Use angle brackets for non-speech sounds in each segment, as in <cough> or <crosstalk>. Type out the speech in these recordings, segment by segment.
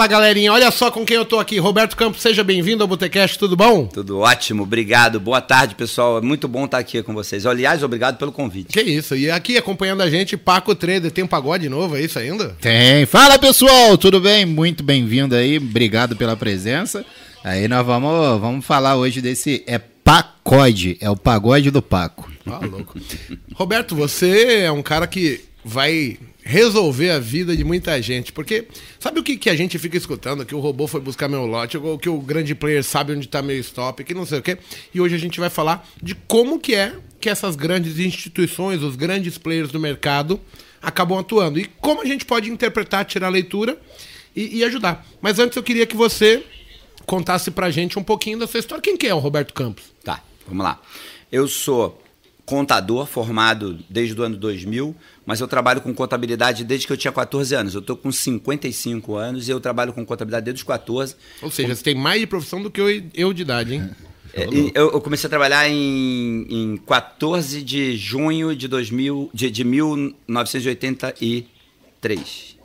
Fala, galerinha. Olha só com quem eu tô aqui. Roberto Campos, seja bem-vindo ao Botecast, tudo bom? Tudo ótimo, obrigado. Boa tarde, pessoal. É muito bom estar aqui com vocês. Aliás, obrigado pelo convite. Que isso. E aqui acompanhando a gente, Paco Trader. Tem um pagode novo, é isso ainda? Tem. Fala, pessoal. Tudo bem? Muito bem-vindo aí. Obrigado pela presença. Aí nós vamos, vamos falar hoje desse é pacode, é o pagode do Paco. Ah, louco. Roberto, você é um cara que vai resolver a vida de muita gente. Porque sabe o que, que a gente fica escutando? Que o robô foi buscar meu lote, ou que o grande player sabe onde está meu stop, que não sei o quê. E hoje a gente vai falar de como que é que essas grandes instituições, os grandes players do mercado, acabam atuando. E como a gente pode interpretar, tirar a leitura e, e ajudar. Mas antes eu queria que você contasse pra gente um pouquinho da sua história. Quem que é o Roberto Campos? Tá, vamos lá. Eu sou contador formado desde o ano 2000, mas eu trabalho com contabilidade desde que eu tinha 14 anos. Eu estou com 55 anos e eu trabalho com contabilidade desde os 14. Ou seja, você tem mais de profissão do que eu, eu de idade, hein? <laughs> É, eu, eu, comecei a trabalhar em, em 14 de junho de, 2000, de, de 1983.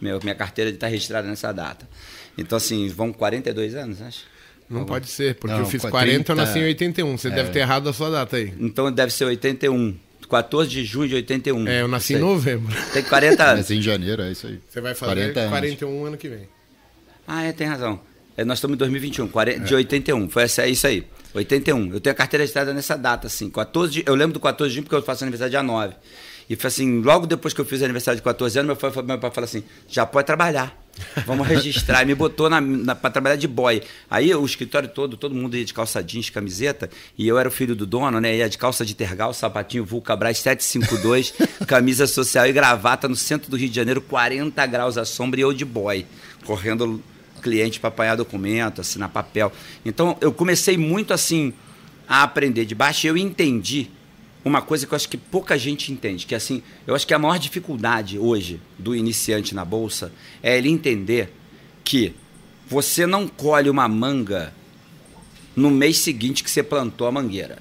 Meu, minha carteira está registrada nessa data. Então, assim, vão 42 anos, acho. Não pode ser, porque não, eu fiz 40 e eu nasci em 81. Você é. deve ter errado a sua data aí. Então deve ser 81. 14 de junho de 81. É, eu nasci em novembro. Tem 40 <laughs> anos. Nasci em janeiro, é isso aí. Você vai fazer 40 41 ano que vem. Ah, é, tem razão. É, nós estamos em 2021, 40, é. de 81. Foi essa, é isso aí. 81. Eu tenho a carteira registrada nessa data, assim. 14 de, eu lembro do 14 de junho porque eu faço aniversário dia 9. E foi assim, logo depois que eu fiz aniversário de 14 anos, meu pai, meu pai falou assim: já pode trabalhar. Vamos registrar. E me botou na, na para trabalhar de boy. Aí o escritório todo, todo mundo ia de calça jeans, camiseta, e eu era o filho do dono, né? Ia de calça de tergal, sapatinho Vulcabras 752, <laughs> camisa social e gravata no centro do Rio de Janeiro, 40 graus à sombra e eu de boy, correndo cliente para apanhar documento, assinar papel. Então eu comecei muito assim a aprender de baixo e eu entendi uma coisa que eu acho que pouca gente entende, que assim, eu acho que a maior dificuldade hoje do iniciante na bolsa é ele entender que você não colhe uma manga no mês seguinte que você plantou a mangueira.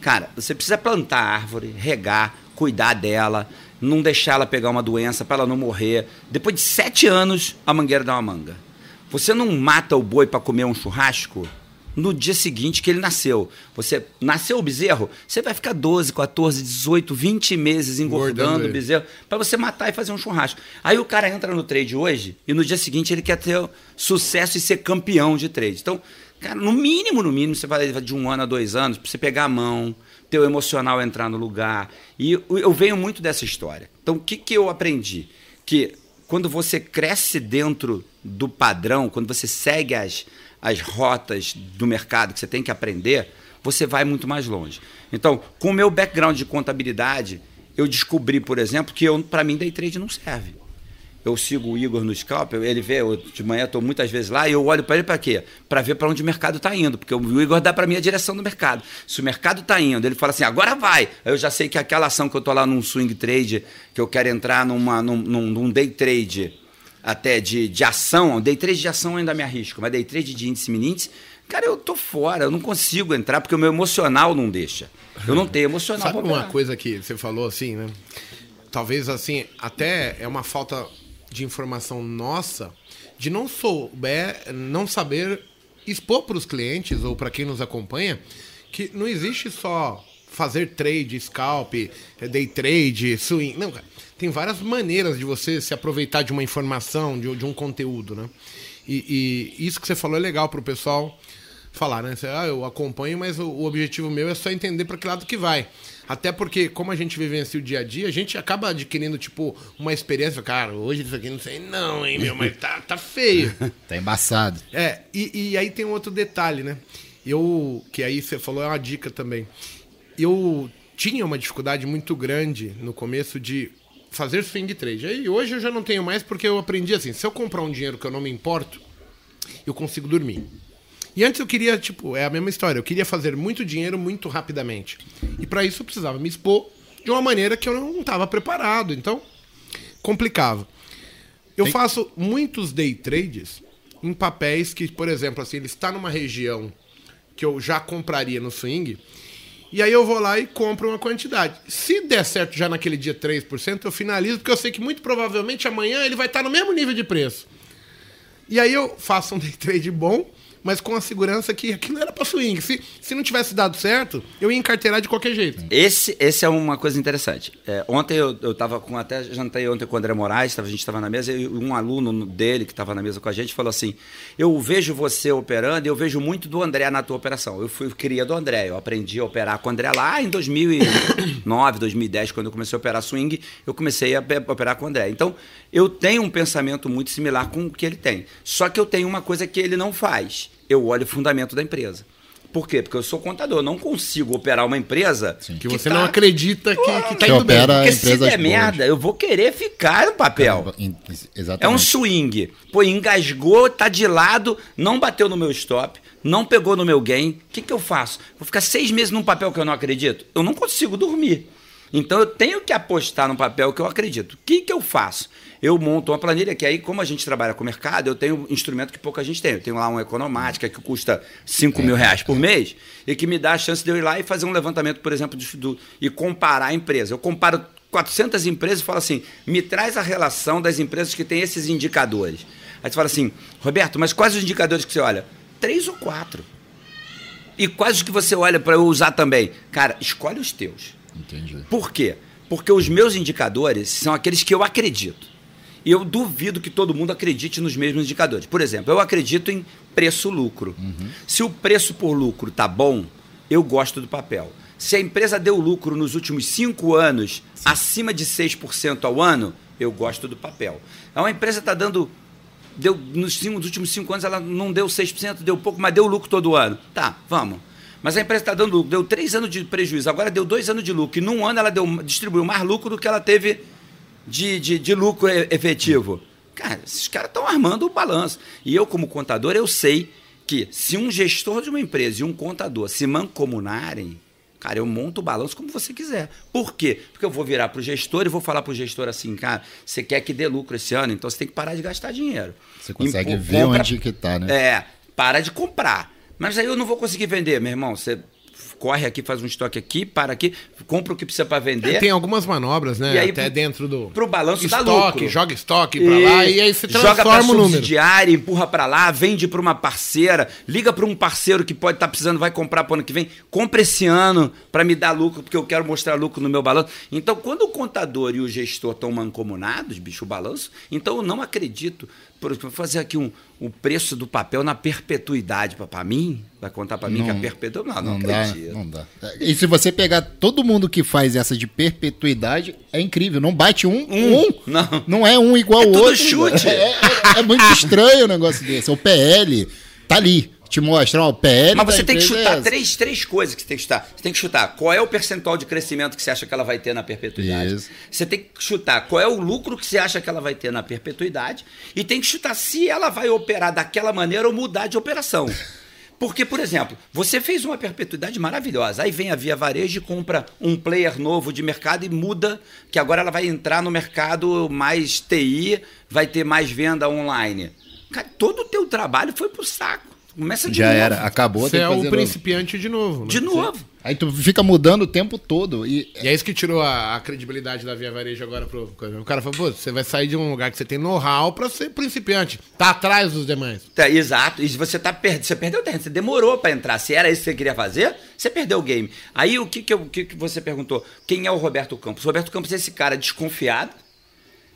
Cara, você precisa plantar a árvore, regar, cuidar dela, não deixar ela pegar uma doença para ela não morrer. Depois de sete anos, a mangueira dá uma manga. Você não mata o boi para comer um churrasco no dia seguinte que ele nasceu. Você nasceu o bezerro, você vai ficar 12, 14, 18, 20 meses engordando o bezerro para você matar e fazer um churrasco. Aí o cara entra no trade hoje e no dia seguinte ele quer ter sucesso e ser campeão de trade. Então, cara, no mínimo, no mínimo, você vai de um ano a dois anos para você pegar a mão, ter o emocional entrar no lugar. E eu venho muito dessa história. Então, o que, que eu aprendi? Que quando você cresce dentro do padrão, quando você segue as, as rotas do mercado que você tem que aprender, você vai muito mais longe. Então, com o meu background de contabilidade, eu descobri, por exemplo, que para mim day trade não serve. Eu sigo o Igor no Scalp, ele vê, eu, de manhã estou muitas vezes lá e eu olho para ele para quê? Para ver para onde o mercado está indo, porque o Igor dá para mim a direção do mercado. Se o mercado está indo, ele fala assim, agora vai. Eu já sei que aquela ação que eu estou lá num swing trade, que eu quero entrar numa, num, num, num day trade, até de, de ação, day trade de ação ainda me arrisco, mas day trade de índice mini índice, cara, eu tô fora, eu não consigo entrar porque o meu emocional não deixa. Eu não tenho emocional. Sabe uma coisa que você falou assim, né? Talvez assim, até é uma falta de informação nossa de não souber, não saber expor para os clientes ou para quem nos acompanha que não existe só fazer trade, scalp, day trade, swing. Não, cara tem várias maneiras de você se aproveitar de uma informação, de, de um conteúdo, né? E, e, isso que você falou é legal para o pessoal falar, né? Você, ah, eu acompanho, mas o, o objetivo meu é só entender para que lado que vai. Até porque, como a gente vivencia o dia a dia, a gente acaba adquirindo, tipo, uma experiência. Cara, hoje isso aqui não sei não, hein, meu, mas tá, tá feio. <laughs> tá embaçado. É, e, e aí tem um outro detalhe, né? Eu, que aí você falou, é uma dica também. Eu tinha uma dificuldade muito grande no começo de fazer swing trade. Aí hoje eu já não tenho mais porque eu aprendi assim, se eu comprar um dinheiro que eu não me importo, eu consigo dormir. E antes eu queria, tipo, é a mesma história, eu queria fazer muito dinheiro muito rapidamente. E para isso eu precisava me expor de uma maneira que eu não estava preparado, então complicava. Eu Tem... faço muitos day trades em papéis que, por exemplo, assim, ele está numa região que eu já compraria no swing e aí eu vou lá e compro uma quantidade. Se der certo já naquele dia 3%, eu finalizo, porque eu sei que muito provavelmente amanhã ele vai estar no mesmo nível de preço. E aí eu faço um <laughs> day trade bom, mas com a segurança que aquilo era pra swing. Se, se não tivesse dado certo, eu ia encarteirar de qualquer jeito. Esse, esse é uma coisa interessante. É, ontem eu, eu tava com, até jantei ontem com o André Moraes, tava, a gente estava na mesa, e um aluno dele que estava na mesa com a gente falou assim: Eu vejo você operando eu vejo muito do André na tua operação. Eu fui cria do André, eu aprendi a operar com o André lá em 2009, 2010, quando eu comecei a operar swing, eu comecei a operar com o André. Então, eu tenho um pensamento muito similar com o que ele tem. Só que eu tenho uma coisa que ele não faz eu olho o fundamento da empresa. Por quê? Porque eu sou contador, eu não consigo operar uma empresa Sim. que, que você tá... não acredita que, que tá indo bem. Porque se der merda, eu vou querer ficar no papel. exatamente. É um swing. Pô, engasgou, tá de lado, não bateu no meu stop, não pegou no meu gain. O que, que eu faço? Vou ficar seis meses num papel que eu não acredito? Eu não consigo dormir. Então eu tenho que apostar no papel que eu acredito. O que, que eu faço? Eu monto uma planilha que aí, como a gente trabalha com o mercado, eu tenho um instrumento que pouca gente tem. Eu tenho lá uma economática que custa 5 é. mil reais por mês e que me dá a chance de eu ir lá e fazer um levantamento, por exemplo, do, do, e comparar a empresa. Eu comparo 400 empresas e falo assim, me traz a relação das empresas que têm esses indicadores. Aí você fala assim, Roberto, mas quais os indicadores que você olha? Três ou quatro. E quais os que você olha para eu usar também? Cara, escolhe os teus. Entendi. Por quê? Porque os meus indicadores são aqueles que eu acredito. E eu duvido que todo mundo acredite nos mesmos indicadores. Por exemplo, eu acredito em preço-lucro. Uhum. Se o preço por lucro está bom, eu gosto do papel. Se a empresa deu lucro nos últimos cinco anos Sim. acima de 6% ao ano, eu gosto do papel. Então, a empresa está dando. Deu, nos, cinco, nos últimos cinco anos ela não deu 6%, deu pouco, mas deu lucro todo ano. Tá, vamos. Mas a empresa está dando lucro, deu três anos de prejuízo, agora deu dois anos de lucro. E num ano ela deu, distribuiu mais lucro do que ela teve de, de, de lucro efetivo. Cara, esses caras estão armando o balanço. E eu, como contador, eu sei que se um gestor de uma empresa e um contador se mancomunarem, cara, eu monto o balanço como você quiser. Por quê? Porque eu vou virar para o gestor e vou falar para o gestor assim, cara, você quer que dê lucro esse ano, então você tem que parar de gastar dinheiro. Você consegue ver compra, onde que está, né? É, para de comprar. Mas aí eu não vou conseguir vender, meu irmão. Você corre aqui, faz um estoque aqui, para aqui, compra o que precisa para vender. É, tem algumas manobras, né? E aí, Até dentro do. Pro balanço estoque, dá lucro. Joga estoque para lá e aí você transforma joga pra o subsidiária, empurra para lá, vende para uma parceira, liga para um parceiro que pode estar tá precisando, vai comprar para ano que vem, compra esse ano para me dar lucro, porque eu quero mostrar lucro no meu balanço. Então, quando o contador e o gestor estão mancomunados, bicho, o balanço, então eu não acredito vou fazer aqui um, o preço do papel na perpetuidade para mim? Vai contar para mim que é perpetuidade? Não, não, não dá, não dá. E se você pegar todo mundo que faz essa de perpetuidade, é incrível. Não bate um, um. um. Não. não é um igual é o outro. chute. É, é, é muito <laughs> estranho o negócio desse. O PL tá ali te mostrar o PL. Mas você tem que chutar é três, três coisas que você tem que chutar. Você tem que chutar qual é o percentual de crescimento que você acha que ela vai ter na perpetuidade. Isso. Você tem que chutar qual é o lucro que você acha que ela vai ter na perpetuidade. E tem que chutar se ela vai operar daquela maneira ou mudar de operação. Porque, por exemplo, você fez uma perpetuidade maravilhosa. Aí vem a Via Varejo e compra um player novo de mercado e muda, que agora ela vai entrar no mercado mais TI, vai ter mais venda online. Cara, todo o teu trabalho foi pro saco. Começa de Já novo. era, acabou. Você é o principiante novo. de novo. Né? De novo. Aí tu fica mudando o tempo todo. E, e é isso que tirou a, a, credibilidade da Via Varejo agora pro. O cara falou, pô, você vai sair de um lugar que você tem know-how pra ser principiante. Tá atrás dos demais. Tá, exato. E você tá per... você perdeu tempo, você demorou pra entrar. Se era isso que você queria fazer, você perdeu o game. Aí o que que, eu, o que, que você perguntou? Quem é o Roberto Campos? O Roberto Campos é esse cara desconfiado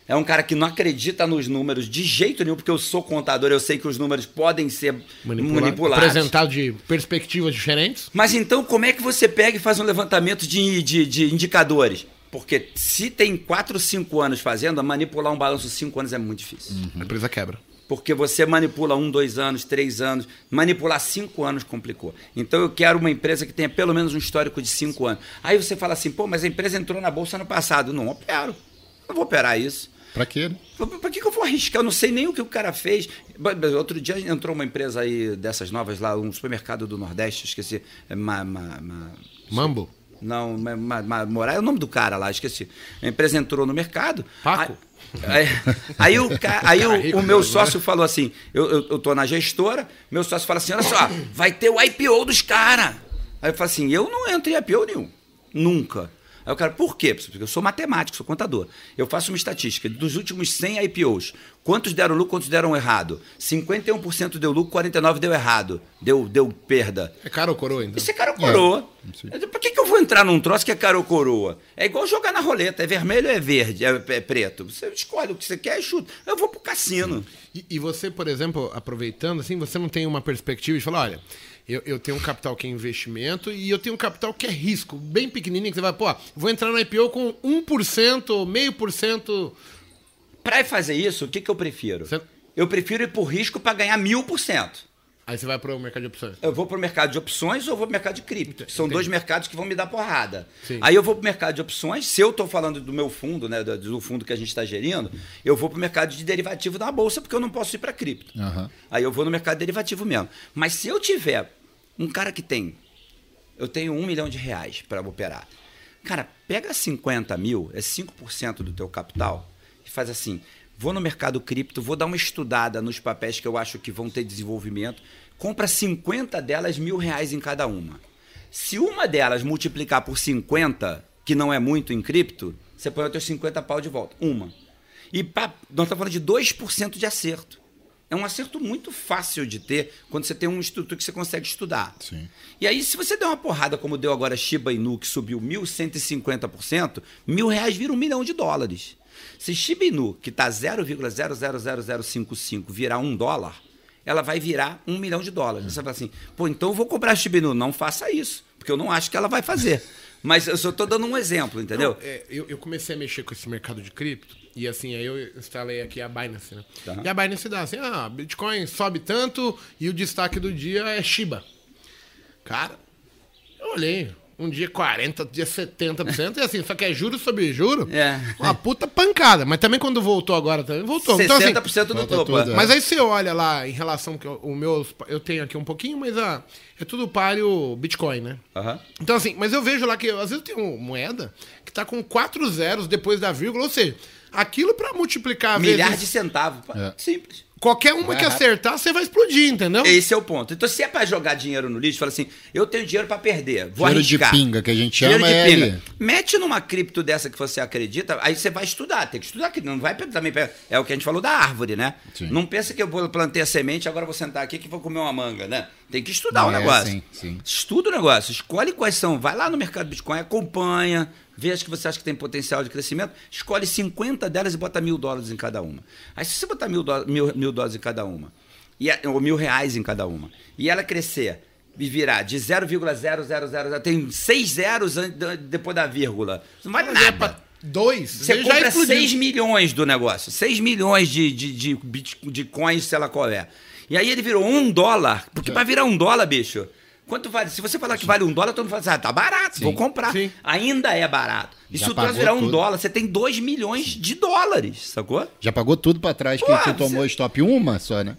é um cara que não acredita nos números de jeito nenhum, porque eu sou contador, eu sei que os números podem ser Manipula manipulados. Apresentado de perspectivas diferentes. Mas então, como é que você pega e faz um levantamento de, de, de indicadores? Porque se tem 4, 5 anos fazendo, manipular um balanço 5 anos é muito difícil. Uhum. A empresa quebra. Porque você manipula um, dois anos, três anos. Manipular cinco anos complicou. Então eu quero uma empresa que tenha pelo menos um histórico de cinco anos. Aí você fala assim, pô, mas a empresa entrou na bolsa ano passado. Não opero. Não vou operar isso. Pra quê? Né? Pra que, que eu vou arriscar? Eu não sei nem o que o cara fez. Outro dia entrou uma empresa aí dessas novas lá, um supermercado do Nordeste, esqueci. É ma, ma, ma, Mambo? Não, Moraes é o nome do cara lá, esqueci. A empresa entrou no mercado. Paco? Aí, aí, o, <laughs> aí o, o, meu sócio falou assim: eu, eu, eu tô na gestora, meu sócio fala assim: olha só, vai ter o IPO dos caras. Aí eu falo assim: eu não entro em IPO nenhum. Nunca. Aí o cara, por quê? Porque eu sou matemático, sou contador. Eu faço uma estatística. Dos últimos 100 IPOs, quantos deram lucro, quantos deram errado? 51% deu lucro, 49% deu errado. Deu, deu perda. É caro ou coroa, então? Isso é caro ou coroa. Por que, que eu vou entrar num troço que é caro ou coroa? É igual jogar na roleta. É vermelho ou é verde? É, é preto? Você escolhe o que você quer e chuta. Eu vou pro cassino. E, e você, por exemplo, aproveitando, assim, você não tem uma perspectiva de falar, olha, eu, eu tenho um capital que é investimento e eu tenho um capital que é risco, bem pequenininho, que você vai, pô, vou entrar no IPO com 1%, meio por cento. Pra fazer isso, o que, que eu prefiro? Você- Eu prefiro ir por risco para ganhar mil por cento. Aí você vai pro mercado de opções. Eu vou pro mercado de opções ou vou pro mercado de cripto. que São Entendi. dois mercados que vão me dar porrada. Sim. Aí eu vou pro mercado de opções, se eu estou falando do meu fundo, né, do, do fundo que a gente está gerindo, eu vou pro mercado de derivativo da bolsa, porque eu não posso ir para cripto. Aham. Aí eu vou no mercado derivativo mesmo. Mas se eu tiver um cara que tem, eu tenho um milhão de reais para operar. Cara, pega 50 mil, é 5% do teu capital, e faz assim, vou no mercado cripto, vou dar uma estudada nos papéis que eu acho que vão ter desenvolvimento, compra 50 delas, mil reais em cada uma. Se uma delas multiplicar por 50, que não é muito em cripto, você põe os teus 50 pau de volta. Uma. E pá, nós estamos falando de 2% de acerto. É um acerto muito fácil de ter quando você tem um instituto que você consegue estudar. Sim. E aí, se você der uma porrada, como deu agora Shiba Inu, que subiu 1.150%, mil reais vira um milhão de dólares. Se Shiba Inu, que tá está 0,000055, virar um dólar, ela vai virar um milhão de dólares. Você fala assim, pô, então eu vou comprar Shiba Inu. Não faça isso, porque eu não acho que ela vai fazer. <laughs> Mas eu só estou dando um exemplo, entendeu? Não, é, eu, eu comecei a mexer com esse mercado de cripto e assim, aí eu instalei aqui a Binance, né? Tá. E a Binance dá assim, ah, Bitcoin sobe tanto e o destaque do dia é Shiba. Cara, eu olhei, um dia 40, outro dia 70%, e assim, só que é juro sobre juro, É. uma puta pancada. Mas também quando voltou agora, também voltou. Então, assim, 60% do topo. tudo, é. mas aí você olha lá em relação que o meu, eu tenho aqui um pouquinho, mas ah, é tudo páreo Bitcoin, né? Aham. Então, assim, mas eu vejo lá que às vezes tem uma moeda que tá com quatro zeros depois da vírgula, ou seja, aquilo pra multiplicar Milhar vezes, de centavos. É. Simples. qualquer uma que É. acertar, você vai explodir, entendeu? Esse é o ponto. Então, se é para jogar dinheiro no lixo, fala assim: eu tenho dinheiro para perder, vou Dinheiro de arriscar. pinga, que a gente Dinheiro chama, de é pinga. ali. Mete numa cripto dessa que você acredita, aí você vai estudar. Tem que estudar, que não vai também. É o que a gente falou da árvore, né? Sim. Não pensa que eu vou- plantei a semente, agora vou sentar aqui que vou comer uma manga, né? Tem que estudar Não o é negócio. assim, sim. Estuda o negócio, escolhe quais são. Vai lá no mercado Bitcoin, acompanha, vê as que você acha que tem potencial de crescimento, escolhe 50 delas e bota mil dólares em cada uma. Aí se você botar mil, mil, mil dólares em cada uma, e a- ou mil reais em cada uma, e ela crescer e virar de 0,0000, tem seis zeros depois da vírgula. Não vale é nada. pra dois, Você já compra explodiu. 6 milhões do negócio. 6 milhões de, de, de, de coins, sei lá qual é. E aí ele virou um dólar. Porque pra virar um dólar, bicho, quanto vale? Se você falar que vale um dólar, todo mundo fala assim, ah, tá barato, vou comprar. Sim. Ainda é barato. E se o troço virar um tudo. dólar, você tem 2 milhões de dólares, sacou? Já pagou tudo pra trás que Pô, tu tomou você- stop uma só, né?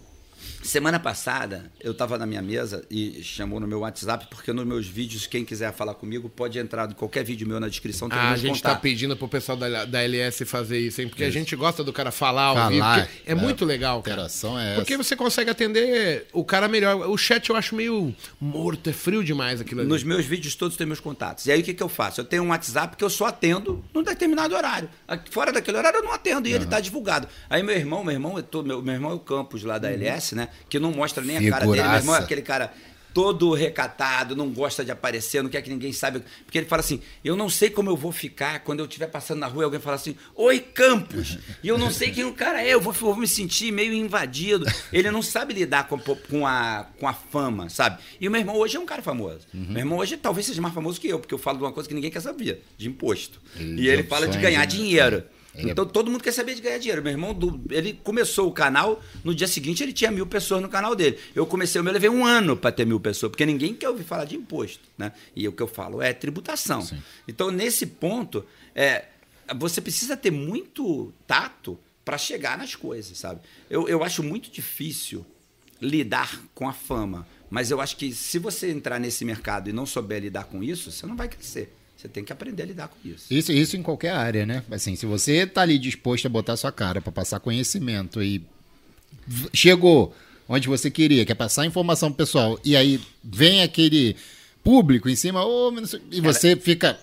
Semana passada, eu tava na minha mesa e chamou no meu WhatsApp, porque nos meus vídeos, quem quiser falar comigo, pode entrar em qualquer vídeo meu na descrição. tem Ah, a gente tá contatos. pedindo pro pessoal da, da LS fazer isso, hein? Porque a gente gosta do cara falar ao Falar, vivo. porque É, é. muito legal, cara. Interação é Porque essa. você consegue atender o cara melhor. O chat eu acho meio morto, é frio demais aquilo ali. Nos meus vídeos todos tem meus contatos. E aí o que, que eu faço? Eu tenho um WhatsApp que eu só atendo num determinado horário. Fora daquele horário eu não atendo e ele tá divulgado. Aí meu irmão, meu irmão é todo, meu, meu irmão é o Campos lá da LS, né? Que não mostra nem a cara dele. Meu irmão é Figuraça. aquele cara todo recatado, não gosta de aparecer, não quer que ninguém saiba. Porque ele fala assim: eu não sei como eu vou ficar quando eu estiver passando na rua e alguém fala assim: Oi, Campos! E eu não sei quem o cara é, eu vou, vou me sentir meio invadido. Ele não sabe lidar com, com, a, com a fama, sabe? E o meu irmão hoje é um cara famoso. Meu irmão hoje talvez seja mais famoso que eu, porque eu falo de uma coisa que ninguém quer saber, de imposto. E E, ele fala de ganhar né? dinheiro. Ele é- Então todo mundo quer saber de ganhar dinheiro. Meu irmão, do- ele começou o canal, no dia seguinte ele tinha mil pessoas no canal dele. Eu comecei o meu, levei um ano para ter mil pessoas, porque ninguém quer ouvir falar de imposto. Né? E o que eu falo é tributação. Então, nesse ponto, é, você precisa ter muito tato para chegar nas coisas, sabe? Eu, eu acho muito difícil lidar com a fama. Mas eu acho que se você entrar nesse mercado e não souber lidar com isso, você não vai crescer. Você tem que aprender a lidar com isso. Isso, isso em qualquer área, né? Assim, se você tá ali disposto a botar sua cara pra passar conhecimento e chegou onde você queria, que é passar informação pro pessoal, e aí vem aquele público em cima, sei- e você fica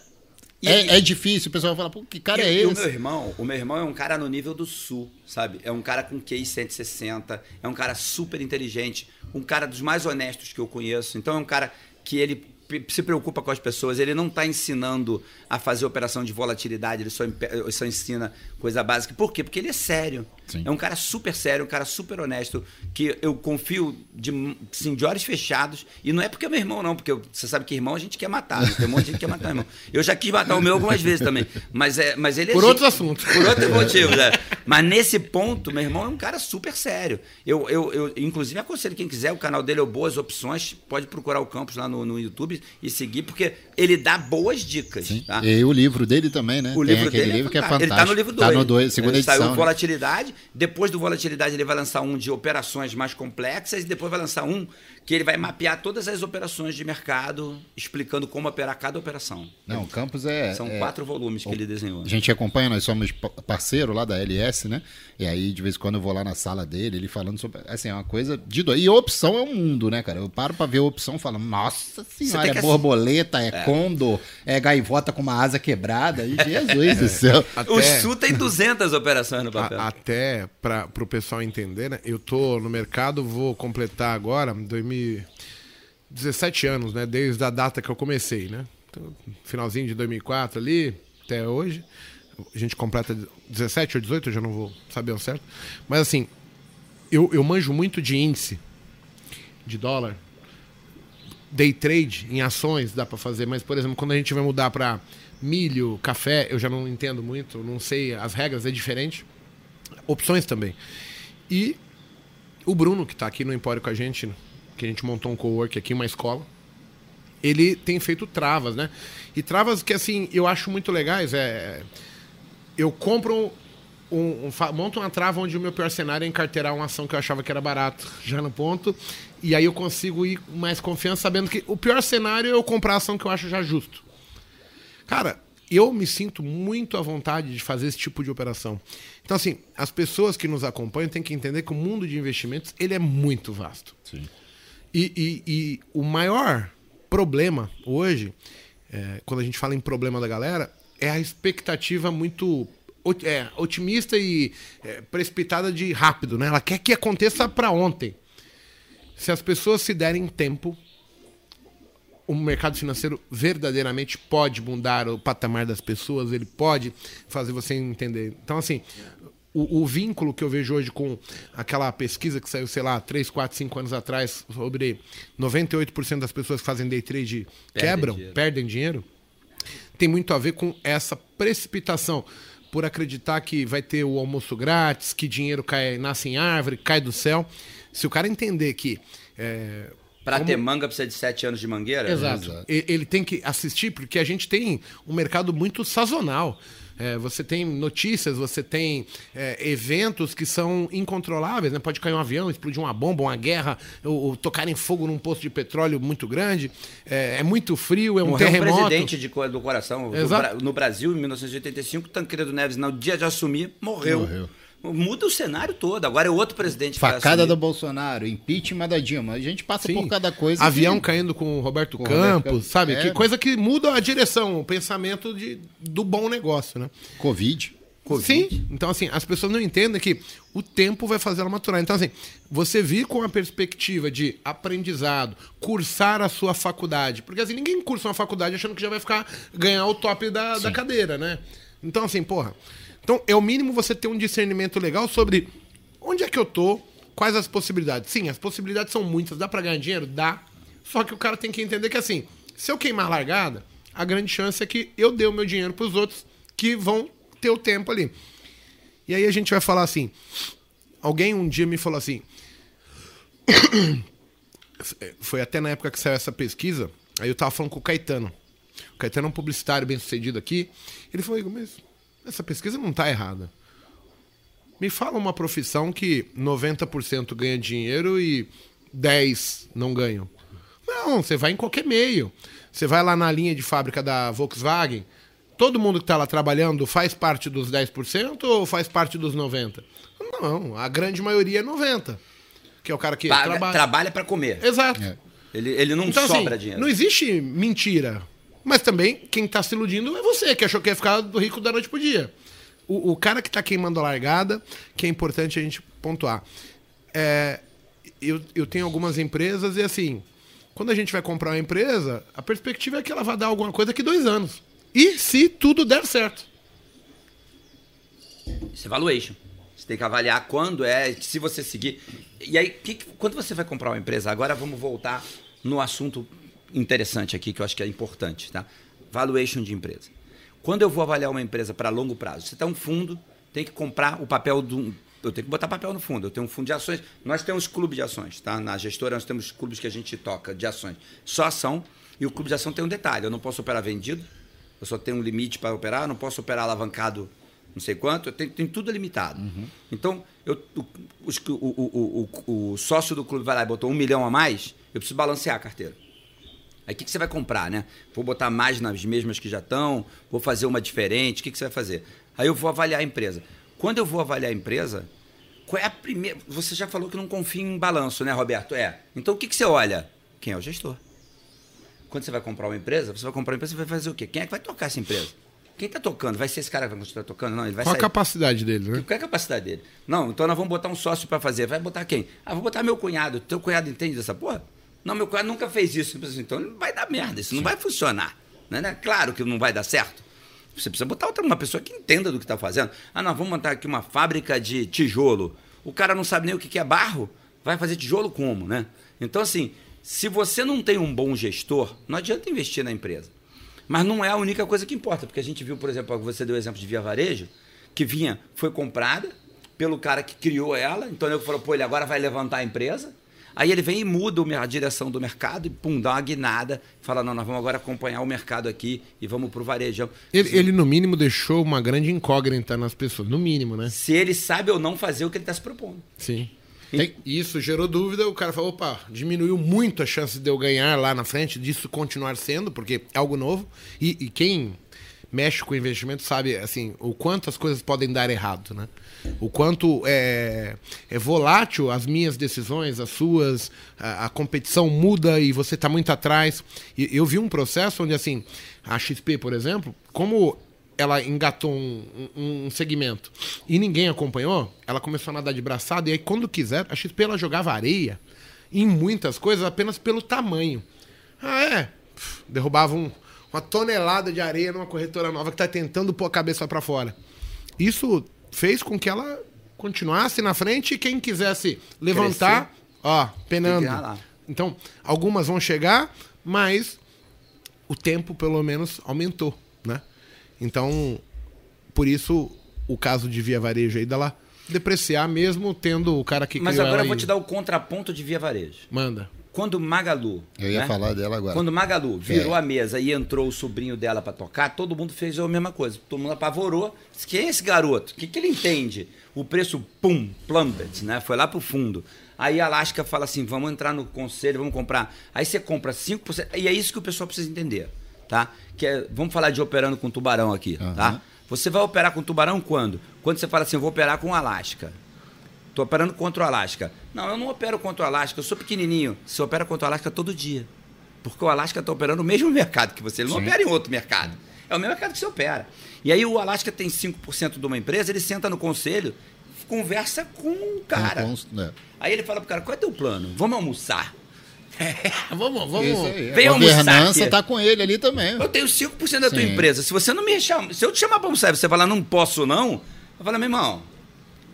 E é, é difícil, o pessoal fala, pô, que cara e, é esse? o meu irmão, o meu irmão é um cara no nível do sul, sabe? É um cara com QI 160, é um cara super inteligente, um cara dos mais honestos que eu conheço. Então é um cara que ele se preocupa com as pessoas, ele não está ensinando a fazer operação de volatilidade, ele só, impe- só ensina coisa básica. Por quê? Porque ele é sério. Sim. É um cara super sério, um cara super honesto, que eu confio de, assim, de olhos fechados. E não é porque é meu irmão, não, porque você sabe que irmão a gente quer matar. Né? Tem um monte de gente que quer matar irmão. Eu já quis matar o meu algumas vezes também. Mas, é, mas ele é Por gente- outros assuntos. Por outros motivos, é. Mas nesse ponto, meu irmão é um cara super sério. Eu, eu, eu inclusive, aconselho quem quiser, o canal dele é o Boas Opções, pode procurar o Campos lá no, no YouTube e seguir, porque ele dá boas dicas. Tá? E o livro dele também, né? O Tem livro aquele dele livro que é fantástico. Ele tá no livro 2. Tá no dois, segunda edição. Saiu né? Volatilidade. Depois do Volatilidade, ele vai lançar um de operações mais complexas. E depois vai lançar um que ele vai mapear todas as operações de mercado, explicando como operar cada operação. Não, o Campos é. São é- quatro volumes que ele desenhou. A gente acompanha, nós somos pa- parceiro lá da LS, né? E aí, de vez em quando, eu vou lá na sala dele, ele falando sobre. Assim, é uma coisa de doido. E opção é um mundo, né, cara? Eu paro pra ver a opção e falo, nossa senhora, é borboleta, é, condor, é gaivota com uma asa quebrada. E Jesus <laughs> do céu. O Até- Sul tem 200 operações no papel. A- até para o pessoal entender, né? Eu tô no mercado, vou completar agora 2017 anos, né? Desde a data que eu comecei, né? Então, finalzinho de 2004 ali até hoje. A gente completa 17 ou 18, eu já não vou saber ao certo. Mas assim, eu, eu manjo muito de índice, de dólar. Day trade em ações dá para fazer, mas por exemplo, quando a gente vai mudar para milho, café, eu já não entendo muito, não sei as regras, é diferente. Opções também. E o Bruno, que está aqui no Empório com a gente, que a gente montou um co-work aqui, uma escola, ele tem feito travas, né? E travas que, assim, eu acho muito legais. É, eu compro um, um, fa- monto uma trava onde o meu pior cenário é encarteirar uma ação que eu achava que era barato, <laughs> já no ponto. E aí eu consigo ir com mais confiança, sabendo que o pior cenário é eu comprar a ação que eu acho já justo. Cara, eu me sinto muito à vontade de fazer esse tipo de operação. Então, assim, as pessoas que nos acompanham têm que entender que o mundo de investimentos ele é muito vasto. Sim. E, e- e o maior problema hoje, é, quando a gente fala em problema da galera, é a expectativa muito é, otimista e é, precipitada de rápido, né? Ela quer que aconteça para ontem. Se as pessoas se derem tempo, o mercado financeiro verdadeiramente pode mudar o patamar das pessoas, ele pode fazer você entender. Então, assim, o, o vínculo que eu vejo hoje com aquela pesquisa que saiu, sei lá, 3, 4, 5 anos atrás, sobre 98% das pessoas que fazem day trade Perdem quebram, dinheiro. perdem dinheiro, tem muito a ver com essa precipitação por acreditar que vai ter o almoço grátis, que dinheiro cai, nasce em árvore, cai do céu. Se o cara entender que é, Pra como- ter manga precisa de 7 anos de mangueira? Exato. Exato. Ele tem que assistir, porque a gente tem um mercado muito sazonal. É, você tem notícias, você tem é, eventos que são incontroláveis, né? Pode cair um avião, explodir uma bomba, uma guerra, ou, ou tocarem fogo num posto de petróleo muito grande. É, é muito frio, é um Morreu um terremoto. presidente de, do coração. Do No Brasil, em 1985, Tancredo Neves, no dia de assumir, morreu. Morreu. Muda o cenário todo. Agora é outro presidente Facada do Bolsonaro, impeachment da Dilma. A gente passa Sim. por cada coisa. Avião que- caindo com o Roberto Com Roberto Campos, Campos. sabe? É. Que coisa que muda a direção, o pensamento de, do bom negócio, né? Covid. Sim. Então, assim, as pessoas não entendem que o tempo vai fazer ela maturar. Então, assim, você vir com a perspectiva de aprendizado, cursar a sua faculdade. Porque, assim, ninguém cursa uma faculdade achando que já vai ficar, ganhar o top da, da cadeira, né? Então, assim, porra. Então, é o mínimo você ter um discernimento legal sobre onde é que eu tô, quais as possibilidades. Sim, as possibilidades são muitas. Dá pra ganhar dinheiro? Dá. Só que o cara tem que entender que, assim, se eu queimar a largada, a grande chance é que eu dê o meu dinheiro pros outros que vão ter o tempo ali. E aí a gente vai falar assim. Alguém um dia me falou assim. <coughs> Foi até na época que saiu essa pesquisa. Aí eu tava falando com o Caetano. O Caetano é um publicitário bem sucedido aqui. Ele falou, "Igor, mas essa pesquisa não tá errada. Me fala uma profissão que 90% ganha dinheiro e 10% não ganham. Não, você vai em qualquer meio. Você vai lá na linha de fábrica da Volkswagen, todo mundo que está lá trabalhando faz parte dos 10% ou faz parte dos 90%? Não, a grande maioria é 90%. Que é o cara que Paga- trabalha. trabalha para comer. Exato. É. Ele, ele não Então, sobra assim, dinheiro. não existe mentira. Mas também, quem está se iludindo é você, que achou que ia ficar rico da noite pro dia. O, o cara que está queimando a largada, que é importante a gente pontuar. É, eu, eu tenho algumas empresas e assim, quando a gente vai comprar uma empresa, a perspectiva é que ela vai dar alguma coisa daqui dois anos. E se tudo der certo. Isso é valuation. Você tem que avaliar quando é, se você seguir. E aí, que, quando você vai comprar uma empresa, agora vamos voltar no assunto interessante aqui, que eu acho que é importante, tá? Valuation de empresa. Quando eu vou avaliar uma empresa para longo prazo, você tem um fundo, tem que comprar o papel do. Eu tenho que botar papel no fundo. Eu tenho um fundo de ações. Nós temos clube de ações, tá? Na gestora nós temos clubes que a gente toca de ações. Só ação. E o clube de ação tem um detalhe: eu não posso operar vendido, eu só tenho um limite para operar, eu não posso operar alavancado não sei quanto, tem, tem tudo limitado. Uhum. Então, eu, o, os, o, o, o, o, sócio do clube vai lá e botou um milhão a mais, eu preciso balancear a carteira. Aí o que, que você vai comprar, né? Vou botar mais nas mesmas que já estão, vou fazer uma diferente, o que, que você vai fazer? Aí eu vou avaliar a empresa. Quando eu vou avaliar a empresa, qual é a primeira. Você já falou que não confia em balanço, né, Roberto? É. Então o que, que você olha? Quem é o gestor? Quando você vai comprar uma empresa, você vai comprar uma empresa, você vai fazer o quê? Quem é que vai tocar essa empresa? Quem está tocando? Vai ser esse cara que vai continuar tocando? Não, ele vai Qual sair. a capacidade dele, né? Qual é a capacidade dele? Não, então nós vamos botar um sócio para fazer. Vai botar quem? Ah, vou botar meu cunhado. Teu cunhado entende dessa porra? Não, meu cunhado nunca fez isso. Então vai dar merda, isso não vai funcionar. Né? Claro que não vai dar certo. Você precisa botar outra, uma pessoa que entenda do que está fazendo. Ah, nós vamos montar aqui uma fábrica de tijolo. O cara não sabe nem o que é barro. Vai fazer tijolo como, né? Então, assim, se você não tem um bom gestor, não adianta investir na empresa. Mas não é a única coisa que importa, porque a gente viu, por exemplo, você deu o exemplo de Via Varejo, que vinha, foi comprada pelo cara que criou ela, então ele falou, pô, ele agora vai levantar a empresa. Aí ele vem e muda a direção do mercado e pum, dá uma guinada, fala, não, nós vamos agora acompanhar o mercado aqui e vamos pro varejão. Ele, ele, no mínimo, deixou uma grande incógnita nas pessoas, no mínimo, né? Se ele sabe ou não fazer o que ele está se propondo. Sim. Tem, isso gerou dúvida, o cara falou, opa, diminuiu muito a chance de eu ganhar lá na frente, disso continuar sendo, porque é algo novo. E, e quem mexe com investimento sabe assim o quanto as coisas podem dar errado, né? O quanto é, é volátil as minhas decisões, as suas, a, a competição muda e você está muito atrás. E, eu vi um processo onde assim a XP, por exemplo, como ela engatou um, um, um, segmento e ninguém acompanhou, ela começou a nadar de braçada e aí quando quiser, a XP ela jogava areia em muitas coisas apenas pelo tamanho. Ah, é? Derrubava um, uma tonelada de areia numa corretora nova que está tentando pôr a cabeça para fora. Isso fez com que ela continuasse na frente e quem quisesse levantar, Crescer. ó, penando. Então, algumas vão chegar, mas o tempo pelo menos aumentou, né? Então, por isso, o caso de Via Varejo aí dela depreciar mesmo tendo o cara que Mas agora eu vou te dar o contraponto de Via Varejo. Manda. Quando Magalu. Eu ia né? falar dela agora. Quando Magalu virou é. a mesa e entrou o sobrinho dela para tocar, todo mundo fez a mesma coisa. Todo mundo apavorou. Quem é esse garoto? O que, que ele entende? O preço, pum, plummet, né? Foi lá pro fundo. Aí a Alaska fala assim: vamos entrar no conselho, vamos comprar. Aí você compra 5%. E é isso que o pessoal precisa entender tá? Que é, vamos falar de operando com tubarão aqui, uhum. tá? Você vai operar com tubarão quando? Quando você fala assim, eu vou operar com o Tô operando contra o Alasca. Não, eu não opero contra o Alasca, eu sou pequenininho. Você opera contra o Alasca todo dia. Porque o Alasca está operando o mesmo <laughs> mercado que você. Ele não Sim. opera em outro mercado. É o mesmo mercado que você opera. E aí o Alasca tem 5% de uma empresa, ele senta no conselho, conversa com o cara. É. Aí ele fala pro cara, qual é teu plano? Vamos almoçar. É, <laughs> vamos, vamos. Vem a governança tá com ele ali também. Eu tenho 5% da Sim. tua empresa. Se você não me chama, se eu te chamar para almoçar você falar não posso não, eu falo, meu irmão,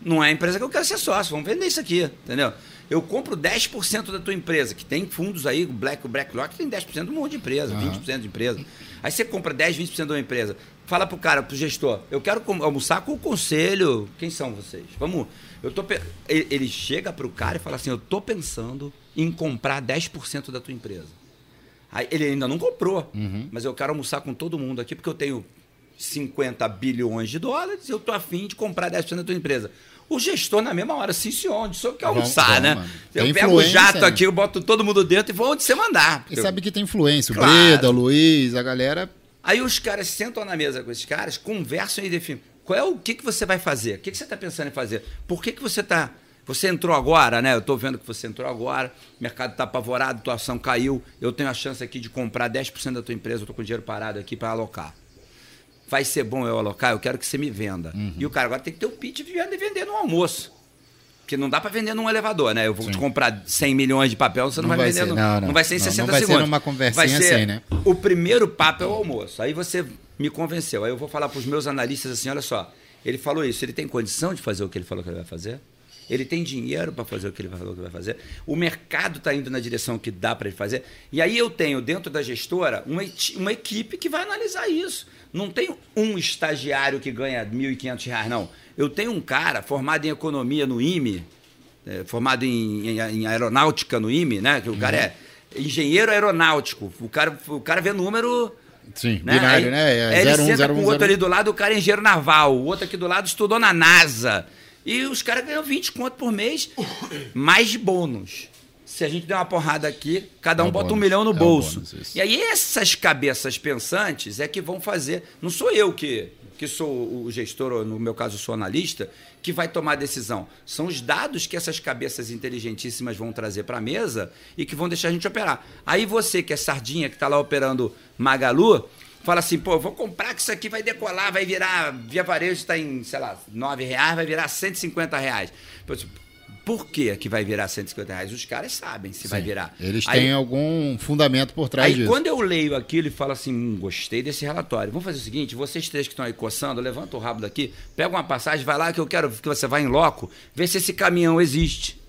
não é a empresa que eu quero ser sócio, vamos vender isso aqui, entendeu? Eu compro 10% da tua empresa, que tem fundos aí, o Black, o BlackRock tem 10% de um monte de empresa, uhum. 20% de empresa. Aí você compra 10, 20% de uma empresa. Fala pro cara, pro gestor, eu quero almoçar com o conselho. Quem são vocês? Vamos. Eu tô ele chega pro cara e fala assim: "Eu tô pensando em comprar 10% da tua empresa". Aí ele ainda não comprou, uhum. mas eu quero almoçar com todo mundo aqui porque eu tenho 50 bilhões de dólares eu tô afim de comprar 10% da tua empresa. O gestor, na mesma hora, sim, senhor, onde o quer almoçar, né? Mano. Eu pego o jato né? aqui, eu boto todo mundo dentro e vou onde você mandar. E sabe que tem influência. O claro. Breda, o Luiz, a galera. Aí os caras sentam na mesa com esses caras, conversam e definem. Qual é o que, que você vai fazer? O que, que você está pensando em fazer? Por que, que você está Você entrou agora, né? Eu estou vendo que você entrou agora, o mercado está apavorado, tua ação caiu, eu tenho a chance aqui de comprar 10% da tua empresa, eu estou com dinheiro parado aqui para alocar. Vai ser bom eu alocar? Eu quero que você me venda. Uhum. E o cara agora tem que ter o pitch de vender no almoço. Porque não dá para vender num elevador, né? Eu vou Sim. te comprar 100 milhões de papel, você não, Não vai vai vender. ser, no- não, não. vai ser em Não, 60 não vai ser segundos. numa conversinha vai ser, assim, né? O primeiro papo é o almoço. Aí você me convenceu. Aí eu vou falar para os meus analistas assim: olha só, ele falou isso, ele tem condição de fazer o que ele falou que ele vai fazer? Ele tem dinheiro para fazer o que ele falou que vai fazer? O mercado está indo na direção que dá para ele fazer? E aí eu tenho dentro da gestora uma, uma equipe que vai analisar isso. Não tem um estagiário que ganha 1.500 reais, não. Eu tenho um cara formado em economia no IME, é, formado em, em- em aeronáutica no IME, né? Que o cara é engenheiro aeronáutico. O cara, o cara vê número. Sim, Né? binário, Aí- né? aí É ele 01, senta 01, com o outro 01. ali do lado, o cara é engenheiro naval. O outro aqui do lado estudou na NASA. E os caras ganham 20 conto por mês, mais de bônus. Se a gente der uma porrada aqui, cada É um o bota um bônus. milhão no É bolso. bônus, e aí essas cabeças pensantes é que vão fazer. Não sou eu que, que sou o gestor, ou no meu caso sou analista, que vai tomar a decisão. São os dados que essas cabeças inteligentíssimas vão trazer para a mesa e que vão deixar a gente operar. Aí você, que é sardinha, que está lá operando Magalu, fala assim, pô, vou comprar que isso aqui vai decolar, vai virar, via varejo está em, sei lá, 9 reais, vai virar 150 reais. Pô, Por que que vai virar 150 reais? Os caras sabem se vai Sim. virar. Eles Aí- têm algum fundamento por trás Aí disso. quando eu leio aquilo e falo assim, hum, gostei desse relatório. Vamos fazer o seguinte, vocês três que estão aí coçando, levanta o rabo daqui, pega uma passagem, vai lá que eu quero que você vá em loco, ver se esse caminhão existe.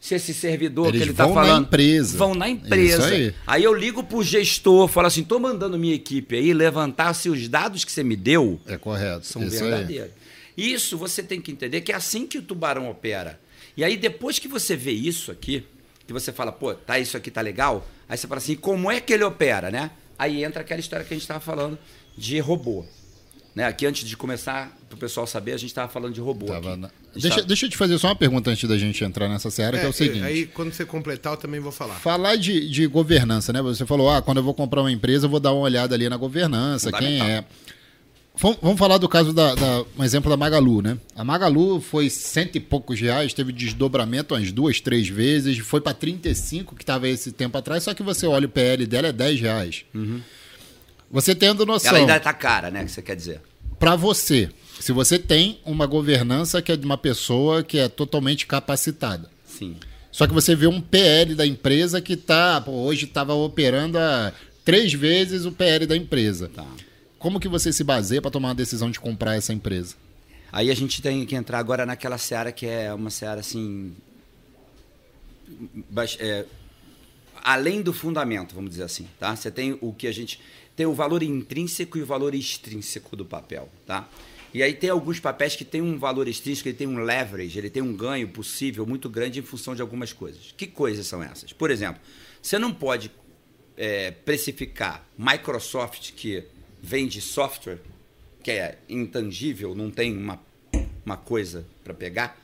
Se esse servidor Eles que ele está vão na falando. empresa. Vão na empresa. Isso aí. eu ligo pro gestor, falo assim: tô mandando minha equipe aí levantar se os dados que você me deu É correto. são Isso aí. verdadeiros. Isso você tem que entender que é assim que o tubarão opera. E aí, depois que você vê isso aqui, que você fala, pô, tá, isso aqui tá legal, aí você fala assim, como é que ele opera, né? Aí entra aquela história que a gente estava falando de robô. Né? Aqui, antes de começar, para o pessoal saber, a gente estava falando de robô. Tava aqui. na- deixa, tava- deixa eu te fazer só uma pergunta antes da gente entrar nessa seara, que é o seguinte. Aí, quando você completar, eu também vou falar. Falar de, de governança, né? Você falou, ah, quando eu vou comprar uma empresa, eu vou dar uma olhada ali na governança, quem é. Vamos, falar do caso da, da- um exemplo da Magalu, né? A Magalu foi cento e poucos reais, teve desdobramento umas duas, três vezes, foi para 35 que estava esse tempo atrás, só que você olha o PL dela é 10 reais. Você tendo noção, Ela ainda tá cara, né? Que você quer dizer. para você, se você tem uma governança que é de uma pessoa que é totalmente capacitada, Sim. só que você vê um PL da empresa que tá, pô, hoje estava operando a três vezes o PL da empresa. Tá. Como que você se baseia para tomar uma decisão de comprar essa empresa? Aí a gente tem que entrar agora naquela seara que é uma seara assim. é, além do fundamento, vamos dizer assim, tá? Você tem o que a gente. Tem o valor intrínseco e o valor extrínseco do papel, tá? E aí tem alguns papéis que tem um valor extrínseco, ele tem um leverage, ele tem um ganho possível muito grande em função de algumas coisas. Que coisas são essas? Por exemplo, você não pode é, precificar Microsoft, que vende software, que é intangível, não tem uma, uma coisa para pegar,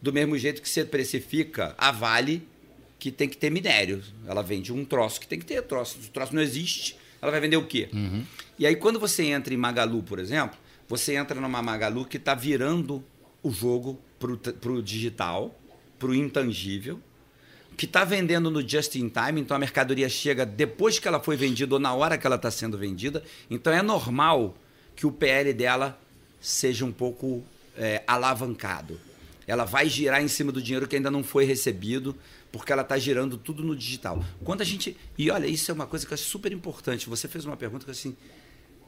do mesmo jeito que você precifica a Vale, que tem que ter minério. Ela vende um troço que tem que ter troço. Se o troço não existe, ela vai vender o quê? E aí, quando você entra em Magalu, por exemplo, você entra numa Magalu que está virando o jogo para o digital, para o intangível, que está vendendo no just in time, então a mercadoria chega depois que ela foi vendida ou na hora que ela está sendo vendida. Então é normal que o PL dela seja um pouco é, alavancado. Ela vai girar em cima do dinheiro que ainda não foi recebido, porque ela está girando tudo no digital. Quando a gente. E olha, isso é uma coisa que acho super importante. Você fez uma pergunta que assim.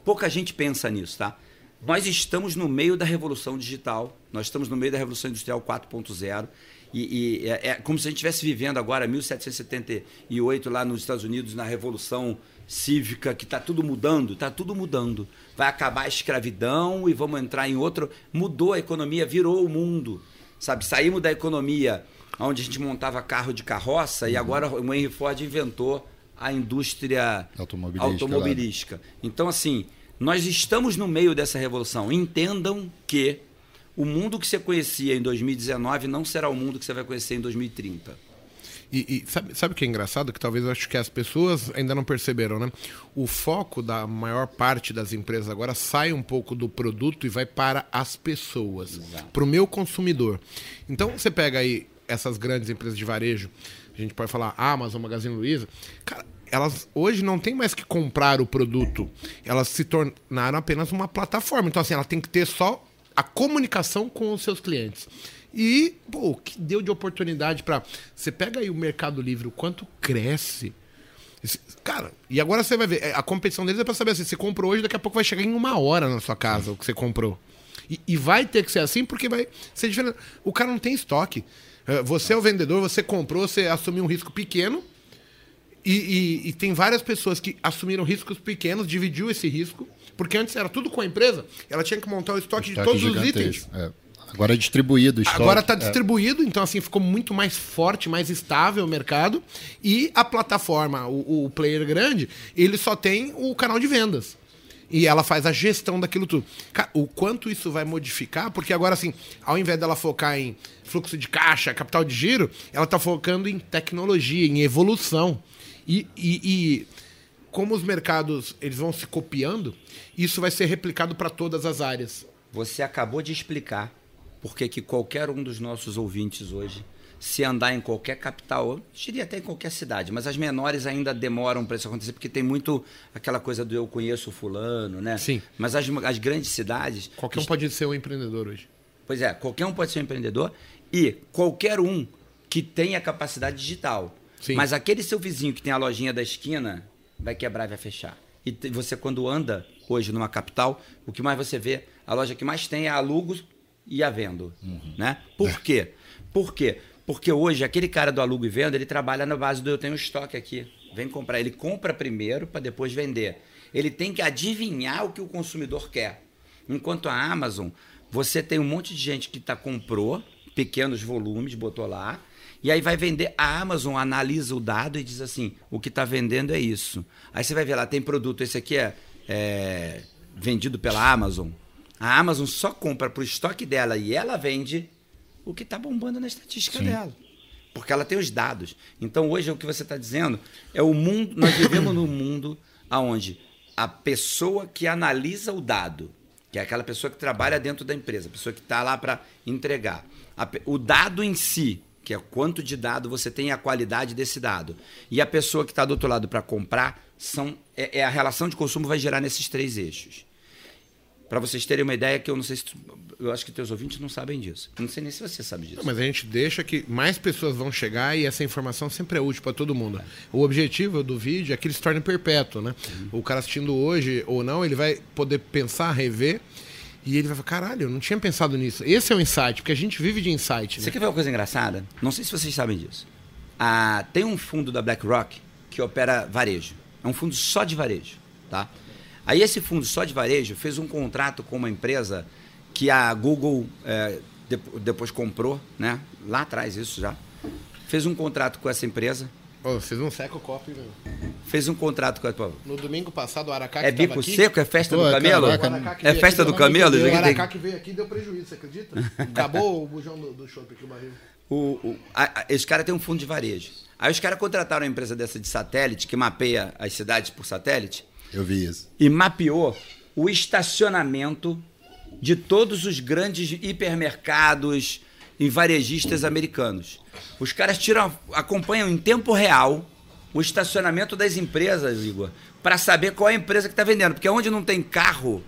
Pouca gente pensa nisso, tá? Nós estamos no meio da revolução digital, nós estamos no meio da revolução industrial 4.0 e, e é, é como se a gente estivesse vivendo agora 1778 lá nos Estados Unidos na revolução cívica que está tudo mudando, está tudo mudando. Vai acabar a escravidão e vamos entrar em outro. Mudou a economia, virou o mundo, sabe? Saímos da economia onde a gente montava carro de carroça e agora o Henry Ford inventou a indústria Automobilística, automobilística. Então, assim, nós estamos no meio dessa revolução. Entendam que o mundo que você conhecia em 2019 não será o mundo que você vai conhecer em 2030. E, e sabe, sabe o que é engraçado? Que talvez eu acho que as pessoas ainda não perceberam, né? O foco da maior parte das empresas agora sai um pouco do produto e vai para as pessoas, para o meu consumidor. Então você pega aí essas grandes empresas de varejo, a gente pode falar Amazon, Magazine Luiza, cara, elas hoje não tem mais que comprar o produto. Elas se tornaram apenas uma plataforma. Então, assim, ela tem que ter só a comunicação com os seus clientes. E, pô, o que deu de oportunidade para Você pega aí o Mercado Livre, o quanto cresce. Cara, e agora você vai ver, é, a competição deles é pra saber assim, você comprou hoje, daqui a pouco vai chegar em uma hora na sua casa o que você comprou. E, e vai ter que ser assim porque vai ser diferente. O cara não tem estoque. É, você é o vendedor, você comprou, você assumiu um risco pequeno. E, e, e, tem várias pessoas que assumiram riscos pequenos, dividiu esse risco, porque antes era tudo com a empresa, ela tinha que montar o estoque, o estoque de todos os itens. É. Agora é distribuído. Estoque. Agora está é. distribuído, é. então assim ficou muito mais forte, mais estável o mercado. E a plataforma, o, o player grande, ele só tem o canal de vendas e ela faz a gestão daquilo tudo. O quanto isso vai modificar, porque agora, assim, ao invés dela focar em fluxo de caixa, capital de giro, ela está focando em tecnologia, em evolução. E, e, e, como os mercados eles vão se copiando, isso vai ser replicado para todas as áreas. Você acabou de explicar porque que qualquer um dos nossos ouvintes hoje se andar em qualquer capital, eu diria até em qualquer cidade, mas as menores ainda demoram para isso acontecer, porque tem muito aquela coisa do eu conheço fulano, né? Sim. Mas as, as grandes cidades. Qualquer um pode ser um empreendedor hoje. Pois é, qualquer um pode ser um empreendedor e qualquer um que tenha capacidade digital. Sim. Mas aquele seu vizinho que tem a lojinha da esquina vai quebrar e vai fechar. E você, quando anda hoje numa capital, o que mais você vê, a loja que mais tem é a alugo e a vendo. Uhum. Né? Por quê? Por quê? Porque hoje, aquele cara do alugo e venda, ele trabalha na base do eu tenho estoque aqui. Vem comprar. Ele compra primeiro para depois vender. Ele tem que adivinhar o que o consumidor quer. Enquanto a Amazon, você tem um monte de gente que tá, comprou pequenos volumes, botou lá, e aí vai vender. A Amazon analisa o dado e diz assim: o que está vendendo é isso. Aí você vai ver lá, tem produto, esse aqui é, é vendido pela Amazon. A Amazon só compra para o estoque dela e ela vende o que está bombando na estatística Sim. dela. Porque ela tem os dados. Então hoje o que você está dizendo é o mundo. Nós vivemos num mundo onde a pessoa que analisa o dado, que é aquela pessoa que trabalha dentro da empresa, a pessoa que está lá para entregar, a, o dado em si, que é quanto de dado você tem e a qualidade desse dado, e a pessoa que está do outro lado para comprar, são, é, é, a relação de consumo vai gerar nesses três eixos. Para vocês terem uma ideia, que eu não sei se. Tu, eu acho que teus ouvintes não sabem disso. não sei nem se você sabe disso. Não, mas a gente deixa que mais pessoas vão chegar e essa informação sempre é útil para todo mundo. É. O objetivo do vídeo é que ele se torne perpétuo, né? Uhum. O cara assistindo hoje ou não, ele vai poder pensar, rever. E ele vai falar, caralho, eu não tinha pensado nisso. Esse é o insight, porque a gente vive de insight. Né? Você quer ver uma coisa engraçada? Não sei se vocês sabem disso. Ah, tem um fundo da BlackRock que opera varejo. É um fundo só de varejo, tá? Aí esse fundo só de varejo fez um contrato com uma empresa que a Google é, depois comprou, né? Lá atrás isso já. Fez um contrato com essa empresa. Oh, fez um seco copo, meu. Fez um contrato com a. No domingo passado, o Aracá É bico seco? É festa Pô, do camelo? é festa do camelo? O Aracá que veio aqui deu prejuízo, você acredita? Acabou o bujão do, do shopping aqui, o barril. O, o, a, a, esse cara tem um fundo de varejo. Aí os caras contrataram uma empresa dessa de satélite, que mapeia as cidades por satélite. Eu vi isso. E mapeou o estacionamento de todos os grandes hipermercados e varejistas americanos. Os caras tiram, acompanham em tempo real o estacionamento das empresas, Igor, para saber qual é a empresa que está vendendo. Porque onde não tem carro,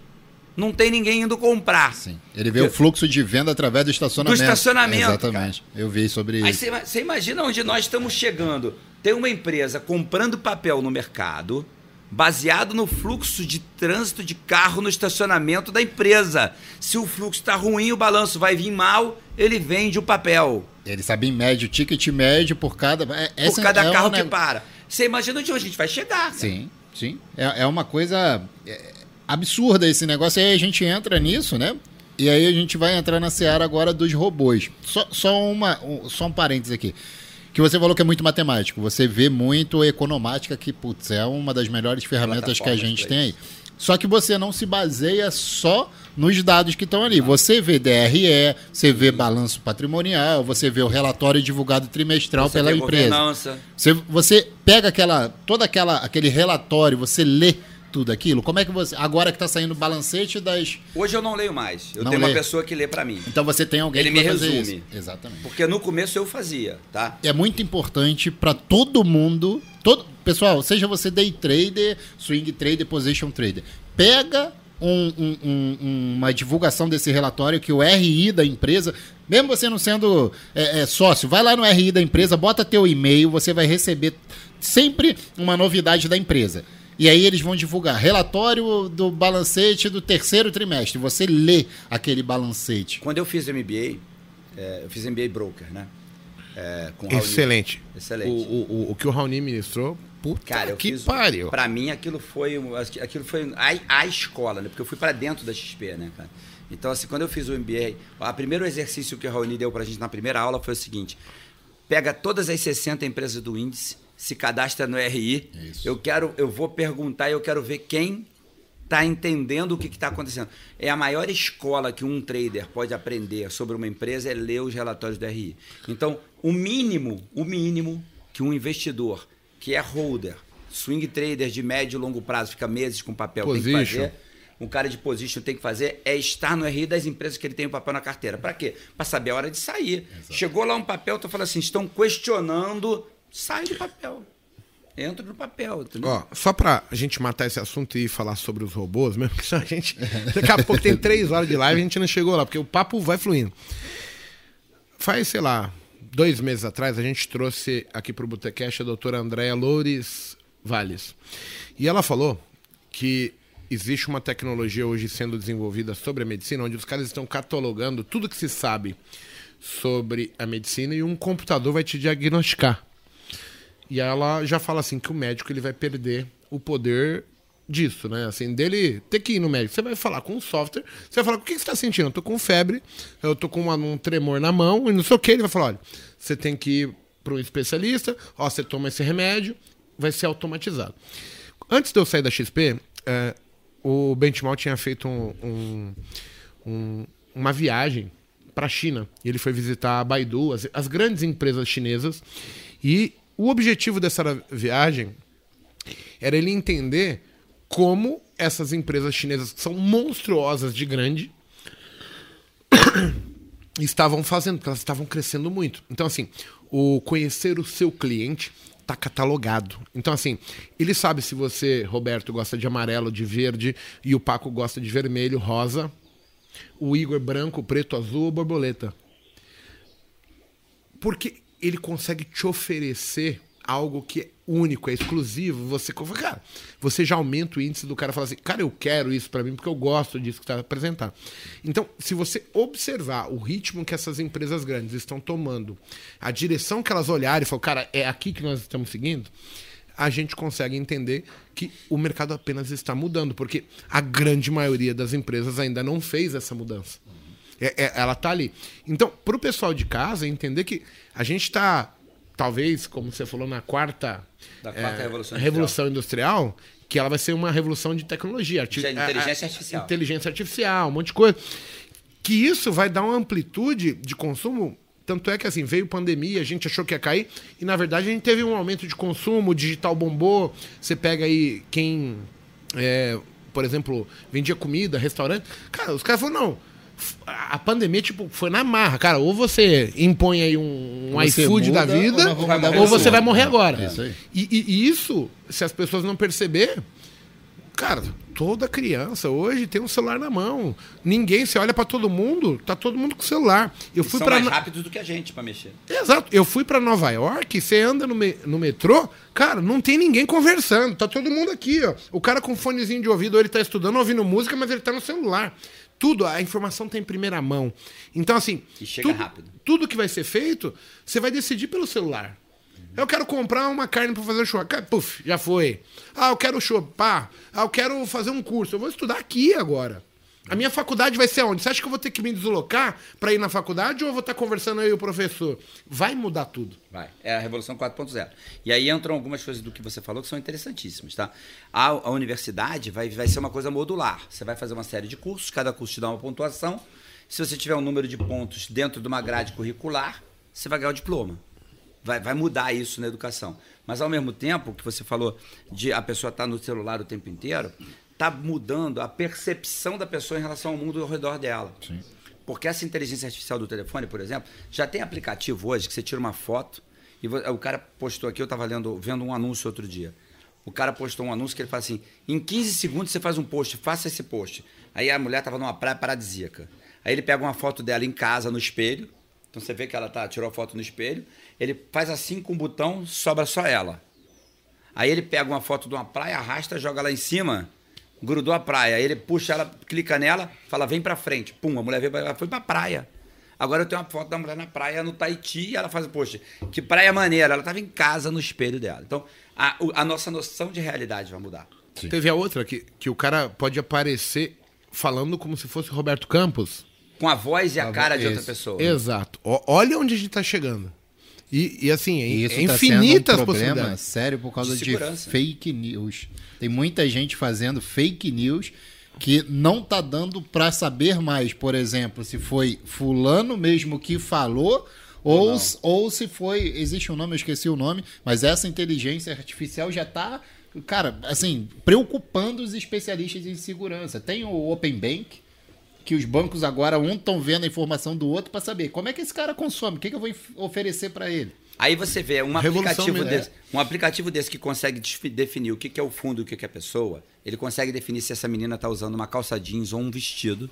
não tem ninguém indo comprar. Sim. Ele vê o fluxo de venda através do estacionamento. Do estacionamento. exatamente. Cara. Eu vi sobre isso. Aí você imagina onde nós estamos chegando. Tem uma empresa comprando papel no mercado baseado no fluxo de trânsito de carro no estacionamento da empresa. Se o fluxo está ruim, o balanço vai vir mal, ele vende o papel. Ele sabe em médio, ticket médio por cada. É, por cada é carro que para. Você imagina onde a gente vai chegar. Sim, sim. É, é uma coisa é, absurda esse negócio. E aí a gente entra nisso, né? E aí a gente vai entrar na seara agora dos robôs. Só, só, uma, um, só um parênteses aqui que você falou que é muito matemático. Você vê muito economática, que, putz, é uma das melhores ferramentas que a gente tem aí. Só que você não se baseia só nos dados que estão ali. Você vê DRE, você vê balanço patrimonial, você vê o relatório divulgado trimestral você pela empresa. Você, você pega aquela, todo aquela, aquele relatório, você lê tudo aquilo? Como é que você. Agora que tá saindo o balancete das. Hoje eu não leio mais. Eu Não tenho uma pessoa que lê pra mim. Então você tem alguém Ele que me resume. Exatamente. Porque no começo eu fazia, tá? É muito importante para todo mundo. Todo, pessoal, seja você day trader, swing trader, position trader, pega um- um- um- uma divulgação desse relatório que o RI da empresa, mesmo você não sendo é, é, sócio, vai lá no RI da empresa, bota teu e-mail, você vai receber sempre uma novidade da empresa. E aí eles vão divulgar relatório do balancete do terceiro trimestre. Você lê aquele balancete. Quando eu fiz MBA, é, eu fiz MBA broker, né? É, Excelente. Excelente. O, o, o, o que o Raoni ministrou, puta Cara, eu que fiz. pariu. Pra mim, aquilo foi, um- aquilo foi a, a escola, né? Porque eu fui pra dentro da XP, né, cara? Então, assim, quando eu fiz o MBA, o primeiro exercício que o Raoni deu pra gente na primeira aula foi o seguinte: pega todas as 60 empresas do índice, se cadastra no RI. Isso. Eu quero, eu vou perguntar e eu quero ver quem está entendendo o que está acontecendo. É a maior escola que um trader pode aprender sobre uma empresa é ler os relatórios do RI. Então, o mínimo, o mínimo que um investidor que é holder, swing trader de médio e longo prazo, fica meses com papel, tem que Position. fazer. Um cara de position tem que fazer é estar no RI das empresas que ele tem o papel na carteira. Para quê? Para saber a hora de sair. Chegou lá um papel, tu fala assim, estão questionando, sai do papel. Entra no papel, entendeu? Ó, só pra gente matar esse assunto e falar sobre os robôs mesmo, <laughs> que a gente. Daqui a pouco tem três horas de live e a gente não chegou lá, porque o papo vai fluindo. Faz, sei lá, dois meses atrás, a gente trouxe aqui pro Botecast a doutora Andréa Loures Valles. E ela falou que existe uma tecnologia hoje sendo desenvolvida sobre a medicina, onde os caras estão catalogando tudo que se sabe sobre a medicina e um computador vai te diagnosticar. E ela já fala assim que o médico ele vai perder o poder disso, né? Assim, dele ter que ir no médico. Você vai falar com o software, você vai falar, o que você está sentindo? Eu tô com febre, eu tô com uma- um tremor na mão, e não sei o que. Ele vai falar, olha, você tem que ir para um especialista, ó, você toma esse remédio, vai ser automatizado. Antes de eu sair da XP, eh, o Benchmark tinha feito um- um- um- uma viagem para a China. Ele foi visitar a Baidu, as, as grandes empresas chinesas. E o objetivo dessa viagem era ele entender como essas empresas chinesas, que são monstruosas de grande, <coughs> estavam fazendo, porque elas estavam crescendo muito. Então, assim, o conhecer o seu cliente está catalogado. Então, assim, ele sabe se você, Roberto, gosta de amarelo, de verde, e o Paco gosta de vermelho, rosa, o Igor branco, preto, azul borboleta. Porque ele consegue te oferecer algo que é único, é exclusivo. Você, cara, você já aumenta o índice do cara falar assim, cara, eu quero isso para mim porque eu gosto disso que está apresentando. Então, se você observar o ritmo que essas empresas grandes estão tomando, a direção que elas olharem e falar, cara, é aqui que nós estamos seguindo, a gente consegue entender que o mercado apenas está mudando, porque a grande maioria das empresas ainda não fez essa mudança. É- é- ela tá ali. Então, pro pessoal de casa entender que a gente tá, talvez, como você falou, na quarta, Da quarta é, revolução revolução industrial, que ela vai ser uma revolução de tecnologia. arti- De inteligência a- a- artificial. Inteligência artificial, um monte de coisa. Que isso vai dar uma amplitude de consumo. Tanto é que assim, veio pandemia, a gente achou que ia cair, e na verdade a gente teve um aumento de consumo, o digital bombou. Você pega aí quem, é, por exemplo, vendia comida, restaurante. Cara, os caras falaram, não. A pandemia, tipo, foi na marra, cara. Ou você impõe aí um, um iFood da ou vida, vamos mudar ou você. vai morrer agora. É isso aí. E, e- e isso, se as pessoas não perceber, cara, toda criança hoje tem um celular na mão. Ninguém, você olha pra todo mundo, tá todo mundo com celular. Eu fui São para mais rápidos do que a gente para mexer. Exato. Eu fui pra Nova York, você anda no, me- no metrô, cara, não tem ninguém conversando. Tá todo mundo aqui, ó. O cara com fonezinho de ouvido, ele tá estudando, ouvindo música, mas ele tá no celular. Tudo, a informação tá em primeira mão. Então, assim. E chega tudo, rápido. Tudo que vai ser feito, você vai decidir pelo celular. Eu quero comprar uma carne pra fazer churrasco. Cara, Puf, já foi. Ah, eu quero chopar. Ah, eu quero fazer um curso. Eu vou estudar aqui agora. A minha faculdade vai ser onde? Você acha que eu vou ter que me deslocar pra ir na faculdade ou eu vou estar conversando aí o professor? Vai mudar tudo. Vai. É a Revolução 4.0. E aí entram algumas coisas do que você falou que são interessantíssimas, tá? A, a universidade vai, vai ser uma coisa modular. Você vai fazer uma série de cursos, cada curso te dá uma pontuação. Se você tiver um número de pontos dentro de uma grade curricular, você vai ganhar o diploma. vai, vai mudar isso na educação. Mas ao mesmo tempo que você falou de a pessoa estar no celular o tempo inteiro, está mudando a percepção da pessoa em relação ao mundo ao redor dela. Sim. Porque essa inteligência artificial do telefone, por exemplo, já tem aplicativo hoje que você tira uma foto e o cara postou aqui, eu estava vendo um anúncio outro dia. O cara postou um anúncio que ele fala assim: em 15 segundos você faz um post, faça esse post. Aí a mulher estava numa praia paradisíaca. Aí ele pega uma foto dela em casa, no espelho. Então você vê que ela tá, tirou a foto no espelho. Ele faz assim com o botão, sobra só ela. Aí ele pega uma foto de uma praia, arrasta, joga lá em cima, grudou a praia. Aí ele puxa ela, clica nela, fala, vem pra frente. Pum, a mulher veio, pra- ela foi pra praia. Agora eu tenho uma foto da mulher na praia, no Tahiti, e ela faz, poxa, que praia maneira. Ela tava em casa, no espelho dela. Então, a, a nossa noção de realidade vai mudar. Teve a outra que, que o cara pode aparecer falando como se fosse Roberto Campos. Com a voz e a Ah, cara de outra pessoa. Exato. Ó, olha onde a gente tá chegando. E, e assim, é, E isso é tá infinitas sendo um problema possibilidades. sério por causa De de, fake news. Tem muita gente fazendo fake news que não tá dando para saber mais, por exemplo, se foi fulano mesmo que falou ou, ou se foi, existe um nome, eu esqueci o nome, mas essa inteligência artificial já tá, cara, assim, preocupando os especialistas em segurança. Tem o Open Bank, que os bancos agora um estão vendo a informação do outro para saber como é que esse cara consome, o que, que eu vou oferecer para ele. Aí você vê um Revolução aplicativo, desse, um aplicativo desse que consegue definir o que que é o fundo e o que que é a pessoa, ele consegue definir se essa menina está usando uma calça jeans ou um vestido.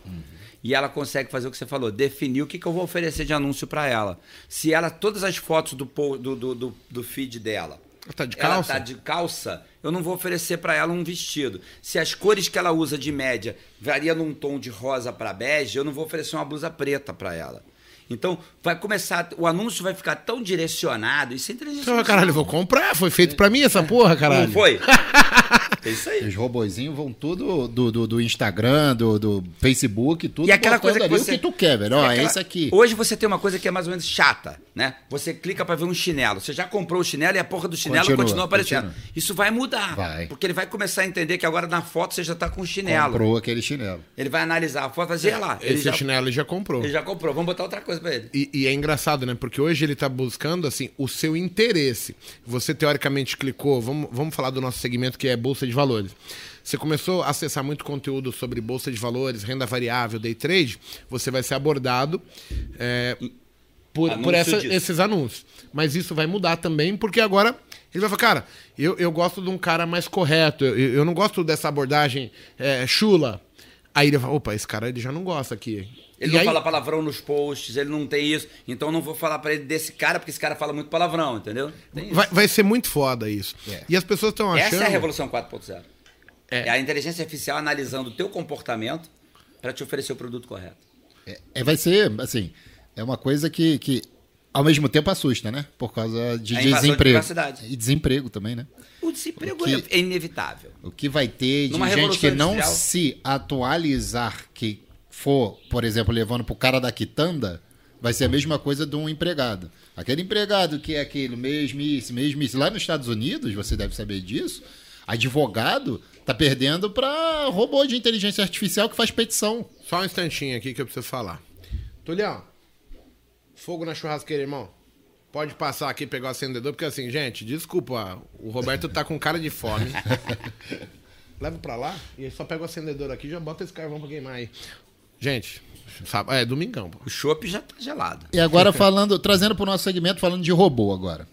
E ela consegue fazer o que você falou, definir o que, que eu vou oferecer de anúncio para ela. Se ela, todas as fotos do, do, do, do, feed dela, Ela tá de ela calça? tá de calça, eu não vou oferecer para ela um vestido. Se as cores que ela usa de média varia num tom de rosa para bege, eu não vou oferecer uma blusa preta para ela. Então, vai começar, o anúncio vai ficar tão direcionado, isso é Você fala, caralho, eu vou comprar, foi feito pra mim essa porra, caralho. Não foi? <laughs> é isso aí. Os robozinhos vão tudo do, do, do Instagram, do, do Facebook, tudo E aquela coisa que ali você... o que tu quer, velho. Ó, é aquela- esse aqui. Hoje você tem uma coisa que é mais ou menos chata, né? Você clica pra ver um chinelo. Você já comprou o chinelo e a porra do chinelo continua, Continua, aparecendo. continua. Isso vai mudar. Vai. Porque ele vai começar a entender que agora na foto você já tá com o chinelo. Comprou aquele chinelo. Ele vai analisar a foto e vai dizer, olha lá, ele Esse já, chinelo ele já comprou. ele já comprou. Vamos botar outra coisa pra ele. E, e é engraçado, né? Porque hoje ele tá buscando, assim, o seu interesse. Você, teoricamente, clicou... Vamos, vamos falar do nosso segmento, que é Bolsa de Valores. Você começou a acessar muito conteúdo sobre Bolsa de Valores, renda variável, day trade, você vai ser abordado é, por, por essa- esses anúncios. Mas isso vai mudar também, porque agora ele vai falar, cara, eu, eu gosto de um cara mais correto, eu, eu não gosto dessa abordagem é, chula. Aí ele fala, opa, esse cara ele já não gosta aqui. Ele E não aí- fala palavrão nos posts, ele não tem isso. Então eu não vou falar pra ele desse cara, porque esse cara fala muito palavrão, entendeu? Vai, vai ser muito foda isso. É. E as pessoas estão achando. Essa é a Revolução 4.0. É. É. a inteligência artificial analisando o teu comportamento para te oferecer o produto correto. É, é, vai ser, assim, é uma coisa que, que ao mesmo tempo assusta, né? Por causa de de desemprego. privacidade. e desemprego também, né? O desemprego O que- é inevitável. O que vai ter de Numa gente que não se atualizar, que for, por exemplo, levando pro cara da quitanda, vai ser a mesma coisa de um empregado. Aquele empregado que é aquele mesmice, mesmice. Lá nos Estados Unidos, você deve saber disso, advogado tá perdendo para robô de inteligência artificial que faz petição. Só um instantinho aqui que eu preciso falar. Tulião, fogo na churrasqueira, irmão. Pode passar aqui e pegar o acendedor, porque assim, gente, desculpa, o Roberto tá com cara de fome. <laughs> Leva pra lá e só pega o acendedor aqui e já bota esse carvão pra queimar aí. Gente, sabe, é domingão, pô. O chopp já tá gelado. E agora falando, trazendo para o nosso segmento, falando de robô agora.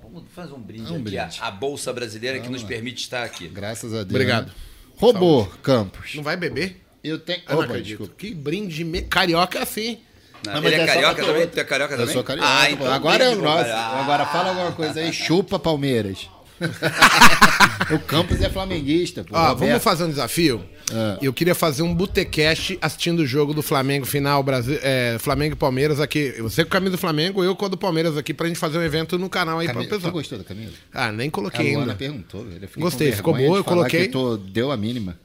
Vamos fazer um brinde Um aqui. brinde. A, a Bolsa Brasileira que nos permite estar aqui. Graças a Deus. Obrigado. né? Robô, Campos. Não vai beber? Eu tenho. Eu não Opa, desculpa. Que brinde me... carioca é assim. Não, Não, mas ele é, é carioca também? Tu é carioca Eu também? sou carioca. Ah, pô. então agora é o pro nosso. Agora fala alguma coisa aí. Chupa Palmeiras. <laughs> o Campos é flamenguista, pô. Ó, Roberto. vamos fazer um desafio? Ah. Eu queria fazer um botecast assistindo o jogo do Flamengo final, Brasil, é, Flamengo e Palmeiras aqui. Você com a camisa do Flamengo, eu com a do Palmeiras aqui, pra gente fazer um evento no canal aí Camisa- pra pessoal. gostou da camisa? Ah, nem A coloquei Luana ainda. perguntou, velho. Gostei, com ficou boa, eu coloquei. Que tu deu a mínima.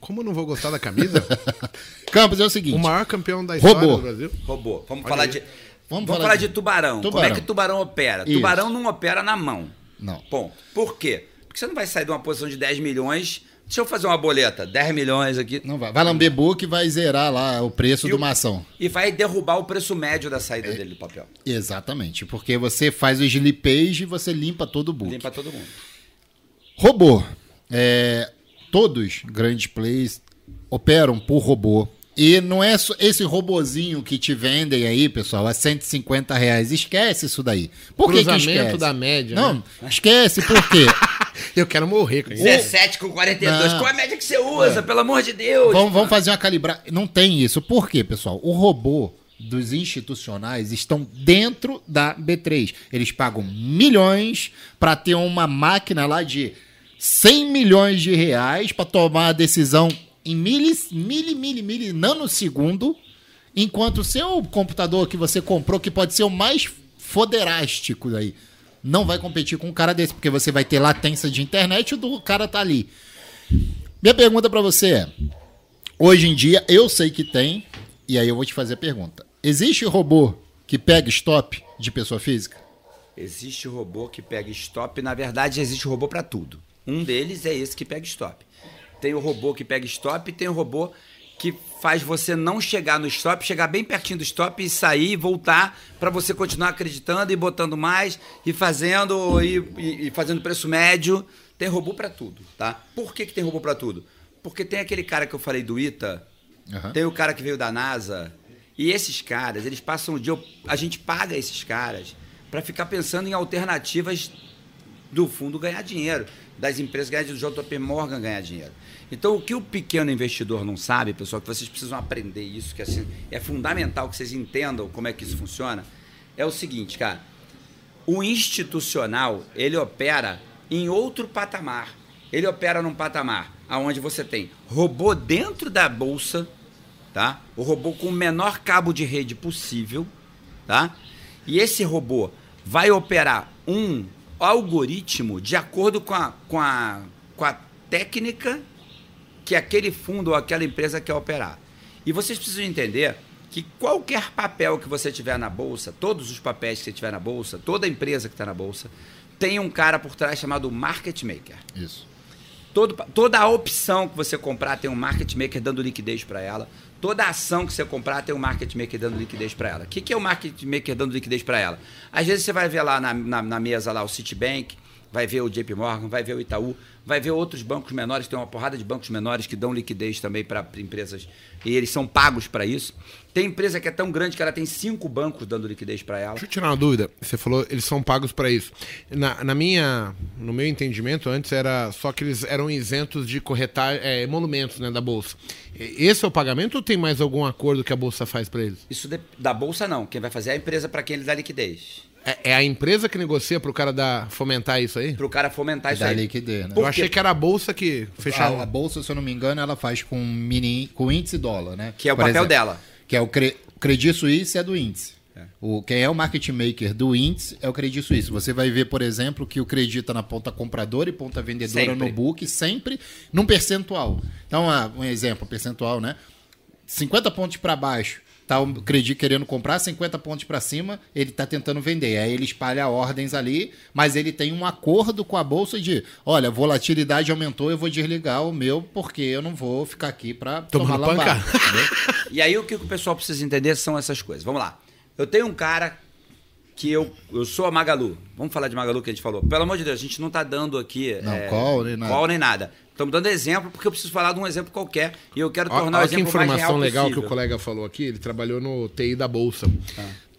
Como eu não vou gostar da camisa? <laughs> Campos é o seguinte. o maior campeão da história Robô. do Brasil. Robô. Vamos Olha falar aí. de. Vamos Vamos, falar de- de tubarão. Como Tubarão. é que tubarão opera? Isso. Tubarão não opera na mão. Não. Ponto. Por quê? Porque você não vai sair de uma posição de 10 milhões Deixa eu fazer uma boleta, 10 milhões aqui. Não vai. Vai lamber book e vai zerar lá o preço E de uma ação. E vai derrubar o preço médio da saída É. dele do papel. Exatamente. Porque você faz o slippage e você limpa todo o book. Limpa todo mundo. Robô. É, todos grandes plays operam por robô. E não é esse robozinho que te vendem aí, pessoal, a 150 reais. Esquece isso daí. Por que, que Cruzamento esquece? da média, Não, né? esquece, por quê? <laughs> Eu quero morrer com isso. 17 com 42. Não. Qual é a média que você usa? Pelo amor de Deus. vamos, vamos fazer uma calibragem. Não tem isso. Por quê, pessoal? O robô dos institucionais estão dentro da B3. Eles pagam milhões para ter uma máquina lá de 100 milhões de reais para tomar a decisão em mili, mili, mili, mili nanosegundo, enquanto o seu computador que você comprou, que pode ser o mais foderástico aí, não vai competir com um cara desse, porque você vai ter latência de internet do cara tá ali. Minha pergunta para você é: hoje em dia eu sei que tem, e aí eu vou te fazer a pergunta. Existe robô que pega stop de pessoa física? Existe robô que pega stop. Na verdade, existe robô para tudo. Um deles é esse que pega stop. Tem o robô que pega stop e tem o robô que faz você não chegar no stop, chegar bem pertinho do stop e sair e voltar para você continuar acreditando e botando mais e fazendo e, e- fazendo preço médio. Tem robô para tudo, tá? Por que, que tem robô para tudo? Porque tem aquele cara que eu falei do ITA, Aham. tem o cara que veio da NASA. E esses caras, eles passam o dia. A gente paga esses caras para ficar pensando em alternativas do fundo ganhar dinheiro, das empresas ganhar dinheiro, do JP Morgan ganhar dinheiro. Então, o que o pequeno investidor não sabe, pessoal, que vocês precisam aprender isso, que assim, é fundamental que vocês entendam como é que isso funciona, é o seguinte, cara. O institucional, ele opera em outro patamar. Ele opera num patamar onde você tem robô dentro da bolsa, tá? O robô com o menor cabo de rede possível, tá? E esse robô vai operar um algoritmo de acordo com a, com a, com a técnica que aquele fundo ou aquela empresa quer operar. E vocês precisam entender que qualquer papel que você tiver na bolsa, todos os papéis que você tiver na bolsa, toda empresa que está na bolsa, tem um cara por trás chamado market maker. Isso. Todo, toda a opção que você comprar tem um market maker dando liquidez para ela. Toda ação que você comprar tem um market maker dando liquidez para ela. O que, que é o market maker dando liquidez para ela? Às vezes você vai ver lá na, na, na mesa lá o Citibank, vai ver o JP Morgan, vai ver o Itaú, vai ver outros bancos menores, tem uma porrada de bancos menores que dão liquidez também para empresas e eles são pagos para isso. Tem empresa que é tão grande que ela tem cinco bancos dando liquidez para ela. Deixa eu tirar uma dúvida. Você falou eles são pagos para isso. Na, na minha, no meu entendimento, antes era só que eles eram isentos de corretar é, emolumentos né, da bolsa. Esse é o pagamento ou tem mais algum acordo que a bolsa faz para eles? Isso de- da bolsa não, quem vai fazer é a empresa para quem ele dá liquidez. É, é a empresa que negocia para o cara dar, fomentar isso aí? Para o cara fomentar isso Dá aí. liquidez, né? Eu achei que era a bolsa que fechava. A, a bolsa, se eu não me engano, ela faz com mini, com índice dólar, né? Que é o Por papel dela. Que é o cre, Credit Suisse é do índice. É. O, quem é o market maker do índice é o Credit Suisse. Você vai ver, por exemplo, que o credita na ponta compradora e ponta vendedora Sempre. no book, sempre num percentual. Então, ah, um exemplo, percentual, né? 50 pontos para baixo, tá o Credit querendo comprar, 50 pontos para cima, ele tá tentando vender. Aí ele espalha ordens ali, mas ele tem um acordo com a bolsa de, olha, a volatilidade aumentou, eu vou desligar o meu porque eu não vou ficar aqui para tomar lambada. E aí o que o pessoal precisa entender são essas coisas. Vamos lá. Eu tenho um cara que eu, eu sou a Magalu. Vamos falar de Magalu que a gente falou. Pelo amor de Deus, a gente não tá dando aqui Não, call nem nada. call nem nada. Estamos dando exemplo porque eu preciso falar de um exemplo qualquer e eu quero Olha tornar o olha que exemplo mais real informação legal que possível. o colega falou aqui. Ele trabalhou no TI da Bolsa.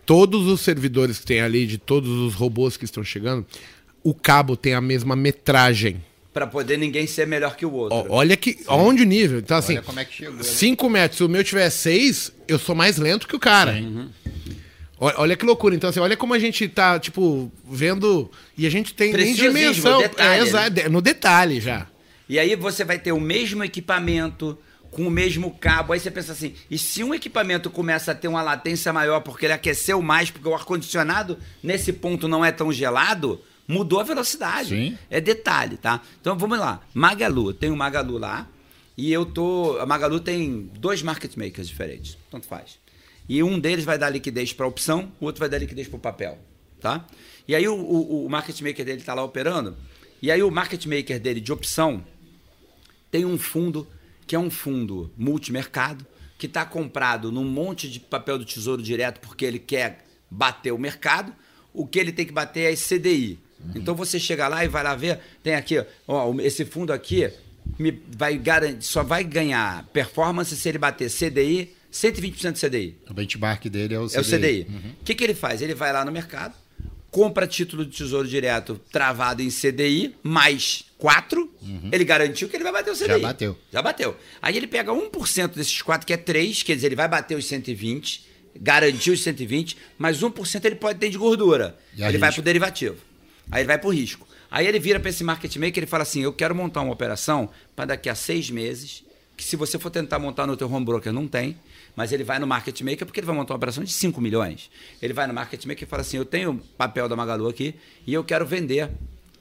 Todos os servidores que tem ali, de todos os robôs que estão chegando, o cabo tem a mesma metragem. Pra poder ninguém ser melhor que o outro. Ó, olha que, onde o nível. Então, assim, Olha como é que chegou. 5 metros, se o meu tiver 6, eu sou mais lento que o cara. Olha, olha que loucura. Então, assim, olha como a gente tá, tipo, vendo. E a gente tem nem dimensão. detalhe, é, exa- né? no detalhe já. E aí você vai ter o mesmo equipamento com o mesmo cabo. Aí você pensa assim, e se um equipamento começa a ter uma latência maior porque ele aqueceu mais, porque o ar-condicionado nesse ponto não é tão gelado, mudou a velocidade. Sim. É detalhe, tá? Então vamos lá. Magalu, tem o Magalu lá. E eu tô. A Magalu tem dois market makers diferentes. Tanto faz. E um deles vai dar liquidez para opção, o outro vai dar liquidez para o papel. Tá? E aí o, o, o market maker dele está lá operando. E aí o market maker dele de opção tem um fundo que é um fundo multimercado, que está comprado num monte de papel do Tesouro Direto porque ele quer bater o mercado. O que ele tem que bater é CDI. Uhum. Então você chega lá e vai lá ver, tem aqui, ó, esse fundo aqui me vai garantir, só vai ganhar performance se ele bater CDI, 120% de CDI. O benchmark dele é o CDI. É o CDI. O uhum. que, que ele faz? Ele vai lá no mercado, compra título de tesouro direto travado em CDI, mais 4, uhum. ele garantiu que ele vai bater o CDI. Já bateu. Já bateu. Aí ele pega 1% desses 4, que é 3, quer dizer, ele vai bater os 120, garantiu os 120, mas 1% ele pode ter de gordura. ele risco? vai para o derivativo. Aí ele vai para o risco. Aí ele vira para esse market maker e fala assim: Eu quero montar uma operação para daqui a seis meses, que se você for tentar montar no teu home broker, não tem, mas ele vai no market maker porque ele vai montar uma operação de 5 milhões. Ele vai no market maker e fala assim: Eu tenho papel da Magalu aqui e eu quero vender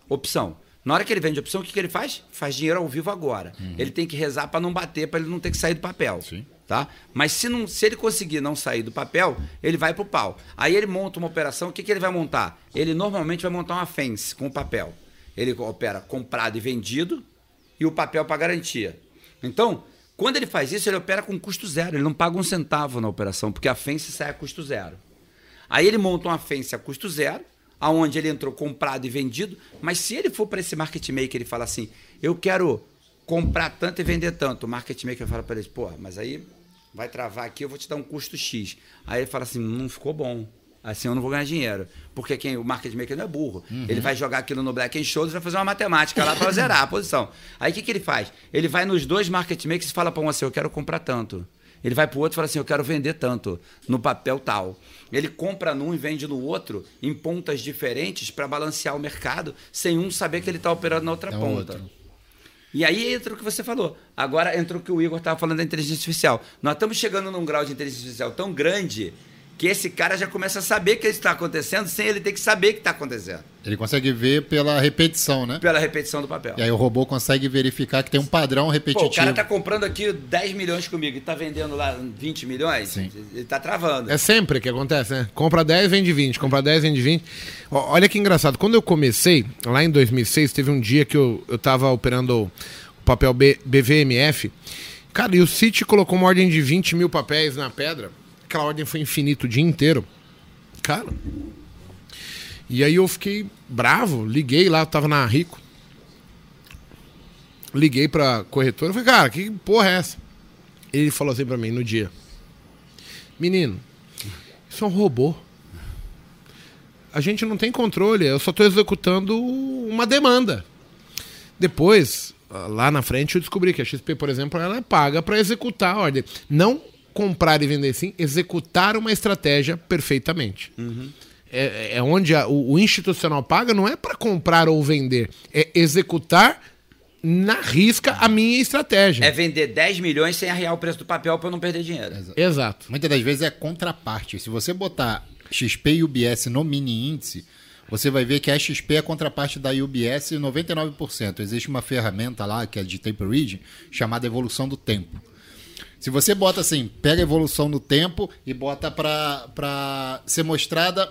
opção. Na hora que ele vende opção, o que, que ele faz? Faz dinheiro ao vivo agora. Uhum. Ele tem que rezar para não bater, para ele não ter que sair do papel. Sim. Tá? Mas se, não, se ele conseguir não sair do papel, ele vai para o pau. Aí ele monta uma operação, o que, que ele vai montar? Ele normalmente vai montar uma fence com o papel. Ele opera comprado e vendido e o papel para garantia. Então, quando ele faz isso, ele opera com custo zero. Ele não paga um centavo na operação, porque a fence sai a custo zero. Aí ele monta uma fence a custo zero, aonde ele entrou comprado e vendido. Mas se ele for para esse market maker e fala assim, eu quero comprar tanto e vender tanto, o market maker fala para ele, pô, mas aí vai travar aqui, eu vou te dar um custo X. Aí ele fala assim, não ficou bom. Assim eu não vou ganhar dinheiro. Porque quem, o market maker não é burro. Uhum. Ele vai jogar aquilo no Black and e vai fazer uma matemática lá para zerar a posição. Aí o que, que ele faz? Ele vai nos dois market makers e fala para um assim, eu quero comprar tanto. Ele vai para o outro e fala assim, eu quero vender tanto, no papel tal. Ele compra num e vende no outro, em pontas diferentes, para balancear o mercado, sem um saber que ele está operando na outra é ponta. Outro. E aí entra o que você falou. Agora entra o que o Igor estava falando da inteligência artificial. Nós estamos chegando num grau de inteligência artificial tão grande que esse cara já começa a saber que isso está acontecendo sem ele ter que saber que está acontecendo. Ele consegue ver pela repetição, né? Pela repetição do papel. E aí o robô consegue verificar que tem um padrão repetitivo. Pô, o cara está comprando aqui 10 milhões comigo e está vendendo lá 20 milhões, Sim. ele está travando. É sempre que acontece, né? Compra 10, vende 20, compra 10, vende 20. Olha que engraçado, quando eu comecei, lá em 2006, teve um dia que eu estava operando o papel B, BVMF, cara, e o City colocou uma ordem de 20 mil papéis na pedra aquela ordem foi infinito o dia inteiro. Cara. E aí eu fiquei bravo, liguei lá, eu tava na Rico. Liguei pra corretora, falei, cara, que porra é essa? Ele falou assim pra mim no dia: Menino, isso é um robô. A gente não tem controle, eu só tô executando uma demanda. Depois, lá na frente, eu descobri que a XP, por exemplo, ela é paga para executar a ordem. Não comprar e vender sim, executar uma estratégia perfeitamente. Uhum. É, é, onde a, o, o, institucional paga não é para comprar ou vender, é executar na risca a minha estratégia. É vender 10 milhões sem arriar o preço do papel para não perder dinheiro. Exato. Exato. Muitas das vezes é contraparte. Se você botar XP e UBS no mini índice, você vai ver que a XP é a contraparte da UBS 99%. Existe uma ferramenta lá, que é de tape reading, chamada evolução do tempo. Se você bota assim, pega a evolução no tempo e bota para ser mostrada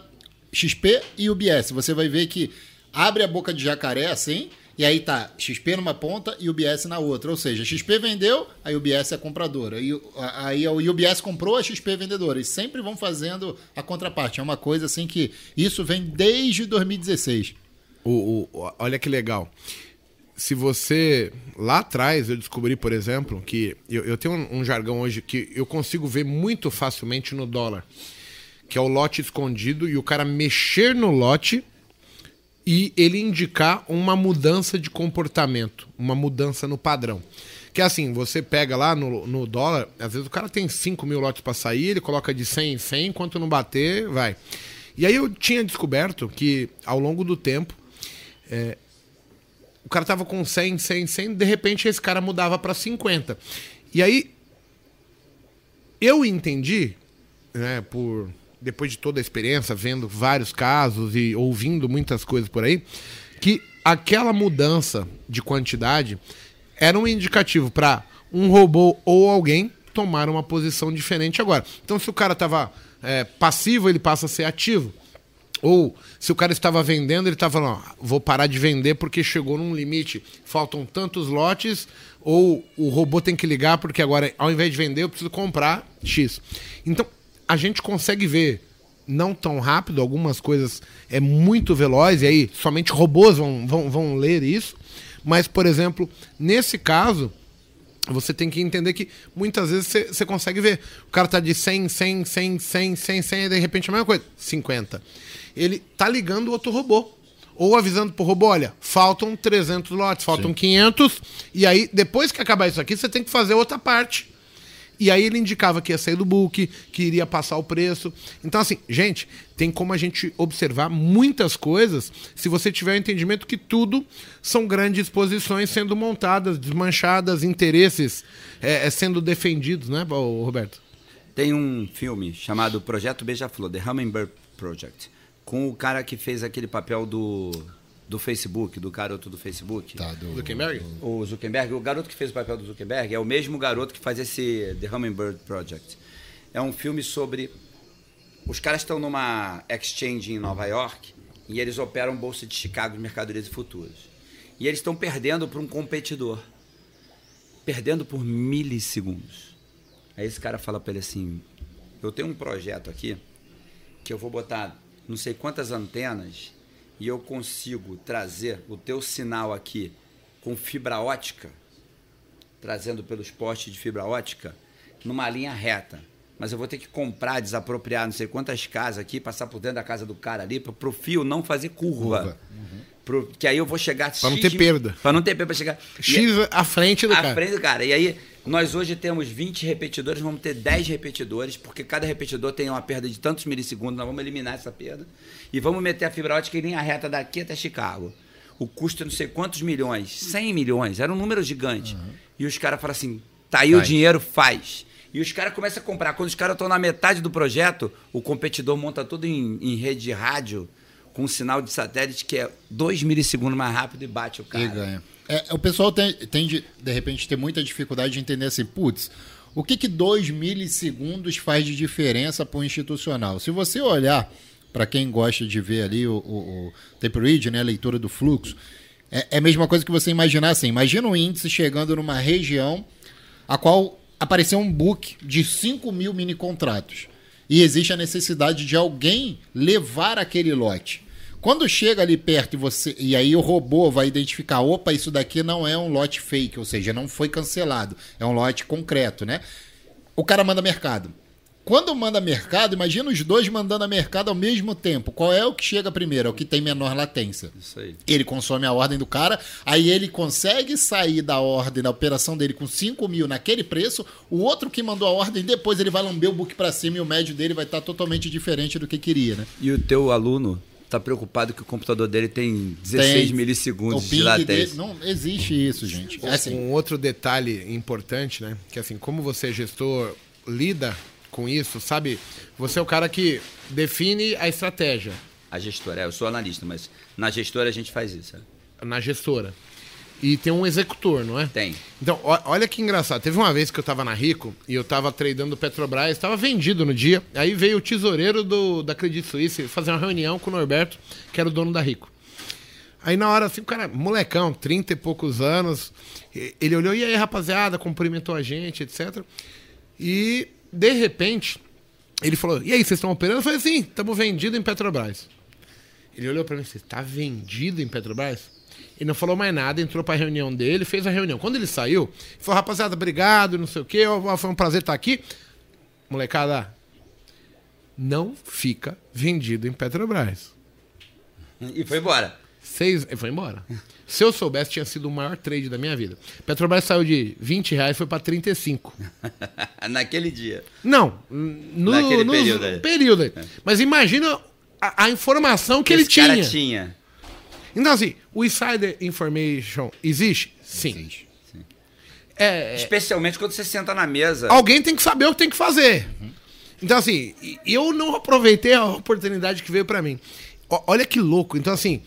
XP e UBS, você vai ver que abre a boca de jacaré assim, e aí tá XP numa ponta e UBS na outra. Ou seja, XP vendeu, a UBS é compradora. E aí o UBS comprou, a XP é vendedora. E sempre vão fazendo a contraparte. É uma coisa assim que isso vem desde 2016. O, o, olha que legal se você. Lá atrás eu descobri, por exemplo, que eu, eu tenho um, um, jargão hoje que eu consigo ver muito facilmente no dólar, que é o lote escondido e o cara mexer no lote e ele indicar uma mudança de comportamento, uma mudança no padrão. Que é assim, você pega lá no, no dólar, às vezes o cara tem 5 mil lotes para sair, ele coloca de 100 em 100, enquanto não bater, vai. E aí eu tinha descoberto que ao longo do tempo, é, o cara tava com 100, 100, 100, de repente esse cara mudava para 50. E aí eu entendi, né, por depois de toda a experiência, vendo vários casos e ouvindo muitas coisas por aí, que aquela mudança de quantidade era um indicativo para um robô ou alguém tomar uma posição diferente agora. Então, se o cara estava é, passivo, ele passa a ser ativo. Ou se o cara estava vendendo, ele estava falando, ó, vou parar de vender porque chegou num limite, faltam tantos lotes, ou o robô tem que ligar porque agora, ao invés de vender, eu preciso comprar X. Então, a gente consegue ver não tão rápido, algumas coisas é muito veloz, e aí somente robôs vão, vão, vão ler isso. Mas, por exemplo, nesse caso, você tem que entender que muitas vezes você, consegue ver. O cara tá de 100, 100, 100, 100, 100, 100, e de repente a mesma coisa, 50. Ele tá ligando outro robô. Ou avisando pro robô, olha, faltam 300 lotes, faltam Sim. 500, e aí, depois que acabar isso aqui, você tem que fazer outra parte. E aí ele indicava que ia sair do book, que iria passar o preço. Então, assim, gente, tem como a gente observar muitas coisas se você tiver o entendimento que tudo são grandes posições sendo montadas, desmanchadas, interesses é, é, sendo defendidos, né, Roberto? Tem um filme chamado Projeto Beija-Flor, The Hummingbird Project, com o cara que fez aquele papel do, do Facebook, do garoto do Facebook. Tá, do, Zuckerberg? O Zuckerberg, o garoto que fez o papel do Zuckerberg é o mesmo garoto que faz esse The Hummingbird Project. É um filme sobre. Os caras estão numa exchange em Nova York e eles operam bolsa de Chicago de mercadorias e futuros. E eles estão perdendo para um competidor. Perdendo por milissegundos. Aí esse cara fala para ele assim: Eu tenho um projeto aqui que eu vou botar não sei quantas antenas e eu consigo trazer o teu sinal aqui com fibra ótica, trazendo pelos postes de fibra ótica, numa linha reta. Mas eu vou ter que comprar, desapropriar não sei quantas casas aqui, passar por dentro da casa do cara ali, para o fio não fazer curva. Curva. Pro- que aí eu vou chegar... Pra não ter perda. Para não ter perda, para chegar... X à frente do à cara. frente do cara. E aí, nós hoje temos 20 repetidores, vamos ter 10 repetidores, porque cada repetidor tem uma perda de tantos milissegundos, nós vamos eliminar essa perda. E vamos meter a fibra ótica em linha reta daqui até Chicago. O custo é não sei quantos milhões, 100 milhões, era um número gigante. E os caras falam assim: tá aí o Faz. dinheiro, faz. E os caras começam a comprar. Quando os caras estão na metade do projeto, o competidor monta tudo em, em rede de rádio, com um sinal de satélite que é 2 milissegundos mais rápido e bate o cara. E ganha. É, o pessoal tem, tende, de repente, ter muita dificuldade de entender assim, putz, o que, que 2 milissegundos faz de diferença para o institucional? Se você olhar, para quem gosta de ver ali o, o, o tape read, né, a leitura do fluxo, é, é a mesma coisa que você imaginar assim. Imagina um índice chegando numa região a qual apareceu um book de 5 mil mini contratos. E existe a necessidade de alguém levar aquele lote. Quando chega ali perto e você. E aí o robô vai identificar, opa, isso daqui não é um lote fake, ou seja, não foi cancelado. É um lote concreto, né? O cara manda mercado. Quando manda mercado, imagina os dois mandando a mercado ao mesmo tempo. Qual é o que chega primeiro? É o que tem menor latência. Isso aí. Ele consome a ordem do cara, aí ele consegue sair da ordem, da operação dele com 5 mil naquele preço. O outro que mandou a ordem, depois ele vai lamber o book pra cima e o médio dele vai estar totalmente diferente do que queria, né? E o teu aluno está preocupado que o computador dele tem 16 Tem- milissegundos o de latência. dele- Não existe isso, gente. É assim, Um outro detalhe importante, né? Que assim, como você é gestor, lida com isso, sabe? Você é o cara que define a estratégia A gestora, é, eu sou analista, mas na gestora a gente faz isso. é. na gestora. E tem um executor, não é? Tem. Então, olha que engraçado. Teve uma vez que eu tava na Rico e eu tava tradando Petrobras, estava vendido no dia. Aí veio o tesoureiro do, da Credit Suisse fazer uma reunião com o Norberto, que era o dono da Rico. Aí na hora, assim, o cara, molecão, 30 e poucos anos, ele olhou, e aí, rapaziada, cumprimentou a gente, etc. E, de repente, ele falou, e aí, vocês estão operando? Eu falei, sim, estamos vendidos em Petrobras. Ele olhou pra mim e disse, tá vendido em Petrobras? Ele não falou mais nada, entrou pra reunião dele, fez a reunião. Quando ele saiu, falou, rapaziada, obrigado, não sei o quê, foi um prazer estar aqui. Molecada, não fica vendido em Petrobras. E foi embora. Seis, foi embora. Se eu soubesse, tinha sido o maior trade da minha vida. Petrobras saiu de 20 reais e foi pra 35. <laughs> Naquele dia. Não, no, Naquele período período aí. Mas imagina a, a informação que ele tinha. tinha. Então, assim, o insider information existe? Sim. existe. É, é, Especialmente quando você senta na mesa. alguém tem que saber o que tem que fazer. Então, assim, eu não aproveitei a oportunidade que veio pra mim. Olha que louco. Então, assim,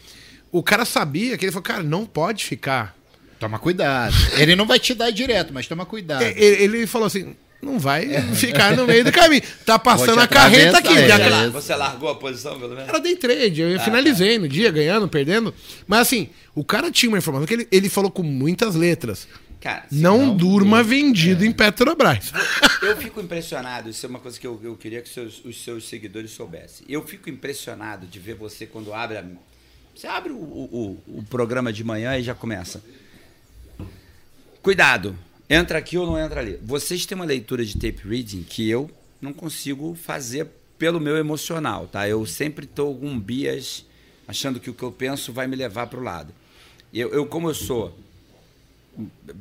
o cara sabia que ele falou, cara, não pode ficar. Toma cuidado. Ele não vai te dar direto, mas toma cuidado. É, Ele, ele falou assim: não vai <laughs> ficar no meio do caminho. Tá passando a carreta aqui. já é. Você largou a posição, pelo menos? era day trade, eu finalizei no dia, ganhando, perdendo. Mas assim, o cara tinha uma informação que ele, ele falou com muitas letras. Cara, Não, durma vendido em Petrobras. <laughs> Eu fico impressionado, isso é uma coisa que eu, eu queria que seus- os seus seguidores soubessem. Eu fico impressionado de ver você quando abre a, Você abre o, o- o programa de manhã e já começa. Cuidado, entra aqui ou não entra ali. Vocês têm uma leitura de tape reading que eu não consigo fazer pelo meu emocional, tá? Eu sempre estou com um bias achando que o que eu penso vai me levar para o lado. Eu, eu, como eu sou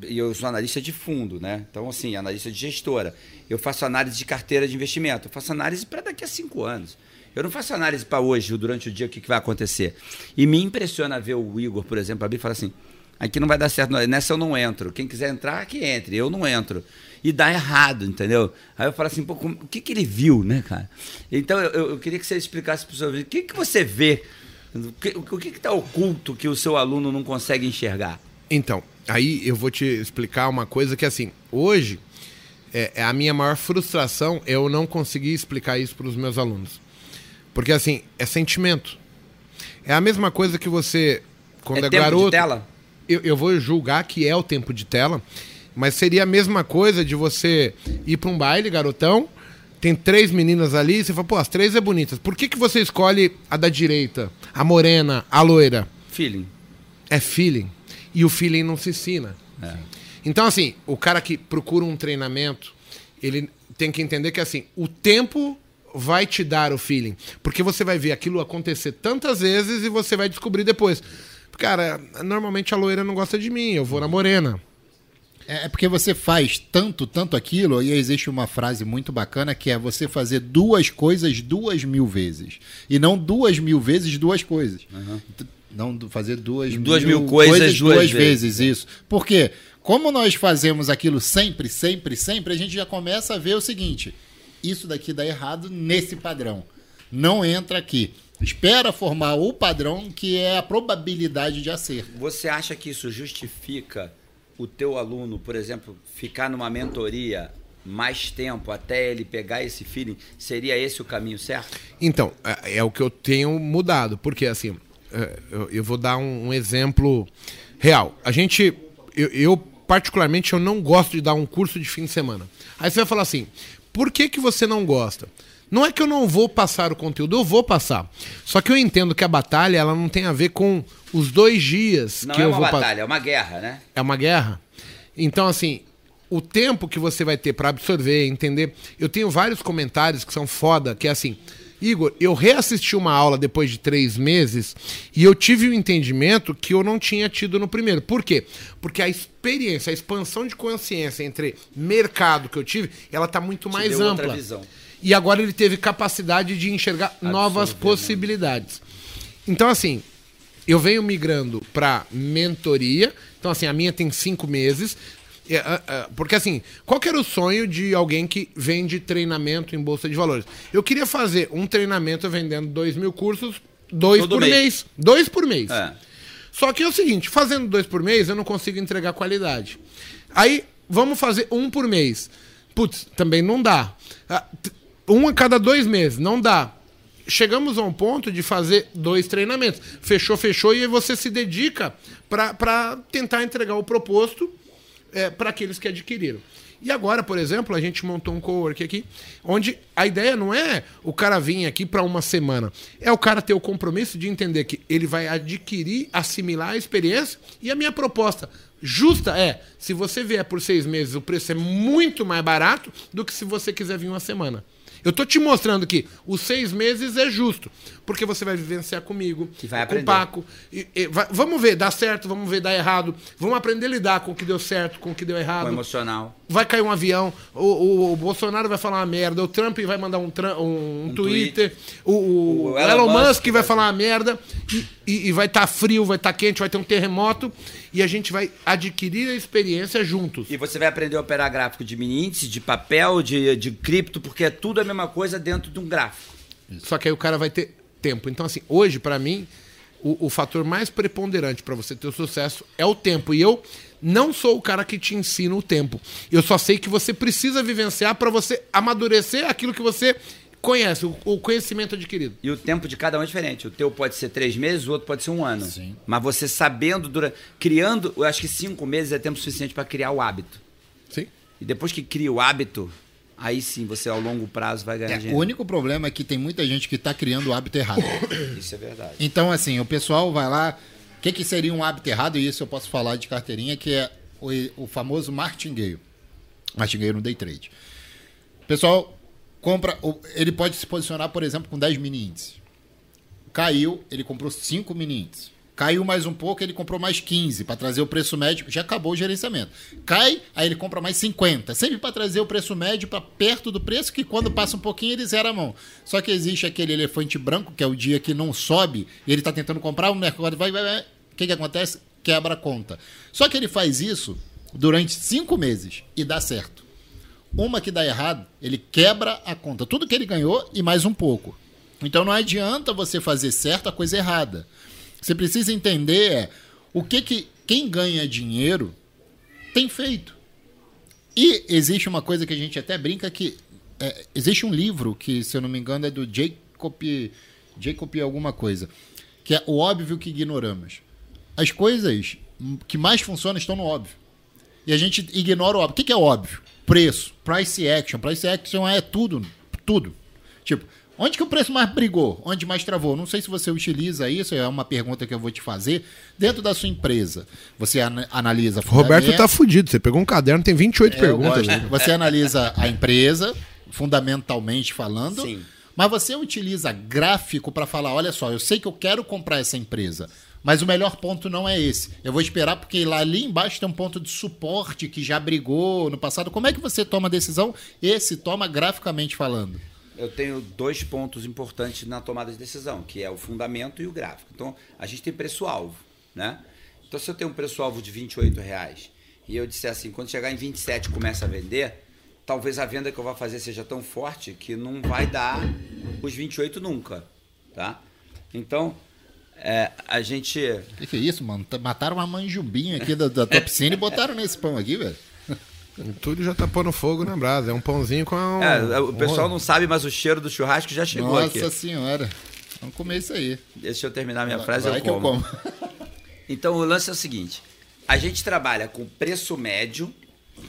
eu sou analista de fundo, né? Então, assim, analista de gestora. Eu faço análise de carteira de investimento. Eu faço análise para daqui a cinco anos. Eu não faço análise para hoje, durante o dia, o que, que vai acontecer. E me impressiona ver o Igor, por exemplo, abrir e falar assim: aqui não vai dar certo, não. nessa eu não entro. Quem quiser entrar, que entre. Eu não entro. E dá errado, entendeu? Aí eu falo assim: pô, como- o que, que ele viu, né, cara? Então, eu, eu- queria que você explicasse para os seus o que, que você vê? O que o que está oculto que o seu aluno não consegue enxergar? Então, aí eu vou te explicar uma coisa que assim, hoje é, é a minha maior frustração é eu não conseguir explicar isso para os meus alunos. Porque assim, é sentimento. É a mesma coisa que você quando é, é garoto, de tela? Eu, eu vou julgar que é o tempo de tela, mas seria a mesma coisa de você ir para um baile, garotão, tem três meninas ali, e você fala, pô, as três é bonitas. Por que, que você escolhe a da direita, a morena, a loira? Feeling. É feeling. E o feeling não se ensina. Então, assim, o cara que procura um treinamento, ele tem que entender que, assim, o tempo vai te dar o feeling. Porque você vai ver aquilo acontecer tantas vezes e você vai descobrir depois. Cara, normalmente a loira não gosta de mim, eu vou na morena. É é porque você faz tanto, tanto aquilo, e existe uma frase muito bacana que é você fazer duas coisas duas mil vezes. E não duas mil vezes duas coisas. T- Não fazer duas, Duas mil coisas duas vezes. Isso. Porque, como nós fazemos aquilo sempre, sempre, sempre, a gente já começa a ver o seguinte: isso daqui dá errado nesse padrão. Não entra aqui. Espera formar o padrão que é a probabilidade de acerto. Você acha que isso justifica o teu aluno, por exemplo, ficar numa mentoria mais tempo até ele pegar esse feeling? Seria esse o caminho certo? Então, é, é o que eu tenho mudado. Porque, assim, é, eu, eu vou dar um, um exemplo real. A gente, eu, eu, particularmente, eu não gosto de dar um curso de fim de semana. Aí você vai falar assim, por que, que você não gosta? Não é que eu não vou passar o conteúdo, eu vou passar. Só que eu entendo que a batalha, ela não tem a ver com os dois dias Não que é eu uma vou pa- batalha, é uma guerra, né? é uma guerra. Então, assim, o tempo que você vai ter para absorver, entender. Eu tenho vários comentários que são foda, que é assim. Igor, eu reassisti uma aula depois de três meses e eu tive o entendimento que eu não tinha tido no primeiro. Por quê? Porque a experiência, a expansão de consciência entre mercado que eu tive, ela tá muito mais deu outra ampla. E agora ele teve capacidade de enxergar novas né? possibilidades. Então, assim, eu venho migrando para mentoria. Então, assim, a minha tem cinco meses. É, ah, ah, Porque, assim, qual que era o sonho de alguém que vende treinamento em Bolsa de Valores? Eu queria fazer um treinamento vendendo dois mil cursos, dois Todo por mês. mês. Dois por mês. É. Só que é o seguinte, fazendo dois por mês, eu não consigo entregar qualidade. Aí, vamos fazer um por mês. Putz, também não dá. Um a cada dois meses, não dá. Chegamos a um ponto de fazer dois treinamentos. Fechou, fechou, e você se dedica para tentar entregar o proposto para aqueles que adquiriram. E agora, por exemplo, a gente montou um cowork aqui, onde a ideia não é o cara vir aqui para uma semana, é o cara ter o compromisso de entender que ele vai adquirir, assimilar a experiência. E a minha proposta justa é: se você vier por seis meses, o preço é muito mais barato do que se você quiser vir uma semana. Eu tô te mostrando que os seis meses é justo, porque você vai vivenciar comigo, E vai com aprender. o Paco. E- e vai- vamos ver, dá certo, vamos ver, dá errado. Vamos aprender a lidar com o que deu certo, com o que deu Com errado. emocional. Vai cair um avião, o, o- o Bolsonaro vai falar uma merda, o Trump vai mandar um, um, Um Twitter, o, o O Elon, Elon Musk, Musk vai falar uma merda, e, e- e vai estar frio, vai estar quente, vai ter um terremoto, e a gente vai adquirir a experiência juntos. E você vai aprender a operar gráfico de mini índice, de papel, de, de cripto, porque é tudo a mesma coisa dentro de um gráfico. Só que aí o cara vai ter tempo. Então, assim, hoje, pra mim, o, o fator mais preponderante para você ter o sucesso é o tempo. E eu não sou o cara que te ensina o tempo. Eu só sei que você precisa vivenciar para você amadurecer aquilo que você conhece, o, o, conhecimento adquirido. E o tempo de cada um é diferente. O teu pode ser três meses, o outro pode ser um ano. Sim. Mas você sabendo, durante, criando, eu acho que cinco meses é tempo suficiente para criar o hábito. Sim. E depois que cria o hábito, aí sim você ao longo prazo vai ganhar é, dinheiro. O único problema é que tem muita gente que está criando o hábito errado. <coughs> Isso é verdade. Então, assim, o pessoal vai lá. O que, que seria um hábito errado? E isso eu posso falar de carteirinha, que é o, o famoso martingueio. Martingueio no day trade. O pessoal compra. Ele pode se posicionar, por exemplo, com 10 mini índices. Caiu, ele comprou 5 mini índices. Caiu mais um pouco, ele comprou mais 15 para trazer o preço médio, já acabou o gerenciamento. Cai, aí ele compra mais 50, sempre para trazer o preço médio para perto do preço, que quando passa um pouquinho ele zera a mão. Só que existe aquele elefante branco, que é o dia que não sobe, e ele está tentando comprar, o mercado vai, vai, vai. O que, que acontece? Quebra a conta. Só que ele faz isso durante cinco meses e dá certo. Uma que dá errado, ele quebra a conta. Tudo que ele ganhou e mais um pouco. Então não adianta você fazer certo a coisa errada. Você precisa entender é, o que, que quem ganha dinheiro tem feito. E existe uma coisa que a gente até brinca que é, existe um livro que, se eu não me engano, é do Jacob, Jacob alguma coisa, que é o óbvio que ignoramos. As coisas que mais funcionam estão no óbvio. E a gente ignora o óbvio. O que é óbvio? Preço, price action. Price action é tudo, tudo. Tipo, Onde que o preço mais brigou? Onde mais travou? Não sei se você utiliza isso, é uma pergunta que eu vou te fazer. Dentro da sua empresa, você an analisa... Roberto tá fudido, você pegou um caderno, tem 28 é, perguntas. Você analisa a empresa, fundamentalmente falando, Sim. mas você utiliza gráfico para falar, olha só, eu sei que eu quero comprar essa empresa, mas o melhor ponto não é esse. Eu vou esperar porque lá ali embaixo tem um ponto de suporte que já brigou no passado. Como é que você toma a decisão? Esse toma graficamente falando eu tenho dois pontos importantes na tomada de decisão, que é o fundamento e o gráfico. Então, a gente tem preço-alvo, né? Então, se eu tenho um preço-alvo de 28 reais e eu disser assim, quando chegar em 27 começa a vender, talvez a venda que eu vou fazer seja tão forte que não vai dar os 28 nunca, tá? Então, é, a gente... O que, que, é isso, mano? Mataram uma manjubinha aqui da, da Topcine <laughs> e botaram nesse pão aqui, velho. O Túlio já tá pondo fogo na brasa. É um pãozinho com a. É, o pessoal não sabe, mas o cheiro do churrasco já chegou Nossa aqui. Nossa senhora. Vamos comer isso aí. Deixa eu terminar minha frase Vai eu como. eu como. <laughs> então o lance é o seguinte: a gente trabalha com preço médio,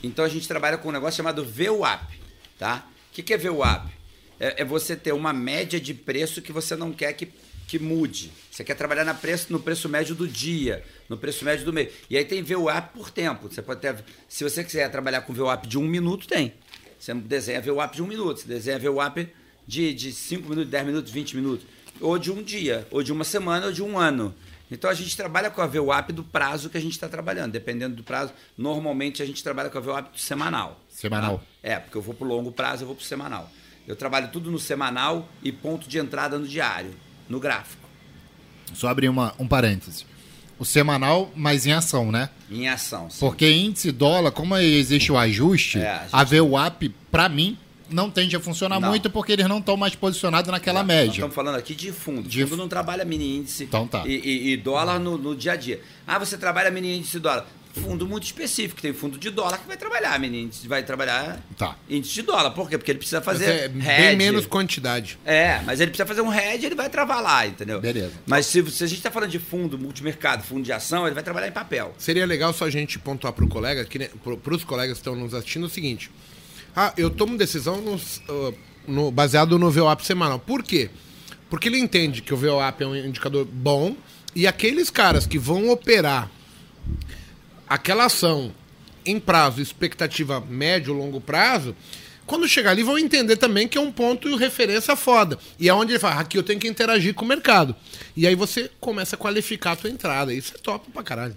então a gente trabalha com um negócio chamado VWAP. Tá? O que, que é VWAP? É, é você ter uma média de preço que você não quer que que mude. Você quer trabalhar na preço, no preço médio do dia, no preço médio do mês. E aí tem VWAP por tempo. Você pode ter, se você quiser trabalhar com VWAP de um minuto, tem. Você desenha VWAP de um minuto, você desenha VWAP de, de 5 minutos, 10 minutos, 20 minutos. Ou de um dia, ou de uma semana, ou de um ano. Então a gente trabalha com a VWAP do prazo que a gente está trabalhando. Dependendo do prazo, normalmente a gente trabalha com a VWAP semanal. Semanal. Tá? É, porque eu vou para o longo prazo, eu vou para o semanal. Eu trabalho tudo no semanal e ponto de entrada no diário no gráfico. Só abrir uma, um parêntese. O semanal, mas em ação, né? Em ação, sim. Porque índice dólar, como existe o ajuste, é, a, gente... a VWAP, para mim, não tende a funcionar não. muito porque eles não estão mais posicionados naquela não, média. estamos falando aqui de fundo. De fundo não trabalha mini índice então, tá. e, e, e dólar no, no, dia a dia. Ah, você trabalha mini índice e dólar fundo muito específico. Tem fundo de dólar que vai trabalhar, menino. Vai trabalhar tá. índice de dólar. Por quê? Porque ele precisa fazer. É bem menos quantidade. É, mas ele precisa fazer um hedge ele vai travar lá, entendeu? Beleza. Mas se, se a gente está falando de fundo, multimercado, fundo de ação, ele vai trabalhar em papel. Seria legal só a gente pontuar para o colega, que, para os colegas que estão nos assistindo, o seguinte. Ah, eu tomo decisão no, uh, no, baseado no VWAP semanal. Por quê? Porque ele entende que o VWAP é um indicador bom e aqueles caras que vão operar aquela ação em prazo, expectativa médio, longo prazo, quando chegar ali vão entender também que é um ponto de referência foda. E é onde ele fala, aqui eu tenho que interagir com o mercado. E aí você começa a qualificar a tua entrada. Isso é top pra caralho.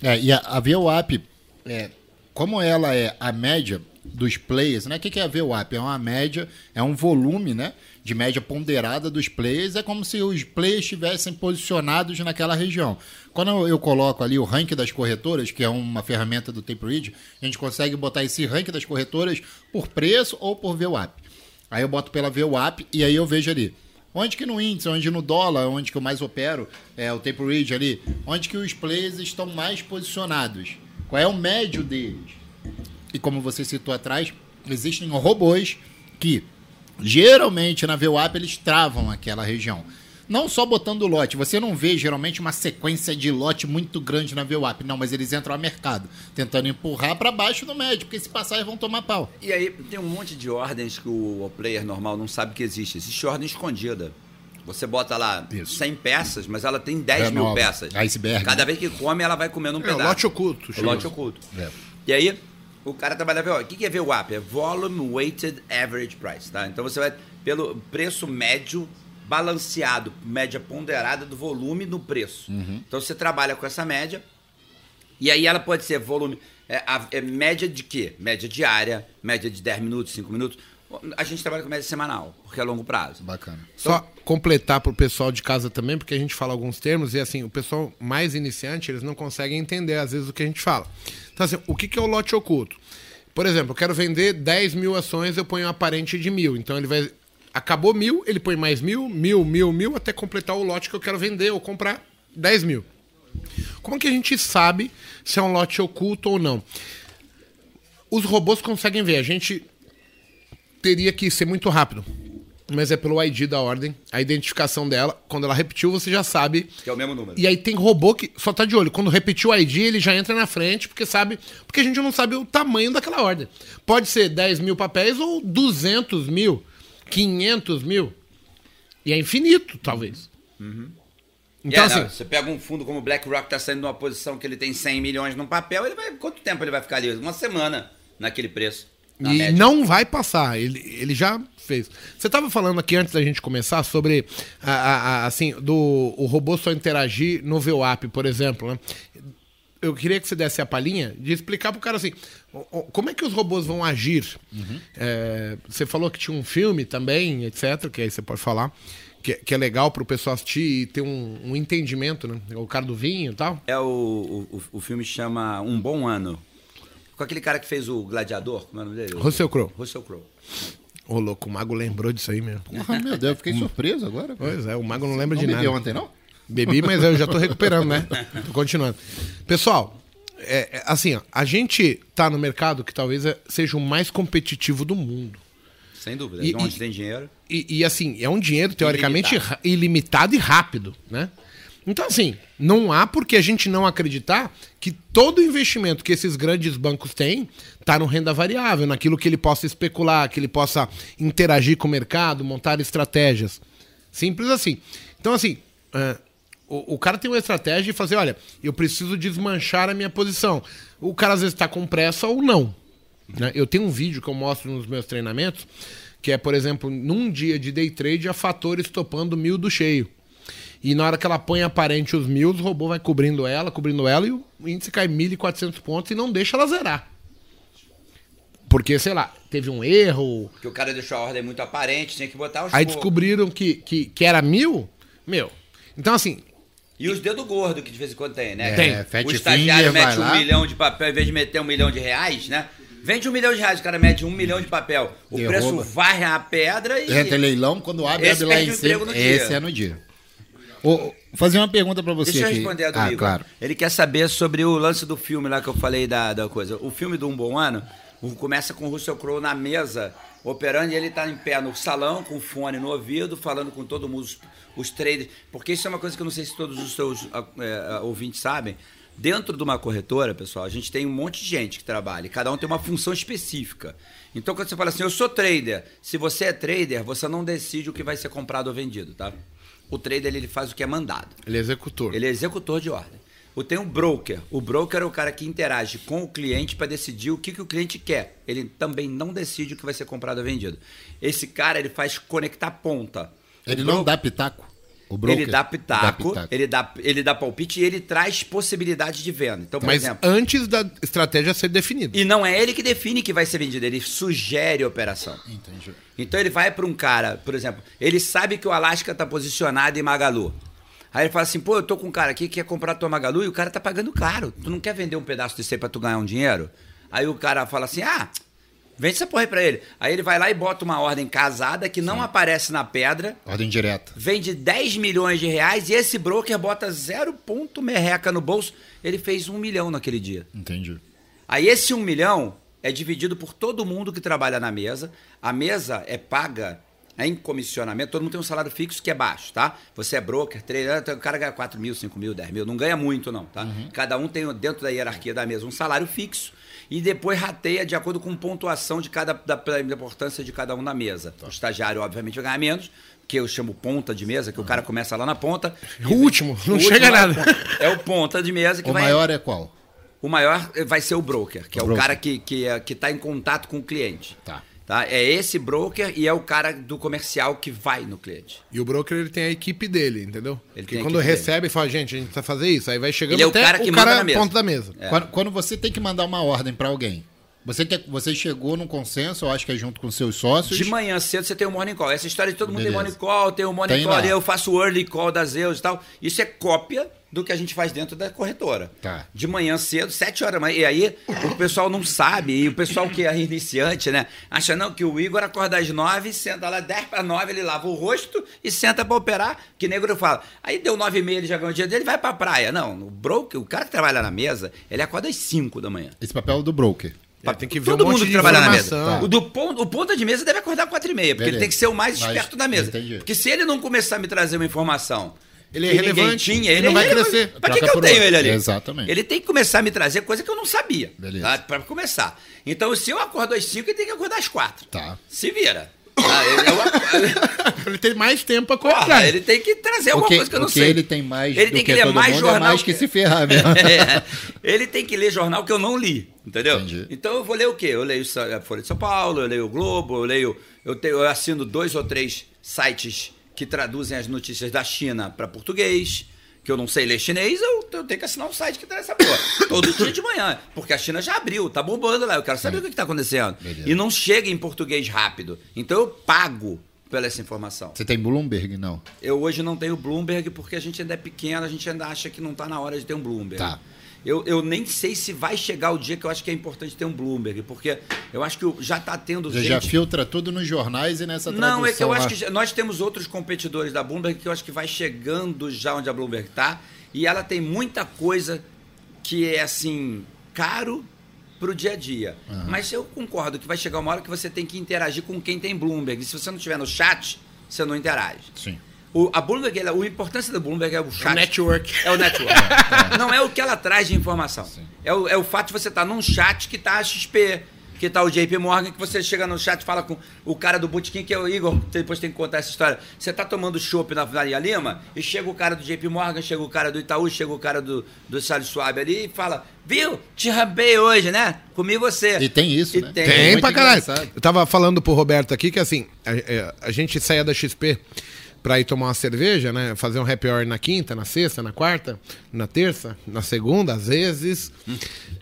É, e a, a VWAP, é, como ela é a média dos players, né? O que é a VWAP? É uma média, é um volume, né? De média ponderada dos players. É como se os players estivessem posicionados naquela região. Quando eu coloco ali o ranking das corretoras, que é uma ferramenta do TapeRead, a gente consegue botar esse ranking das corretoras por preço ou por VWAP. Aí eu boto pela VWAP e aí eu vejo ali Onde que no índice, onde no dólar, onde que eu mais opero, é o tape read ali, onde que os players estão mais posicionados? Qual é o médio deles? E como você citou atrás, existem robôs que geralmente na VWAP eles travam aquela região. Não só botando lote, você não vê geralmente uma sequência de lote muito grande na VWAP, não, mas eles entram ao mercado, tentando empurrar para baixo do médio, porque se passar eles vão tomar pau. E aí tem um monte de ordens que o, player normal não sabe que existe. Existe ordem escondida. Você bota lá Isso. 100 peças, mas ela tem 10 mil Renova. peças. Iceberg, Cada né? vez que come, ela vai comendo um É, pedaço. lote oculto, lote oculto. É. E aí, o cara trabalha VWAP. O que é VWAP? É Volume Weighted Average Price, tá? Então você vai pelo preço médio balanceado, média ponderada do volume no preço. Então você trabalha com essa média e aí ela pode ser volume. É, a- é média de quê? Média diária, média de 10 minutos, 5 minutos. A gente trabalha com média semanal, porque é longo prazo. Bacana. Só completar pro pessoal de casa também, porque a gente fala alguns termos e assim, o pessoal mais iniciante, eles não conseguem entender às vezes o que a gente fala. Então assim, o que que é o lote oculto? Por exemplo, eu quero vender 10 mil ações, eu ponho um aparente de mil. Então ele vai. Acabou mil, ele põe mais mil, mil, mil, mil, até completar o lote que eu quero vender ou comprar 10 mil. Como que a gente sabe se é um lote oculto ou não? Os robôs conseguem ver. A gente teria que ser muito rápido. Mas é pelo ID da ordem, a identificação dela. Quando ela repetiu, você já sabe. Que é o mesmo número. E aí tem robô que só tá de olho. Quando repetiu o ID, ele já entra na frente, porque sabe. Porque a gente não sabe o tamanho daquela ordem. Pode ser 10 mil papéis ou 200 mil, 500 mil. E é infinito, talvez. Então, É, assim. não, você pega um fundo como o BlackRock tá saindo numa posição que ele tem 100 milhões no papel, ele vai quanto tempo ele vai ficar ali? Uma semana naquele preço. E média. não vai passar, ele, ele já fez. Você estava falando aqui antes da gente começar sobre a, a- a- assim, do o robô só interagir no VWAP, por exemplo, né? Eu queria que você desse a palhinha de explicar pro cara assim, o- o- como é que os robôs vão agir. É, você falou que tinha um filme também, etc, que aí você pode falar, que, que é legal pro pessoal assistir e ter um, um entendimento, né? O cara do vinho e tal. É o, o, o- o filme chama Um Bom Ano. Com aquele cara que fez o Gladiador, como é o nome dele? Russell Crowe. Russell Crowe. Ô, louco, o Mago lembrou disso aí mesmo. Porra, meu Deus, eu fiquei surpreso agora. cara. Pois é, o Mago não lembra Não de nada. bebeu ontem, não? Bebi, mas eu já tô recuperando, né? <laughs> Tô continuando. Pessoal, é, é, assim, ó, a gente tá no mercado que talvez é- seja o mais competitivo do mundo. Sem dúvida. E- onde e- tem dinheiro. E, e, assim, é um dinheiro teoricamente Ilimitado. ilimitado e rápido, né? Então, assim, não há por que a gente não acreditar que todo investimento que esses grandes bancos têm tá no renda variável, naquilo que ele possa especular, que ele possa interagir com o mercado, montar estratégias. Simples assim. Então, assim, é, o, o cara tem uma estratégia de fazer, olha, eu preciso desmanchar a minha posição. O cara às vezes está com pressa ou não. né? Eu tenho um vídeo que eu mostro nos meus treinamentos, que é, por exemplo, num dia de day trade, a fatores topando mil do cheio. E na hora que ela põe aparente os mil, o robô vai cobrindo ela, cobrindo ela, e o índice cai 1.400 pontos e não deixa ela zerar. Porque, sei lá, teve um erro, Que o cara deixou a ordem muito aparente, tinha que botar os aí descobriram que, que, que era mil, meu. Então, assim, E os dedos gordos que de vez em quando tem, né? Tem. É, Fat o estagiário Finger mete um lá. milhão de papel em vez de meter um milhão de reais, né? Vende um milhão de reais, o cara mete um milhão de papel. O Derruba. preço varre a pedra e. Entra leilão, quando abre, Esse abre lá em cima. no dia. Esse é no dia. Ô, ô, fazer uma pergunta pra você Deixa eu aqui. responder a do ah, Igor. claro. Ele quer saber sobre o lance do filme lá que eu falei da, da coisa. O filme do Um Bom Ano começa com o Russell Crowe na mesa, operando, e ele tá em pé no salão, com fone no ouvido, falando com todo mundo, os, os traders. Porque isso é uma coisa que eu não sei se todos os seus ah, eh, ouvintes sabem. Dentro de uma corretora, pessoal, a gente tem um monte de gente que trabalha, e cada um tem uma função específica. Então, quando você fala assim, eu sou trader, se você é trader, você não decide o que vai ser comprado ou vendido, tá? O trader ele faz o que é mandado. ele é executor. Ele é executor de ordem. O tem um broker. O broker é o cara que interage com o cliente para decidir o que, que o cliente quer. Ele também não decide o que vai ser comprado ou vendido. Esse cara ele faz conectar ponta. Ele O não dá pitaco? O broker Ele dá pitaco, pitaco. Ele, dá, ele dá palpite e ele traz possibilidade de venda. Então, por Mas exemplo. antes da estratégia ser definida. E não é ele que define que vai ser vendido, ele sugere a operação. Entendi. Então ele vai para um cara, por exemplo, ele sabe que o Alasca tá posicionado em Magalu. Aí ele fala assim, pô, eu tô com um cara aqui que quer comprar tua Magalu e o cara tá pagando caro. Tu não quer vender um pedaço desse aí pra tu ganhar um dinheiro? Aí o cara fala assim, ah, Vende essa porra aí pra ele. Aí ele vai lá e bota uma ordem casada que não aparece na pedra, Ordem direta. vende 10 milhões de reais e esse broker bota zero ponto merreca no bolso. Ele fez um milhão naquele dia. Entendi. Aí esse um milhão é dividido por todo mundo que trabalha na mesa. A mesa é paga em comissionamento, todo mundo tem um salário fixo que é baixo, tá? Você é broker, trader, o cara ganha 4 mil, 5 mil, 10 mil, não ganha muito não, tá? Cada um tem dentro da hierarquia da mesa um salário fixo e depois rateia de acordo com pontuação de cada da, da importância de cada um na mesa. O estagiário, obviamente, vai ganhar menos, que eu chamo ponta de mesa, que o cara começa lá na ponta. O último, não O chega último é nada. É o ponta de mesa que O vai maior é qual? O maior vai ser o broker, que é o broker. cara que está que, é- que tá em contato com o cliente. Tá. Tá? É esse broker e é o cara do comercial que vai no cliente. E o broker ele tem a equipe dele, entendeu? Ele que tem a quando recebe, fala, gente, a gente precisa fazer isso. Aí vai chegando Ele é o até cara que o manda cara na mesa. ponta da mesa. É. Quando, quando você tem que mandar uma ordem pra alguém, você, quer, você chegou num consenso, eu acho que é junto com seus sócios. De manhã cedo você tem o morning call. Essa história de todo mundo Beleza. tem morning call, tem o morning Tem call, lá. eu faço o early call das EUs e tal. Isso é cópia do que a gente faz dentro da corretora. Tá. De manhã cedo, 7 horas da manhã. E aí o pessoal não sabe, e o pessoal que é iniciante, né? Acha não que o Igor acorda às 9, senta lá 10 para 9, ele lava o rosto e senta para operar, que negro fala. Aí deu 9 e meia, ele já ganhou o dia dele, vai pra praia. Não, o broker, o cara que trabalha na mesa, ele acorda às 5 da manhã. Esse papel é do broker. Ele tem que ver Todo um mundo que trabalha na mesa. informação. O, do ponto, o ponta de mesa deve acordar 4 e meia, porque Beleza. ele tem que ser o mais Mas- esperto da mesa. entendi. Porque se ele não começar a me trazer uma informação Ele é relevante, tinha, ele ele não é vai irrelevante. crescer. Pra que, que eu tenho outro. ele ali? Exatamente. Ele tem que começar a me trazer coisa que eu não sabia. Beleza. Tá? Pra começar. Então, se eu acordo às 5, ele tem que acordar às 4. Tá. Se vira. Eu- eu- <laughs> Ele tem mais tempo pra comprar. ele tem que trazer alguma que, coisa que eu não sei. ele tem mais Ele tem que que, ler mais é jornal mais que que- se ferrar mesmo. <laughs> É, ele tem que ler jornal que eu não li, entendeu? Entendi. Então eu vou ler o quê? Eu leio a Folha de São Paulo, eu leio o Globo, eu leio. Eu, tenho, eu assino dois ou três sites que traduzem as notícias da China para português. Que eu não sei ler chinês, eu, eu tenho que assinar um site que traz essa porra. <coughs> Todo dia de manhã. Porque a China já abriu, tá bombando lá. Eu quero saber o que, que tá acontecendo. Beleza. E não chega em português rápido. Então eu pago pela essa informação. Você tem Bloomberg, não? Eu hoje não tenho Bloomberg porque a gente ainda é pequeno, a gente ainda acha que não está na hora de ter um Bloomberg. Tá. Eu, eu nem sei se vai chegar o dia que eu acho que é importante ter um Bloomberg, porque eu acho que o- já está tendo Você gente... já filtra tudo nos jornais e nessa tradução Não, é que eu acho lá. que já- nós temos outros competidores da Bloomberg que eu acho que vai chegando já onde a Bloomberg está, e ela tem muita coisa que é assim caro pro dia a dia. Mas eu concordo que vai chegar uma hora que você tem que interagir com quem tem Bloomberg. E se você não estiver no chat, você não interage. Sim. O, a Bloomberg, ela, a importância da Bloomberg é o chat. network. É o network. <laughs> Não é o que ela traz de informação. É o, é o fato de você estar num chat que tá a XP, que tá o JP Morgan, que você chega no chat e fala com o cara do Botequim, que é o Igor, que depois tem que contar essa história. Você tá tomando chopp na Faria Lima e chega o cara do JP Morgan, chega o cara do Itaú, chega o cara do, do Salles Suave ali e fala: Viu? Te rampei hoje, né? Comi você. E tem isso, E né? tem. Tem pra caralho. engraçado. Eu tava falando pro Roberto aqui que assim, a, é, a gente saía da XP pra ir tomar uma cerveja, né? Fazer um happy hour na quinta, na sexta, na quarta, na terça, na segunda, às vezes.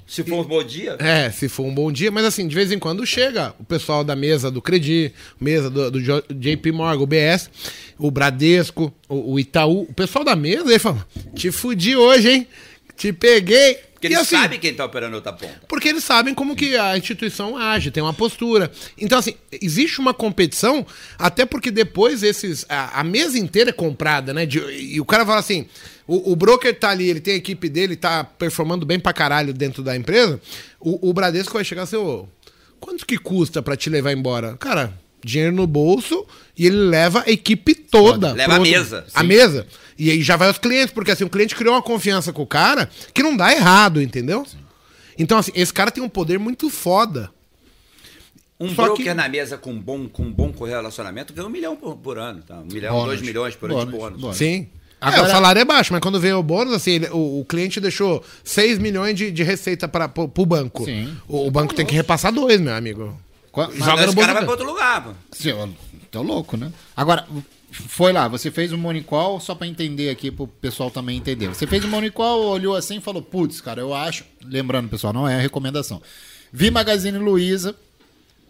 Se for um bom dia. É, se for um bom dia, mas assim, de vez em quando chega o pessoal da mesa do Credi, mesa do, do JP Morgan, o BS, o Bradesco, o, o Itaú, o pessoal da mesa, ele fala: Te fudi hoje, hein? Te peguei. Porque E ele assim, sabe quem tá operando outra ponta. porque eles sabem como que a instituição age, tem uma postura. Então, assim, existe uma competição, até porque depois esses. A, a mesa inteira é comprada, né? De- e o cara fala assim: o, o broker tá ali, ele tem a equipe dele, tá performando bem pra caralho dentro da empresa. O, o Bradesco vai chegar assim, ô, quanto que custa pra te levar embora? Cara, dinheiro no bolso e ele leva a equipe toda. Leva a mesa. A mesa. E aí já vai os clientes, porque assim, o cliente criou uma confiança com o cara que não dá errado, entendeu? Então, assim, esse cara tem um poder muito foda. Um Só broker que- na mesa com bom, com bom relacionamento ganha um milhão por, por ano. Tá? Um milhão, Bônus. dois milhões por ano de Bônus, bônus. bônus. Sim. Agora- É, o salário é baixo, mas quando vem o bônus, assim, ele- o, o cliente deixou 6 milhões de, de receita para pro, pro banco. Sim. O, o banco tem que repassar dois, meu amigo. Mas Joga no cara vai para outro lugar. pô. Sim, eu tô louco, né? Agora, foi lá, você fez um morning call, só pra entender aqui, pro pessoal também entender. Você fez um morning call, olhou assim e falou, putz, cara, eu acho... Lembrando, pessoal, não é a recomendação. Vi Magazine Luiza,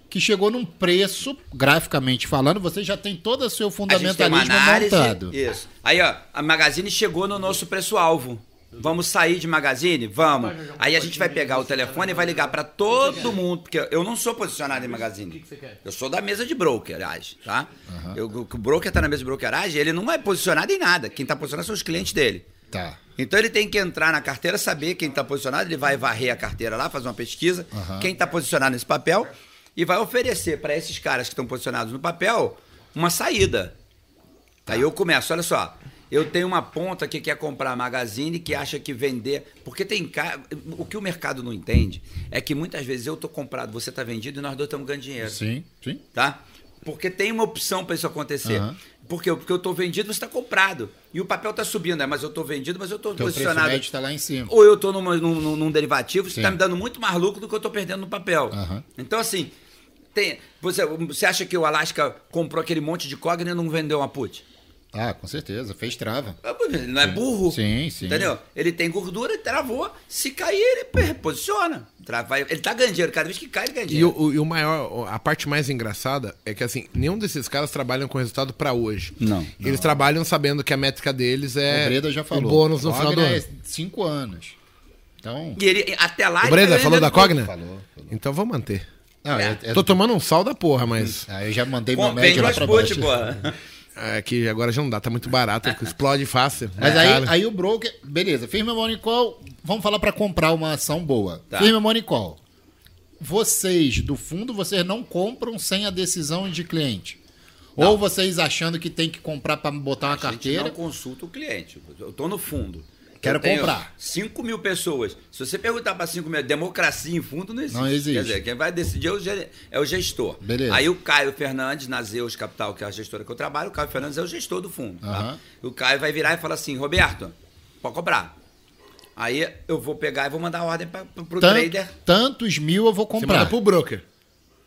que chegou num preço, graficamente falando, você já tem todo o seu A gente tem uma fundamentalismo análise. montado. Isso. Aí, ó, a Magazine chegou no nosso preço-alvo. Vamos sair de magazine? Vamos. Aí a gente vai pegar o telefone e vai ligar para todo mundo, porque eu não sou posicionado em magazine. Eu sou da mesa de brokeragem, tá? Eu, o broker tá na mesa de brokeragem, ele não é posicionado em nada. Quem tá posicionado são os clientes dele. Tá. Então ele tem que entrar na carteira, saber quem está posicionado, ele vai varrer a carteira lá, fazer uma pesquisa, Aham. quem está posicionado nesse papel, e vai oferecer para esses caras que estão posicionados no papel uma saída. Aí eu começo, olha só, eu tenho uma ponta que quer comprar magazine, que acha que vender. Porque tem. O que o mercado não entende é que muitas vezes eu tô comprado, você tá vendido e nós dois estamos ganhando dinheiro Sim, sim. tá? Porque tem uma opção para isso acontecer. Aham. Por quê? Porque eu estou vendido, você está comprado. E o papel está subindo, né? Mas eu estou vendido, mas eu estou posicionado. médio está lá em cima. Ou eu estou num, num, num derivativo, você está me dando muito mais lucro do que eu estou perdendo no papel. Aham. Então, assim, tem, você, você acha que o Alaska comprou aquele monte de cogna e não vendeu uma put? Ah, com certeza. Fez trava. Ele não é burro. Sim, sim. Entendeu? Ele tem gordura, ele travou. Se cair, ele reposiciona. Tra- vai- Ele tá ganhando dinheiro. Cada vez que cai, ele ganha E dinheiro. o, o- e o maior, a parte mais engraçada é que assim, nenhum desses caras trabalham com resultado pra hoje. Não. Eles trabalham sabendo que a métrica deles é o Breda já falou. o bônus no Cogna final do ano. é cinco anos. Então. E ele, até lá... O Breda tá falou da Cogna? Falou, falou. Então vou manter. Não, é, é- Tô tomando um sal da porra, mas Ah, eu já mandei Pô, meu vende lá pra baixo. porra. <laughs> é que agora já não dá, tá muito barato, <laughs> explode fácil. Mas É aí, caro. aí o broker, beleza, firma Money Call, vamos falar para comprar uma ação boa. Tá. Firma Money Call. Vocês do fundo, vocês não compram sem a decisão de cliente. Ou vocês achando que tem que comprar para botar uma A gente carteira. não consulta o cliente. Eu tô no fundo. Quero Eu tenho comprar. 5 mil pessoas. Se você perguntar para 5 mil, democracia em fundo não existe. Não existe. Quer dizer, quem vai decidir é o, é o gestor. Beleza. Aí o Caio Fernandes, na Zeus Capital, que é a gestora que eu trabalho, o Caio Fernandes é o gestor do fundo. tá? Aham. O Caio vai virar e falar assim: Roberto, pode comprar. Aí eu vou pegar e vou mandar a ordem para o trader. Tantos mil eu vou Você manda comprar. pro broker.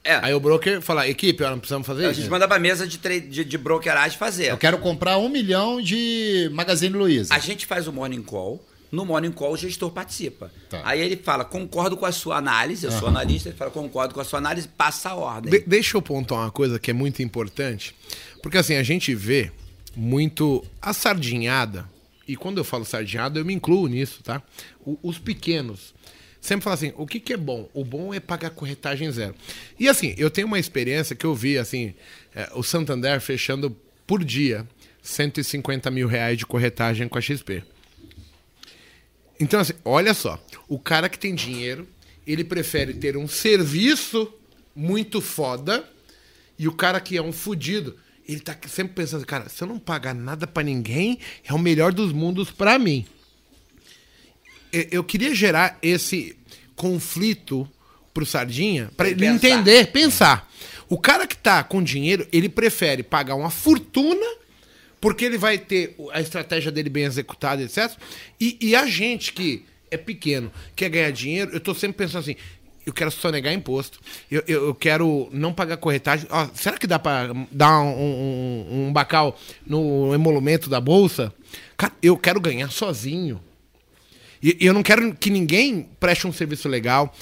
É, Aí o broker fala, equipe, ó, não precisamos fazer a isso. gente manda para mesa de, de, de brokeragem fazer. Eu quero comprar um milhão de Magazine Luiza. A gente faz o morning call. No morning call, o gestor participa. Tá. Aí ele fala, concordo com a sua análise, eu sou analista, ele fala, concordo com a sua análise, passa a ordem. De- deixa eu pontuar uma coisa que é muito importante. Porque assim, a gente vê muito a sardinhada, e quando eu falo sardinhada, eu me incluo nisso, tá? O- os pequenos. Sempre falam assim, o que, que é bom? O bom é pagar corretagem zero. E assim, eu tenho uma experiência que eu vi, assim, é, o Santander fechando por dia 150 mil reais de corretagem com a XP. Então, assim, olha só. O cara que tem dinheiro, ele prefere ter um serviço muito foda e o cara que é um fudido, ele tá sempre pensando, cara, se eu não pagar nada pra ninguém, é o melhor dos mundos pra mim. Eu, queria gerar esse conflito pro Sardinha pra ele Pensar. entender, pensar. O cara que tá com dinheiro, ele prefere pagar uma fortuna porque ele vai ter a estratégia dele bem executada, etc. E, e a gente que é pequeno, quer ganhar dinheiro, eu tô sempre pensando assim, eu quero sonegar imposto, eu, eu, eu quero não pagar corretagem. Ó, será que dá pra dar um, um, um bacal no emolumento da bolsa? Cara, eu quero ganhar sozinho. E e eu não quero que ninguém preste um serviço legal.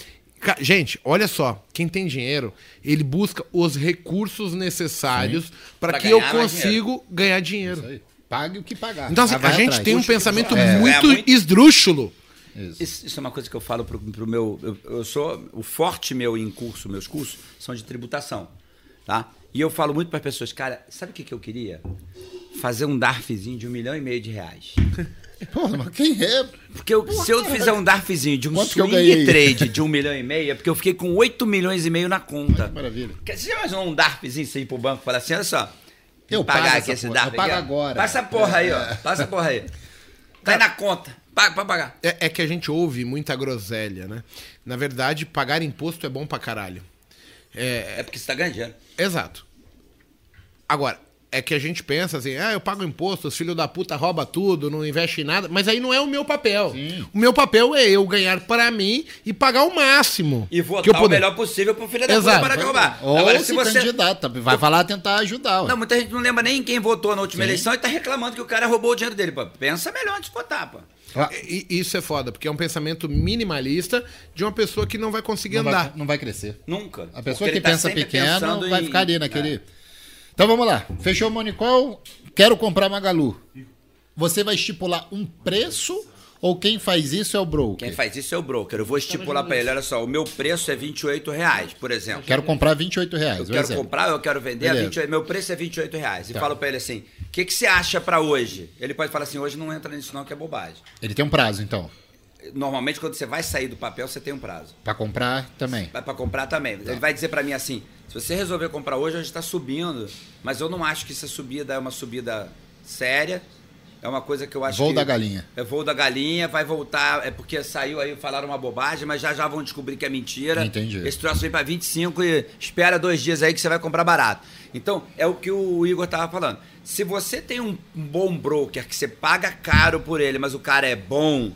Gente, olha só, quem tem dinheiro, ele busca os recursos necessários para Pra que eu ganhar mais consigo ganhar dinheiro. Aí, Pague o que pagar. Então, assim, a gente atrás. tem um pensamento É, muito, é muito- esdrúxulo. Isso. Isso, isso é uma coisa que eu falo pro, pro meu. Eu, eu sou. O forte meu em curso, meus cursos, são de tributação. Tá? E eu falo muito para as pessoas, cara, sabe o que, que eu queria? Fazer um DARFzinho de um milhão e meio de reais. <laughs> Pô, mas quem é? Porque eu- se eu fizer um DARFzinho de um Quanto swing trade de um milhão e meio, é porque eu fiquei com 8 milhões e meio na conta. Que maravilha. Você já imaginou um DARFzinho você ir pro banco e falar assim, olha só, Eu pagar aqui esse porra, DARF eu pago agora. Passa a porra aí, ó. Passa a porra aí. <laughs> Tá aí na conta. Paga pra pagar. É, é que a gente ouve muita groselha, né? Na verdade, pagar imposto é bom pra caralho. É, É porque você tá ganhando dinheiro. Exato. Agora, é que a gente pensa assim, ah, eu pago imposto, os filhos da puta rouba tudo, não investe em nada, mas aí não é o meu papel. O meu papel é eu ganhar para mim e pagar o máximo. E votar que eu o puder. melhor possível pro filho da puta Exato. parar de roubar. Ou Agora, se, se você... candidata, vai falar tentar ajudar. ué. Não, muita gente não lembra nem quem votou na última eleição e tá reclamando que o cara roubou o dinheiro dele. Pô. Pensa melhor antes de votar, pô. Ah, Isso é foda, porque é um pensamento minimalista de uma pessoa que não vai conseguir não, andar. vai, não vai crescer. Nunca. A pessoa Porque que tá pensa pequeno vai em- ficar ali naquele. É. Então vamos lá. Fechou o Monicol, quero comprar Magalu. Você vai estipular um preço Ou quem faz isso é o broker? Quem faz isso é o broker. Eu vou estipular para ele, olha só, o meu preço é 28 reais, por exemplo. Quero comprar 28 reais. Eu quero exemplo. comprar, eu quero vender, a Beleza. 28, meu preço é 28 reais. E Tá. falo para ele assim, o que, que você acha para hoje? Ele pode falar assim, hoje não entra nisso não, que é bobagem. Ele tem um prazo, então. Normalmente, quando você vai sair do papel, você tem um prazo. Pra comprar também. Vai para comprar também. Tá. Ele vai dizer para mim assim: se você resolver comprar hoje, hoje está subindo, mas eu não acho que essa subida é uma subida séria. É uma coisa que eu acho Voo que. da galinha. É voo da galinha, vai voltar. É porque saiu aí, falaram uma bobagem, mas já já vão descobrir que é mentira. Entendi. Esse troço vem para 25 e espera dois dias aí que você vai comprar barato. Então, é o que o Igor tava falando. Se você tem um bom broker que você paga caro por ele, mas o cara é bom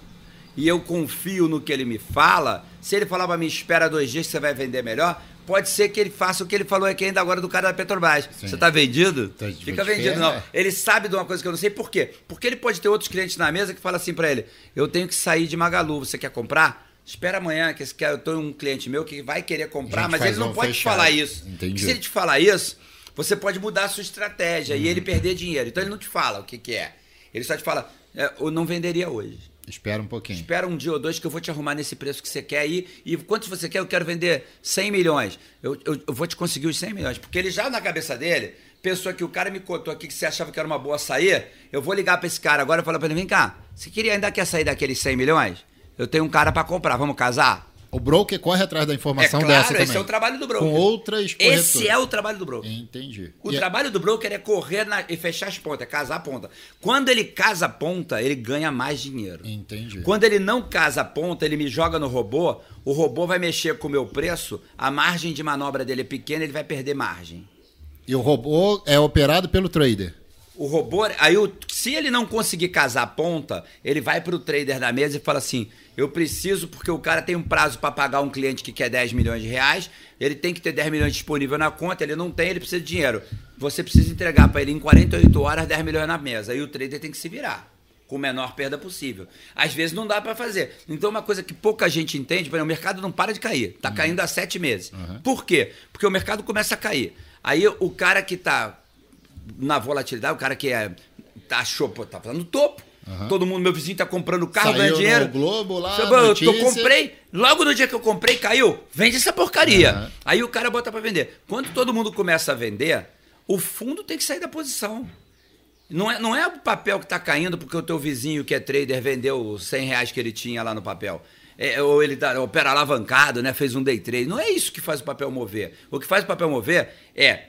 e eu confio no que ele me fala, se ele falar para mim, espera dois dias que você vai vender melhor, pode ser que ele faça o que ele falou aqui ainda agora do cara da Petrobras. Sim. Você tá vendido? De Fica fé, vendido, não. né? Ele sabe de uma coisa que eu não sei por quê. Porque ele pode ter outros clientes na mesa que falam assim para ele: eu tenho que sair de Magalu, você quer comprar? Espera amanhã, que eu tenho um cliente meu que vai querer comprar, mas ele não pode te falar isso. Entendi. Porque se ele te falar isso, você pode mudar a sua estratégia e Uhum. ele perder dinheiro. Então ele não te fala o que, que é. Ele só te fala, é, eu não venderia hoje. Espera um pouquinho. Espera um dia ou dois que eu vou te arrumar nesse preço que você quer aí. E quanto você quer? Eu quero vender 100 milhões. Eu, eu, eu vou te conseguir os 100 milhões. Porque ele já na cabeça dele pensou que o cara me contou aqui que você achava que era uma boa sair. Eu vou ligar pra esse cara agora e falar pra ele: vem cá, você queria ainda quer sair daqueles 100 milhões? Eu tenho um cara pra comprar, vamos casar? O broker corre atrás da informação é claro, dessa também. esse é o trabalho do broker. Com outras Esse corretoras. é o trabalho do broker. Entendi. O E- trabalho do broker é correr na- e fechar as pontas, é casar a ponta. Quando ele casa a ponta, ele ganha mais dinheiro. Entendi. Quando ele não casa a ponta, ele me joga no robô, o robô vai mexer com o meu preço, a margem de manobra dele é pequena, ele vai perder margem. E o robô é operado pelo trader. O robô, aí o- se ele não conseguir casar a ponta, ele vai pro trader da mesa e fala assim: "Eu preciso porque o cara tem um prazo para pagar um cliente que quer 10 milhões de reais, ele tem que ter 10 milhões disponível na conta, ele não tem, ele precisa de dinheiro. Você precisa entregar para ele em 48 horas 10 milhões na mesa. Aí o trader tem que se virar com a menor perda possível. Às vezes não dá para fazer. Então uma coisa que pouca gente entende, por exemplo, o mercado não para de cair. Tá caindo há sete meses. Por quê? Porque o mercado começa a cair. Aí o cara que tá na volatilidade, o cara que é, tá, achou, pô, tá no topo. Todo mundo, meu vizinho tá comprando carro, Saiu ganhando dinheiro. no Globo lá, eu, comprei, logo no dia que eu comprei, caiu. Vende essa porcaria. Aham. Aí o cara bota pra vender. Quando todo mundo começa a vender, o fundo tem que sair da posição. Não é, não é o papel que está caindo porque o teu vizinho que é trader vendeu os 100 reais que ele tinha lá no papel. É, ou ele tá, opera alavancado, né? Fez um day trade. Não é isso que faz o papel mover. O que faz o papel mover é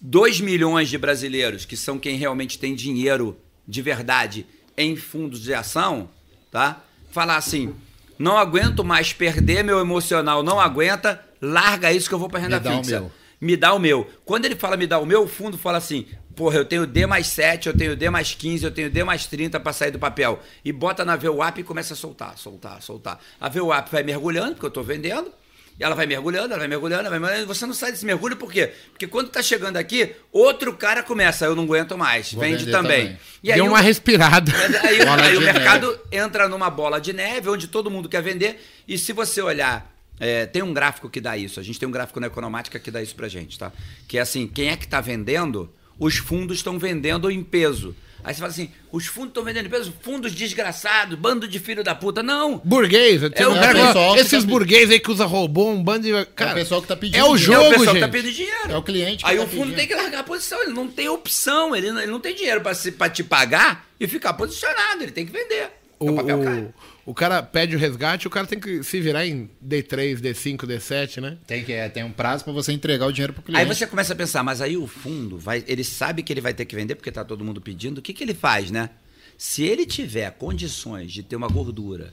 2 milhões de brasileiros, que são quem realmente tem dinheiro de verdade em fundos de ação, tá? Falar assim: não aguento mais perder meu emocional, não aguenta, larga isso que eu vou para renda Me dá o fixa. meu. Me dá o meu. Quando ele fala me dá o meu, o fundo fala assim: porra, eu tenho D mais 7, eu tenho D mais 15, eu tenho D mais 30 para sair do papel. E bota na VWAP e começa a soltar, soltar, soltar. A VWAP vai mergulhando, porque eu estou vendendo. E ela vai mergulhando, ela vai mergulhando, ela vai mergulhando. Você não sai desse mergulho por quê? Porque quando tá chegando aqui, outro cara começa, eu não aguento mais, Vou vende também. também. E aí Deu o- uma respirada. Aí, <laughs> Bola aí o neve. mercado entra numa bola de neve, onde todo mundo quer vender. E se você olhar, é, tem um gráfico que dá isso. A gente tem um gráfico na Economática que dá isso pra gente, tá? Que é assim, quem é que tá vendendo? Os fundos estão vendendo em peso. Aí você fala assim, os fundos estão vendendo em peso? Fundos desgraçados, bando de filho da puta. Não! Burguês. tem É o cara pessoal esses tá- burguês aí que usa robô, um bando de. Cara, pessoal que tá pedindo É o dinheiro. é o jogo, pessoal que gente. tá perdendo dinheiro. É o cliente que Aí tá o fundo pedindo. tem que largar a posição, ele não tem opção, ele não, ele não tem dinheiro pra te pagar e ficar posicionado, ele tem que vender. O, o papel cai. O, cara pede o resgate, o cara tem que se virar em D3, D5, D7, né? Tem, que, é, tem um prazo para você entregar o dinheiro pro cliente. Aí você começa a pensar, mas aí o fundo, vai, ele sabe que ele vai ter que vender porque tá todo mundo pedindo. O que, que ele faz, né? Se ele tiver condições de ter uma gordura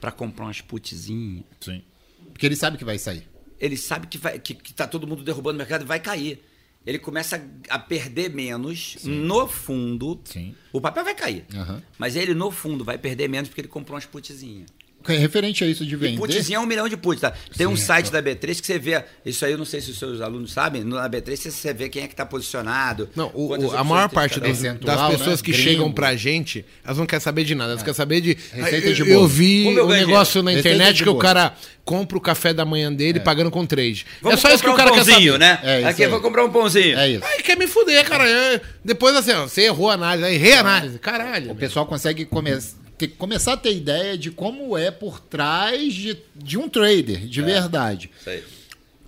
para comprar umas putzinhas, Sim. Porque ele sabe que vai sair. ele sabe que, vai, que, que tá todo mundo derrubando o mercado e vai cair. Ele começa a, perder menos no fundo. Sim. O papel vai cair. Aham. Mas ele, no fundo, vai perder menos porque ele comprou umas putzinhas. Referente a isso de E vender. putzinho é um milhão de puts, tá? Tem um Sim, site é. da B3 que você vê. Isso aí eu não sei se os seus alunos sabem. Na B3 você- vê quem é que tá posicionado. Não, o- a maior parte um. Percentual, das pessoas né? que Gringo. chegam pra gente, elas não querem saber de nada, elas querem saber de. Receita eu, de eu bolo. vi eu um ganho negócio na Receita internet que o cara compra o café da manhã dele pagando com trade. Vamos é só isso que o cara um quer pãozinho, saber. né? É isso Aqui eu aí. vou comprar um pãozinho. É isso. Aí quer me fuder, cara. É, Depois assim, ó, você errou a análise, aí errei a análise. Caralho. O pessoal consegue come- ter- começar a ter ideia de como é por trás de, de um trader, de verdade. Isso aí.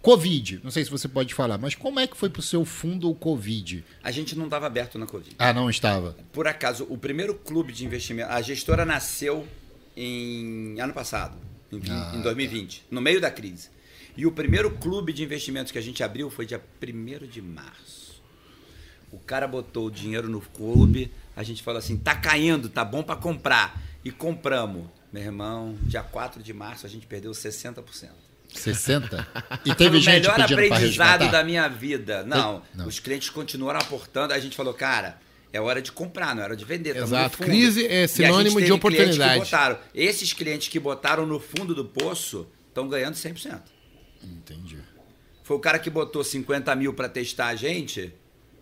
Covid, não sei se você pode falar, mas como é que foi pro seu fundo o Covid? A gente não estava aberto na Covid. Ah, não estava. Por acaso, o primeiro clube de investimento, a gestora nasceu em ano passado, em, Ah, em 2020, no meio da crise. E o primeiro clube de investimentos que a gente abriu foi dia 1 de março. O cara botou o dinheiro no clube, a gente falou assim: tá caindo, tá bom para comprar. E compramos. Meu irmão, dia 4 de março a gente perdeu 60%. 60? <laughs> E teve o gente melhor pedindo aprendizado resgatar? da minha vida. Não, Não. os clientes continuaram aportando. A gente falou, cara, é hora de comprar, não é hora de vender. Exato. Crise é sinônimo de oportunidade. Que botaram. Esses clientes que botaram no fundo do poço estão ganhando 100%. Entendi. Foi o cara que botou 50 mil para testar a gente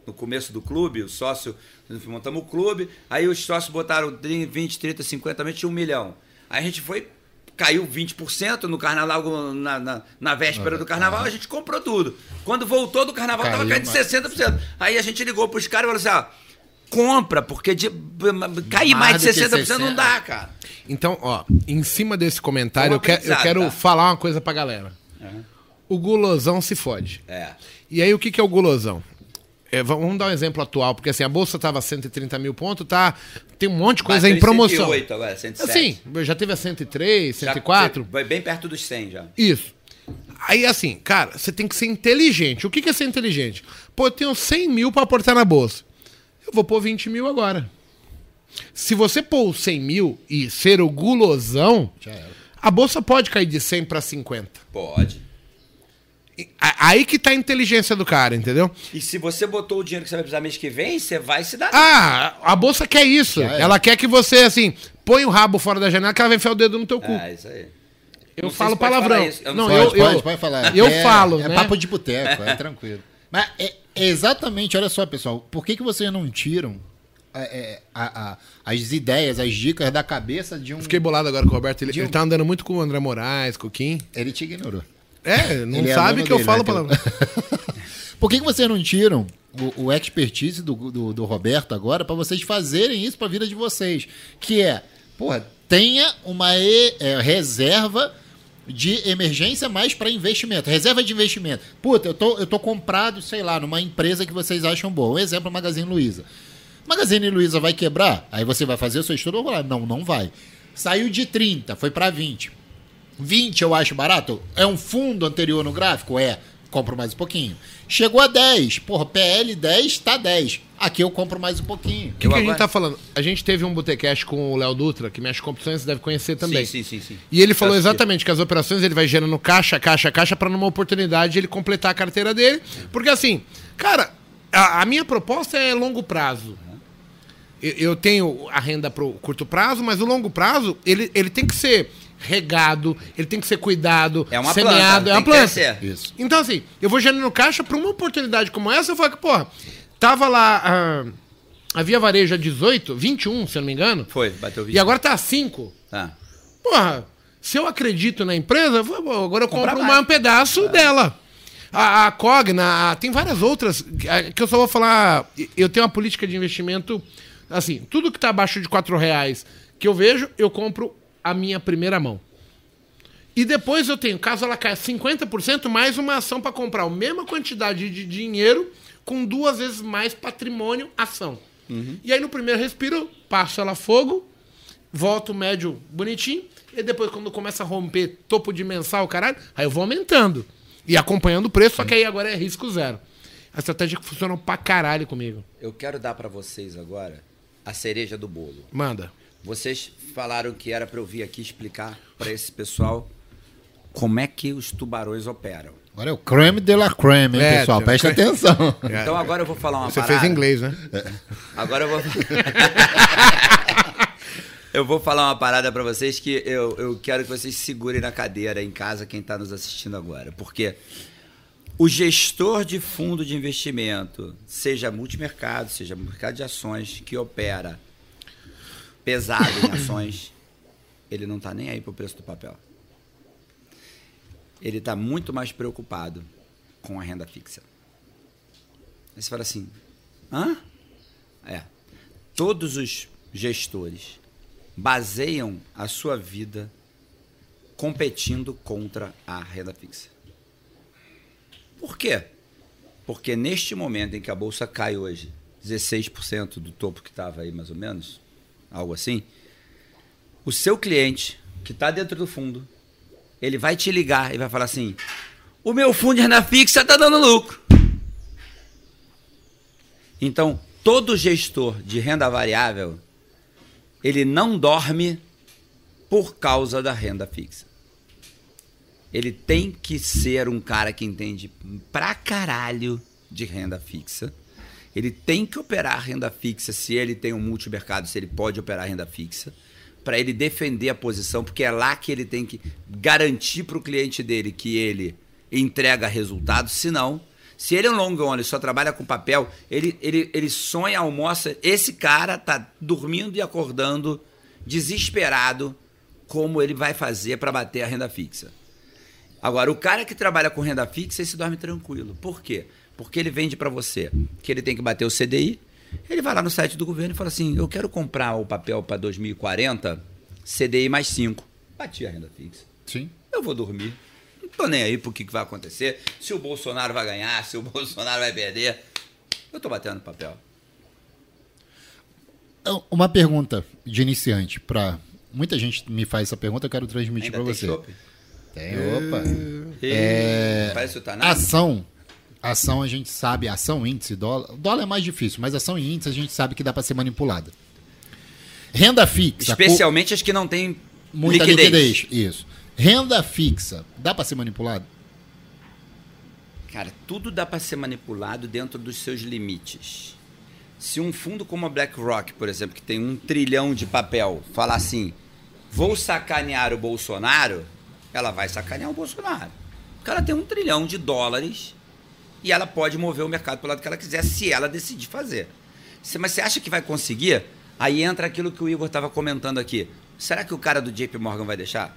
no começo do clube, o sócio, nós montamos o clube, aí os sócios botaram 20, 30, 50 mil, tinha um milhão. Aí a gente foi, caiu 20% no carnaval, na, na, na véspera do carnaval, a gente comprou tudo. Quando voltou do carnaval, tava Caiu caindo mais. 60%. Aí a gente ligou pros caras e falou assim, ó, compra, porque de, cair mais, Mais de do que 60% não 60. dá, cara. Então, ó, em cima desse comentário, Um eu, que- eu quero tá? falar uma coisa pra galera. O gulosão se fode. É. E aí, o que, que é o gulosão? É, va- vamos dar um exemplo atual, porque assim, a bolsa tava a 130 mil pontos, tá? Tem um monte de coisa Bateu em promoção. 108 agora, 107. Assim, já teve a 103, Já 104. Vai bem perto dos 100 já. Isso. Aí, assim, cara, você tem que ser inteligente. O que que é ser inteligente? Pô, eu tenho 100 mil pra aportar na bolsa. Eu vou pôr 20 mil agora. Se você pôr os 100 mil e ser o gulosão, Já a bolsa pode cair de 100 pra 50. Pode. A- Aí que tá a inteligência do cara, entendeu? E se você botou o dinheiro que você vai precisar mês que vem, você vai se dar. Ah, a bolsa quer isso. Já é. Ela quer que você, assim, põe o rabo fora da janela que ela vai enfiar o dedo no teu cu. É, isso aí. eu não falo pode palavrão. Eu não não, sei. eu, Pode, eu, pode, pode falar. Eu É- falo, É né? papo de boteco, é tranquilo. Mas é, é exatamente, olha só, pessoal, por que, que vocês não tiram é, é, a- a- as ideias, as dicas da cabeça de um... Fiquei bolado agora com o Roberto. Ele, um- ele tá andando muito com o André Moraes, com o Kim. Ele te ignorou. É, não Ele é sabe dono que eu dele, falo né, palavrão. <laughs> Por que, que vocês não tiram o, o expertise do, do, do Roberto agora para vocês fazerem isso para a vida de vocês? Que é, porra, tenha uma e- é, reserva de emergência mais para investimento. Reserva de investimento. Puta, eu tô, eu tô comprado, sei lá, numa empresa que vocês acham boa. Um exemplo, Magazine Luiza. Magazine Luiza vai quebrar? Aí você vai fazer o seu estudo? Vou falar, não, não vai. Saiu de 30, foi para 20. 20 eu acho barato? É um fundo anterior no gráfico? É. Compro mais um pouquinho. Chegou a 10. Porra, PL 10 tá 10. Aqui eu compro mais um pouquinho. O que, que a gente tá falando? A gente teve um Botecast com o Léo Dutra, que mexe com opções, você deve conhecer também. Sim, sim, sim, sim. E ele falou exatamente que as operações ele vai gerando caixa, caixa, caixa, para numa oportunidade ele completar a carteira dele. Porque assim, cara, a, a minha proposta é longo prazo. Eu, eu tenho a renda pro curto prazo, mas o longo prazo, ele, ele tem que ser regado, ele tem que ser cuidado, É uma semeado, planta, é uma planta. Isso. Então, assim, eu vou gerando caixa pra uma oportunidade como essa, eu falo que, porra, tava lá a, a Via Varejo a 18, 21, se eu não me engano. Foi, bateu 20. E agora tá a 5. Tá. Porra, se eu acredito na empresa, agora eu compro mais. um pedaço dela. A, a Cogna, a- tem várias outras que- que eu só vou falar. Eu tenho uma política de investimento, assim, tudo que tá abaixo de 4 reais que eu vejo, eu compro a minha primeira mão. E depois eu tenho, caso ela caia 50%, mais uma ação para comprar a mesma quantidade de dinheiro com duas vezes mais patrimônio ação. E aí no primeiro respiro, passo ela fogo, volto médio bonitinho, e depois quando começa a romper topo de mensal, caralho, aí eu vou aumentando. E acompanhando o preço, só que aí agora é risco zero. A estratégia que funcionou pra caralho comigo. Eu quero dar pra vocês agora a cereja do bolo. Manda. Vocês falaram que era pra eu vir aqui explicar pra esse pessoal como é que os tubarões operam. Agora é o creme de la creme, hein, É, pessoal? Presta atenção. É. <laughs> Então agora eu vou falar uma Você parada. fez inglês, né? Agora eu vou. <laughs> eu vou falar uma parada pra vocês que eu, eu quero que vocês segurem na cadeira em casa quem tá nos assistindo agora. Porque o gestor de fundo de investimento, seja multimercado, seja mercado de ações, que opera pesado em ações, ele não tá nem aí pro preço do papel. Ele tá muito mais preocupado com a renda fixa. Aí você fala assim, hã? É. Todos os gestores baseiam a sua vida competindo contra a renda fixa. Por quê? Porque neste momento em que a bolsa cai hoje, 16% do topo que estava aí mais ou menos, algo assim, o seu cliente que está dentro do fundo, ele vai te ligar e vai falar assim: o meu fundo de renda fixa está dando lucro. Então, todo gestor de renda variável, ele não dorme por causa da renda fixa. Ele tem que ser um cara que entende pra caralho de renda fixa. Ele tem que operar renda fixa se ele tem um multimercado, se ele pode operar renda fixa, para ele defender a posição, porque é lá que ele tem que garantir para o cliente dele que ele entrega resultado, senão se ele é um long only, só trabalha com papel, ele, ele, ele sonha, almoça. Esse cara tá dormindo e acordando desesperado como ele vai fazer para bater a renda fixa. Agora, o cara que trabalha com renda fixa, esse dorme tranquilo. Por quê? Porque ele vende para você que ele tem que bater o CDI. Ele vai lá no site do governo e fala assim: eu quero comprar o papel para 2040, CDI mais 5. Bati a renda fixa. Sim. Eu vou dormir tô nem aí pro que, que vai acontecer, se o Bolsonaro vai ganhar, se o <laughs> Bolsonaro vai perder. Eu tô batendo papel. Então, uma pergunta de iniciante para muita gente me faz essa pergunta, eu quero transmitir para você. Chope? Tem, opa. É, Parece o Tanado. Ação. Ação a gente sabe, ação índice, dólar. Dólar é mais difícil, mas ação e índice a gente sabe que dá para ser manipulada. Renda fixa. Especialmente co... as que não têm muita liquidez. liquidez. Isso. Renda fixa, dá para ser manipulado? Cara, tudo dá para ser manipulado dentro dos seus limites. Se um fundo como a BlackRock, por exemplo, que tem um trilhão de papel, falar assim, vou sacanear o Bolsonaro, ela vai sacanear o Bolsonaro. O cara tem um trilhão de dólares e ela pode mover o mercado para o lado que ela quiser, se ela decidir fazer. Mas você acha que vai conseguir? Aí entra aquilo que o Igor estava comentando aqui. Será que o cara do JP Morgan vai deixar?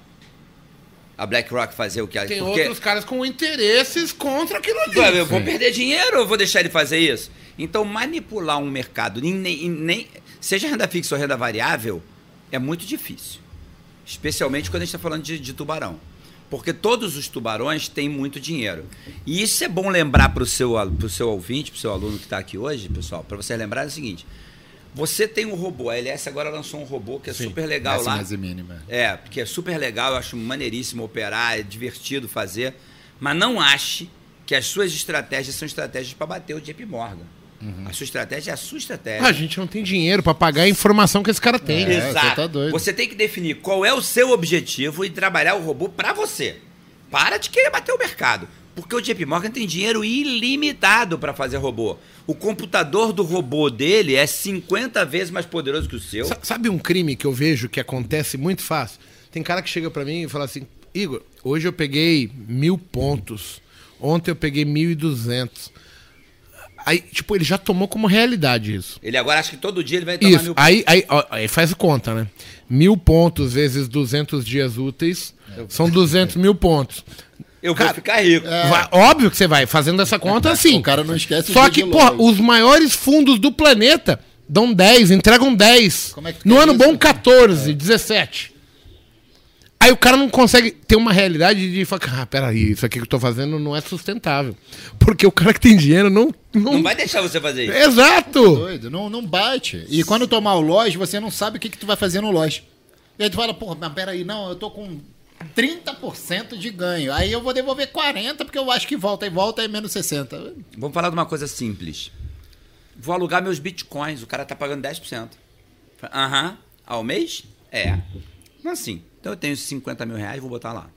a BlackRock fazer o que ela Tem porque... outros caras com interesses contra aquilo ali. Eu vou perder dinheiro ou vou deixar ele fazer isso? Então, manipular um mercado, nem, nem, seja renda fixa ou renda variável, é muito difícil. Especialmente quando a gente está falando de, de tubarão. Porque todos os tubarões têm muito dinheiro. E isso é bom lembrar para o seu, pro seu ouvinte, para o seu aluno que está aqui hoje, pessoal, para você lembrar é o seguinte: você tem um robô, a LS agora lançou um robô que é Sim, super legal lá. Mínima. É, porque é super legal, eu acho maneiríssimo operar, é divertido fazer. Mas não ache que as suas estratégias são estratégias para bater o JP Morgan. Uhum. A sua estratégia é a sua estratégia. a gente não tem dinheiro para pagar a informação que esse cara tem. É, Exato. Você, tá doido. você tem que definir qual é o seu objetivo e trabalhar o robô para você. Para de querer bater o mercado. Porque o JP Morgan tem dinheiro ilimitado para fazer robô. O computador do robô dele é 50 vezes mais poderoso que o seu. Sabe um crime que eu vejo que acontece muito fácil? Tem cara que chega para mim e fala assim: Igor, hoje eu peguei mil pontos. Ontem eu peguei mil e duzentos. Aí, tipo, ele já tomou como realidade isso. Ele agora acha que todo dia ele vai tomar isso. mil pontos. Aí, aí, ó, aí faz conta, né? Mil pontos vezes 200 dias úteis é. são 200 mil pontos eu cara, vou ficar rico. É... Vai, óbvio que você vai fazendo essa conta assim. o cara não esquece Só que, porra, os maiores fundos do planeta dão 10, entregam 10. Como é que no ano isso? bom, 14, é. 17. Aí o cara não consegue ter uma realidade de falar, ah, peraí, isso aqui que eu tô fazendo não é sustentável. Porque o cara que tem dinheiro não. Não, não vai deixar você fazer isso. Exato! Tá doido, não, não bate. E quando tomar o loja, você não sabe o que, que tu vai fazer no loja. E aí tu fala, porra, mas peraí, não, eu tô com 30% de ganho. Aí eu vou devolver 40% porque eu acho que volta e volta é menos 60%. Vamos falar de uma coisa simples. Vou alugar meus bitcoins, o cara tá pagando 10%. Aham. Uhum. Ao mês? É. Assim. Então eu tenho 50 mil reais, vou botar lá.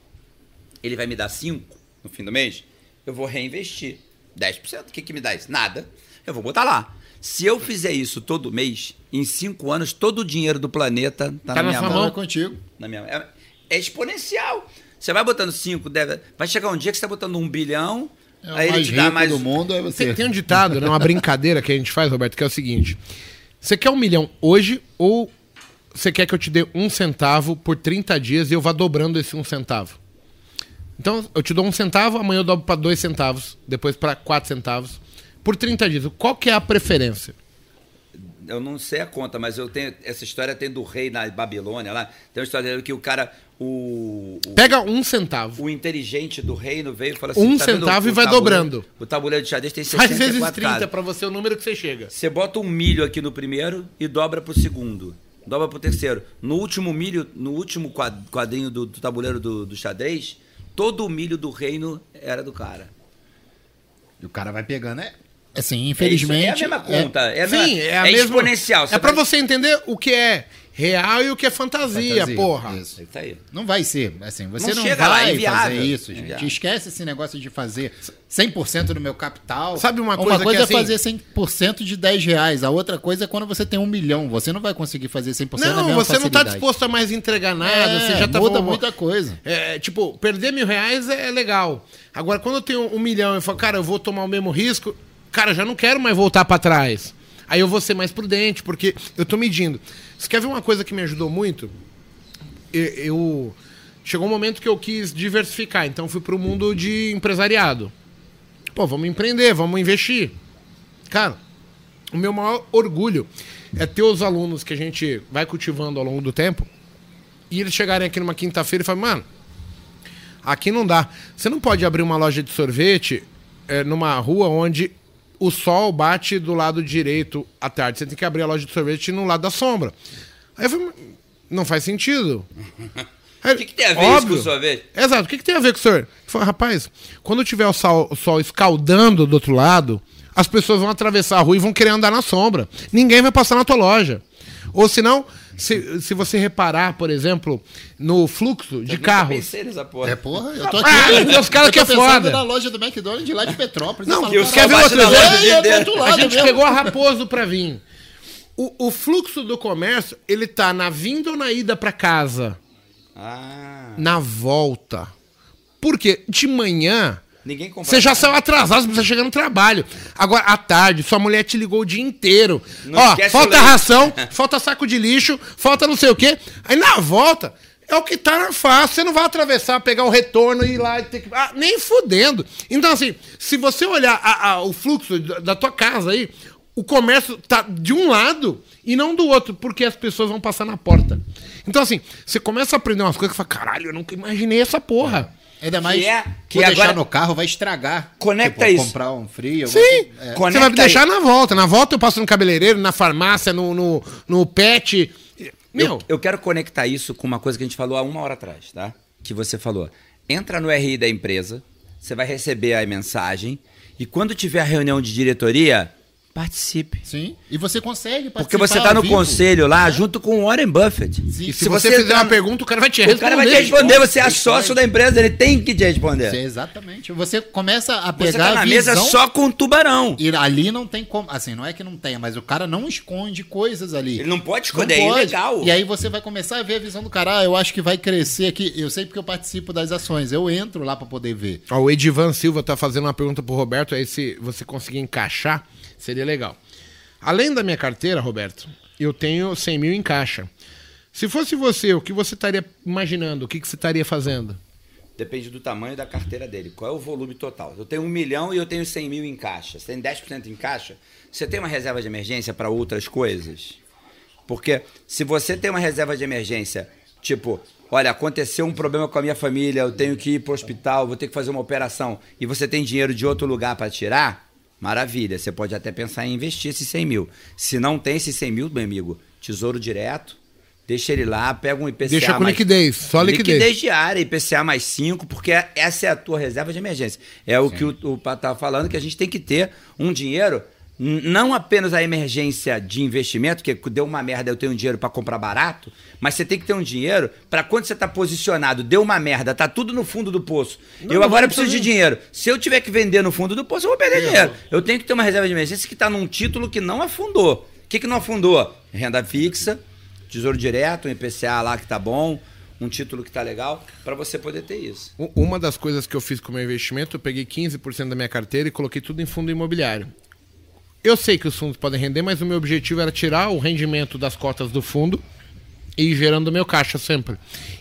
Ele vai me dar 5 no fim do mês, eu vou reinvestir. 10%. O que, que me dá isso? Nada. Eu vou botar lá. Se eu fizer isso todo mês, em 5 anos, todo o dinheiro do planeta tá, tá na, minha mão. contigo. Na minha mão. É, é exponencial. Você vai botando 5, deve... vai chegar um dia que você está botando um bilhão, é aí ele te dá mais. do mundo é você. Tem, tem um ditado, né, uma <laughs> brincadeira que a gente faz, Roberto, que é o seguinte: você quer um milhão hoje ou você quer que eu te dê um centavo por 30 dias e eu vá dobrando esse um centavo? Então, eu te dou um centavo, amanhã eu dobro para dois centavos, depois para quatro centavos, por 30 dias. Qual que é a preferência? eu não sei a conta, mas eu tenho essa história tem do rei na Babilônia lá. Tem uma história que o cara o, o Pega um centavo. o inteligente do reino veio e falou assim: Um "Tá centavo e vai tabuleiro- dobrando. O tabuleiro de xadrez tem Faz 64 vezes 30 casas. pra você o número que você chega. Você bota um milho aqui no primeiro e dobra pro segundo. Dobra pro terceiro. No último milho, no último quad- quadrinho do, do tabuleiro do, do xadrez, todo o milho do reino era do cara. E o cara vai pegando, é. Assim, infelizmente. É, isso, é a mesma conta. É, a Sim, mesma- é a é mesma... exponencial. É pra vai- você entender o que é real e o que é fantasia, Fantasia, porra. isso. É isso aí. Não vai ser, assim, você Não não, chega lá, é vai inviável. fazer isso, gente. inviável. Esquece esse negócio de fazer 100% do meu capital. Sabe uma Uma coisa coisa que, é assim- fazer 100% de 10 reais, a outra coisa é quando você tem um milhão. Você não vai conseguir fazer 100% da Não, mesma você não tá facilidade. disposto a mais entregar nada, É, você já tá muda falando- muita coisa. É, tipo, perder mil reais é, é legal. Agora, quando eu tenho um milhão e eu falo, cara, eu vou tomar o mesmo risco, cara, já não quero mais voltar pra trás. Aí eu vou ser mais prudente, porque eu tô medindo. Você quer ver uma coisa que me ajudou muito? Eu. eu- chegou um momento que eu quis diversificar, então fui pro mundo de empresariado. Pô, vamos empreender, vamos investir. Cara, o meu maior orgulho é ter os alunos que a gente vai cultivando ao longo do tempo e eles chegarem aqui numa quinta-feira e falarem, mano, aqui não dá. Você não pode abrir uma loja de sorvete é, numa rua onde o sol bate do lado direito à tarde. Você tem que abrir a loja de sorvete no lado da sombra. Aí eu falei, não faz sentido. <laughs> O que, que tem a ver isso com o sorvete? Exato, o que, que tem a ver com o senhor? Ele falou, rapaz, quando tiver o sol, o sol escaldando do outro lado, as pessoas vão atravessar a rua e vão querer andar na sombra. Ninguém vai passar na tua loja. Ou senão, se, se você reparar, por exemplo, no fluxo de Eu carros. pensei nessa porra. É, porra, eu tô Ah, aqui. tem uns caras eu que é foda. na loja do McDonald's de lá de Petrópolis. Não, Eu que os ver outro exemplo? é, é A gente mesmo. pegou a Raposo pra vir. O, o fluxo do comércio, ele tá na vinda ou na ida pra casa? Ah, Na volta. Porque de manhã ninguém compra. você já saiu atrasado, você precisa chegar no trabalho. Agora, à tarde, sua mulher te ligou o dia inteiro. Não Ó, falta ração, <laughs> falta saco de lixo, falta não sei o quê. Aí na volta, é o que tá na face. Você não vai atravessar, pegar o retorno e ir lá e ter que. Ah, nem fudendo. Então, assim, se você olhar a- a- o fluxo da, tua casa aí, o comércio tá de um lado e não do outro, porque as pessoas vão passar na porta. Então, assim, você começa a aprender umas coisas que fala, caralho, eu nunca imaginei essa porra. Ainda mais Que é- que vou deixar agora- no carro, vai estragar. Conecta Tipo, isso. comprar um frio. Sim, alguma- é. Conecta você vai me deixar aí. na volta. Na volta eu passo no cabeleireiro, na farmácia, no, no, no pet. Meu, Eu, eu quero conectar isso com uma coisa que a gente falou há uma hora atrás, tá? Que você falou. Entra no RI da empresa, você vai receber a mensagem e quando tiver a reunião de diretoria, participe. Sim. E você consegue Porque você participar está no vivo. conselho lá junto com o Warren Buffett. Sim. e se, você, fizer entrar uma pergunta, o cara vai te O responder. cara vai te responder, você é sócio da empresa, ele tem que te responder. Sim, exatamente. Você começa a Você pegar tá na a mesa visão só com o tubarão. E ali não tem como. Assim, não é que não tenha, mas o cara não esconde coisas ali. Ele não pode esconder, é ilegal. E aí você vai começar a ver a visão do cara. Ah, eu acho que vai crescer aqui. Eu sei porque eu participo das ações. Eu entro lá pra poder ver. Ó, o Edivan Silva tá fazendo uma pergunta pro Roberto, aí se você conseguir encaixar, seria legal. Além da minha carteira, Roberto, eu tenho 100 mil em caixa. Se fosse você, o que você estaria imaginando? O que, que você estaria fazendo? Depende do tamanho da carteira dele. Qual é o volume total? Eu tenho um milhão e eu tenho 100 mil em caixa. Você tem 10% em caixa? Você tem uma reserva de emergência para outras coisas? Porque se você tem uma reserva de emergência, tipo, olha, aconteceu um problema com a minha família, eu tenho que ir para o hospital, vou ter que fazer uma operação, e você tem dinheiro de outro lugar para tirar, maravilha. Você pode até pensar em investir esses 100 mil. Se não tem esses 100 mil, meu amigo, tesouro direto, deixa ele lá, pega um IPCA Deixa com mais- liquidez, só liquidez. Liquidez diária, IPCA mais 5, porque essa é a tua reserva de emergência. É o que o, o Pato estava falando, que a gente tem que ter um dinheiro, não apenas a emergência de investimento, que deu uma merda, eu tenho dinheiro para comprar barato, mas você tem que ter um dinheiro para quando você está posicionado, deu uma merda, tá tudo no fundo do poço. eu agora não preciso de dinheiro. Se eu tiver que vender no fundo do poço, eu vou perder dinheiro. Eu tenho que ter uma reserva de emergência que está num título que não afundou. O que, que não afundou? Renda fixa, Tesouro Direto, um IPCA lá que tá bom, um título que tá legal, para você poder ter isso. Uma das coisas que eu fiz com o meu investimento, eu peguei 15% da minha carteira e coloquei tudo em fundo imobiliário. Eu sei que os fundos podem render, mas o meu objetivo era tirar o rendimento das cotas do fundo e ir gerando meu caixa sempre.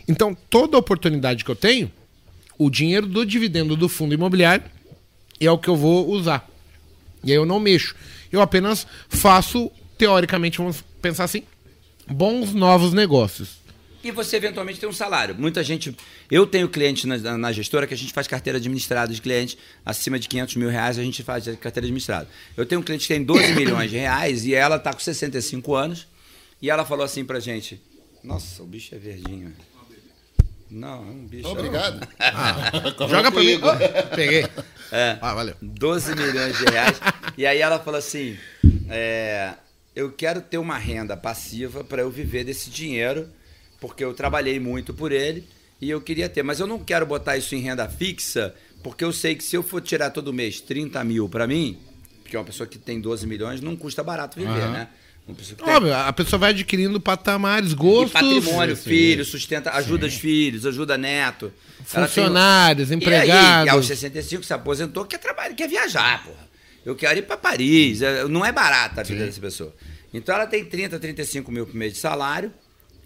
Então, toda oportunidade que eu tenho, o dinheiro do dividendo do fundo imobiliário é o que eu vou usar. E aí eu não mexo. Eu apenas faço teoricamente, vamos pensar assim, bons novos negócios. E você eventualmente tem um salário. Muita gente. Eu tenho cliente na, na gestora que a gente faz carteira administrada de clientes acima de 500 mil reais, a gente faz carteira administrada. Eu tenho um cliente que tem 12 <coughs> milhões de reais e ela está com 65 anos e ela falou assim pra gente: Nossa, o bicho é verdinho. Não, é um bicho. Obrigado. <laughs> Ah, joga pra mim. Oh, peguei. É, Ah, valeu. 12 milhões de reais. e aí ela falou assim: é, eu quero ter uma renda passiva para eu viver desse dinheiro, porque eu trabalhei muito por ele e eu queria ter. Mas eu não quero botar isso em renda fixa, porque eu sei que se eu for tirar todo mês 30 mil para mim, porque uma pessoa que tem 12 milhões não custa barato viver, Aham. né? Tem- Óbvio, a pessoa vai adquirindo patamares, e gostos, patrimônio, Sim, sim. filho, sustenta, ajuda os filhos, ajuda neto. Ela tem- funcionários, E aí, empregados. aos 65 se aposentou, quer trabalhar, quer viajar, porra. Eu quero ir pra Paris. é, Não é barata a vida dessa pessoa. Então ela tem 30, 35 mil por mês de salário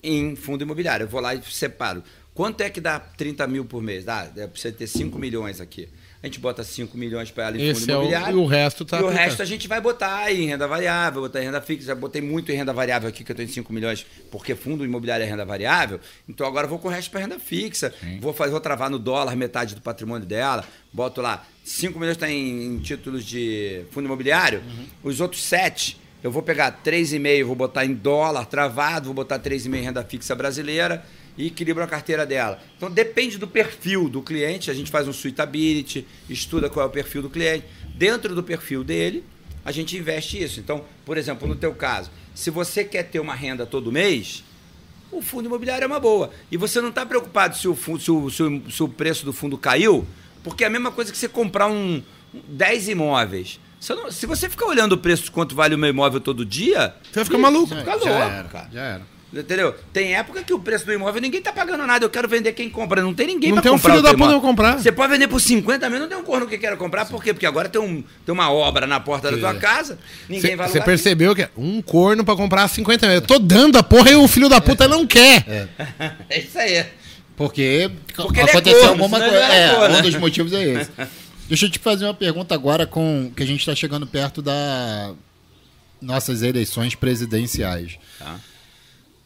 em fundo imobiliário. Eu vou lá e separo. Quanto é que dá 30 mil por mês? Dá, é, precisa ter 5 milhões aqui. A gente bota 5 milhões para ela em Esse fundo é o- imobiliário. e o resto tá E o resto a gente vai botar em renda variável, botar em renda fixa. Já botei muito em renda variável aqui, que eu tenho 5 milhões, porque fundo imobiliário é renda variável. Então agora eu vou com o resto para renda fixa. Vou, fazer, vou travar no dólar metade do patrimônio dela. Boto lá, 5 milhões está em, em títulos de fundo imobiliário. Uhum. Os outros 7, eu vou pegar 3,5, vou botar em dólar travado, vou botar 3,5 em renda fixa brasileira e equilibro a carteira dela. Então depende do perfil do cliente, a gente faz um suitability, estuda qual é o perfil do cliente. Dentro do perfil dele, a gente investe isso. Então, por exemplo, no teu caso, se você quer ter uma renda todo mês, o fundo imobiliário é uma boa. E você não está preocupado se o, fundo, se, o, se, o, se o preço do fundo caiu, porque é a mesma coisa que você comprar um, um 10 imóveis. Você não- se você ficar olhando o preço de quanto vale o meu imóvel todo dia, Você vai ficar maluco. Fica Já louco, era, cara. já era. Entendeu? Tem época que o preço do imóvel ninguém tá pagando nada. Eu quero vender quem compra. Não tem ninguém Não pra tem um comprar. filho o da teu puta imóvel. pra comprar. Você pode vender por 50 mil, não tem um corno que queira comprar. Por quê? Porque agora tem, um, tem uma obra na porta da tua casa. Ninguém vai Você percebeu que é um corno pra comprar 50 mil. Eu tô dando a porra e o filho da puta não quer. <laughs> É isso aí. Porque, Porque é aconteceu corno, alguma coisa. É, corno, um dos motivos é esse. <laughs> Deixa eu te fazer uma pergunta agora com que a gente está chegando perto da nossas eleições presidenciais. Tá.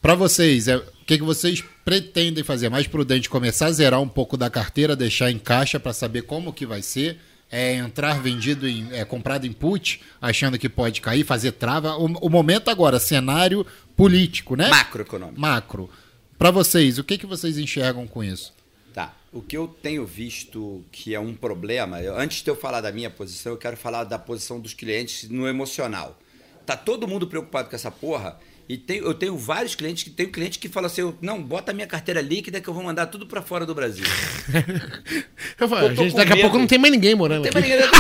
Para vocês, é, o que, que vocês pretendem fazer? É mais prudente começar a zerar um pouco da carteira, deixar em caixa para saber como que vai ser? É entrar vendido em é, comprado em put, achando que pode cair, fazer trava. O, o momento agora, cenário político, né? Macroeconômico. Macro. Para vocês, o que, que vocês enxergam com isso? O que eu tenho visto que é um problema, eu- antes de eu falar da minha posição, eu quero falar da posição dos clientes no emocional. Tá todo mundo preocupado com essa porra. E tem- eu tenho vários clientes que tem cliente que fala assim: eu- não, bota a minha carteira líquida que eu vou mandar tudo pra fora do Brasil. <laughs> Eu falo, Eu gente, daqui a medo. pouco não tem mais ninguém morando Tem aqui. mais ninguém do-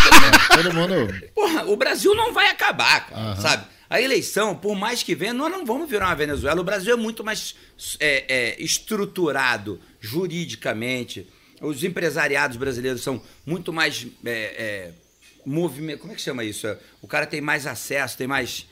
<laughs> Todo mundo. Porra, o Brasil não vai acabar, cara, sabe? A eleição, por mais que venha, nós não vamos virar uma Venezuela. O Brasil é muito mais é, é, estruturado juridicamente. Os empresariados brasileiros são muito mais é, é, movimento. Como é que chama isso? O cara tem mais acesso, tem mais.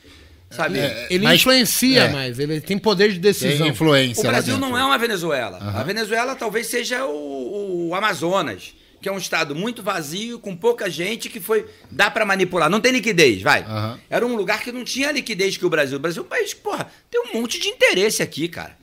Sabe? Ele Mas- influencia é. mais, ele tem poder de Tem decisão. influência O Brasil não é uma Venezuela. A Venezuela talvez seja o, o Amazonas, que é um estado muito vazio, com pouca gente, que foi. dá pra manipular. Não tem liquidez, vai. Aham. Era um lugar que não tinha liquidez que o Brasil. O Brasil é um país que, porra, tem um monte de interesse aqui, cara.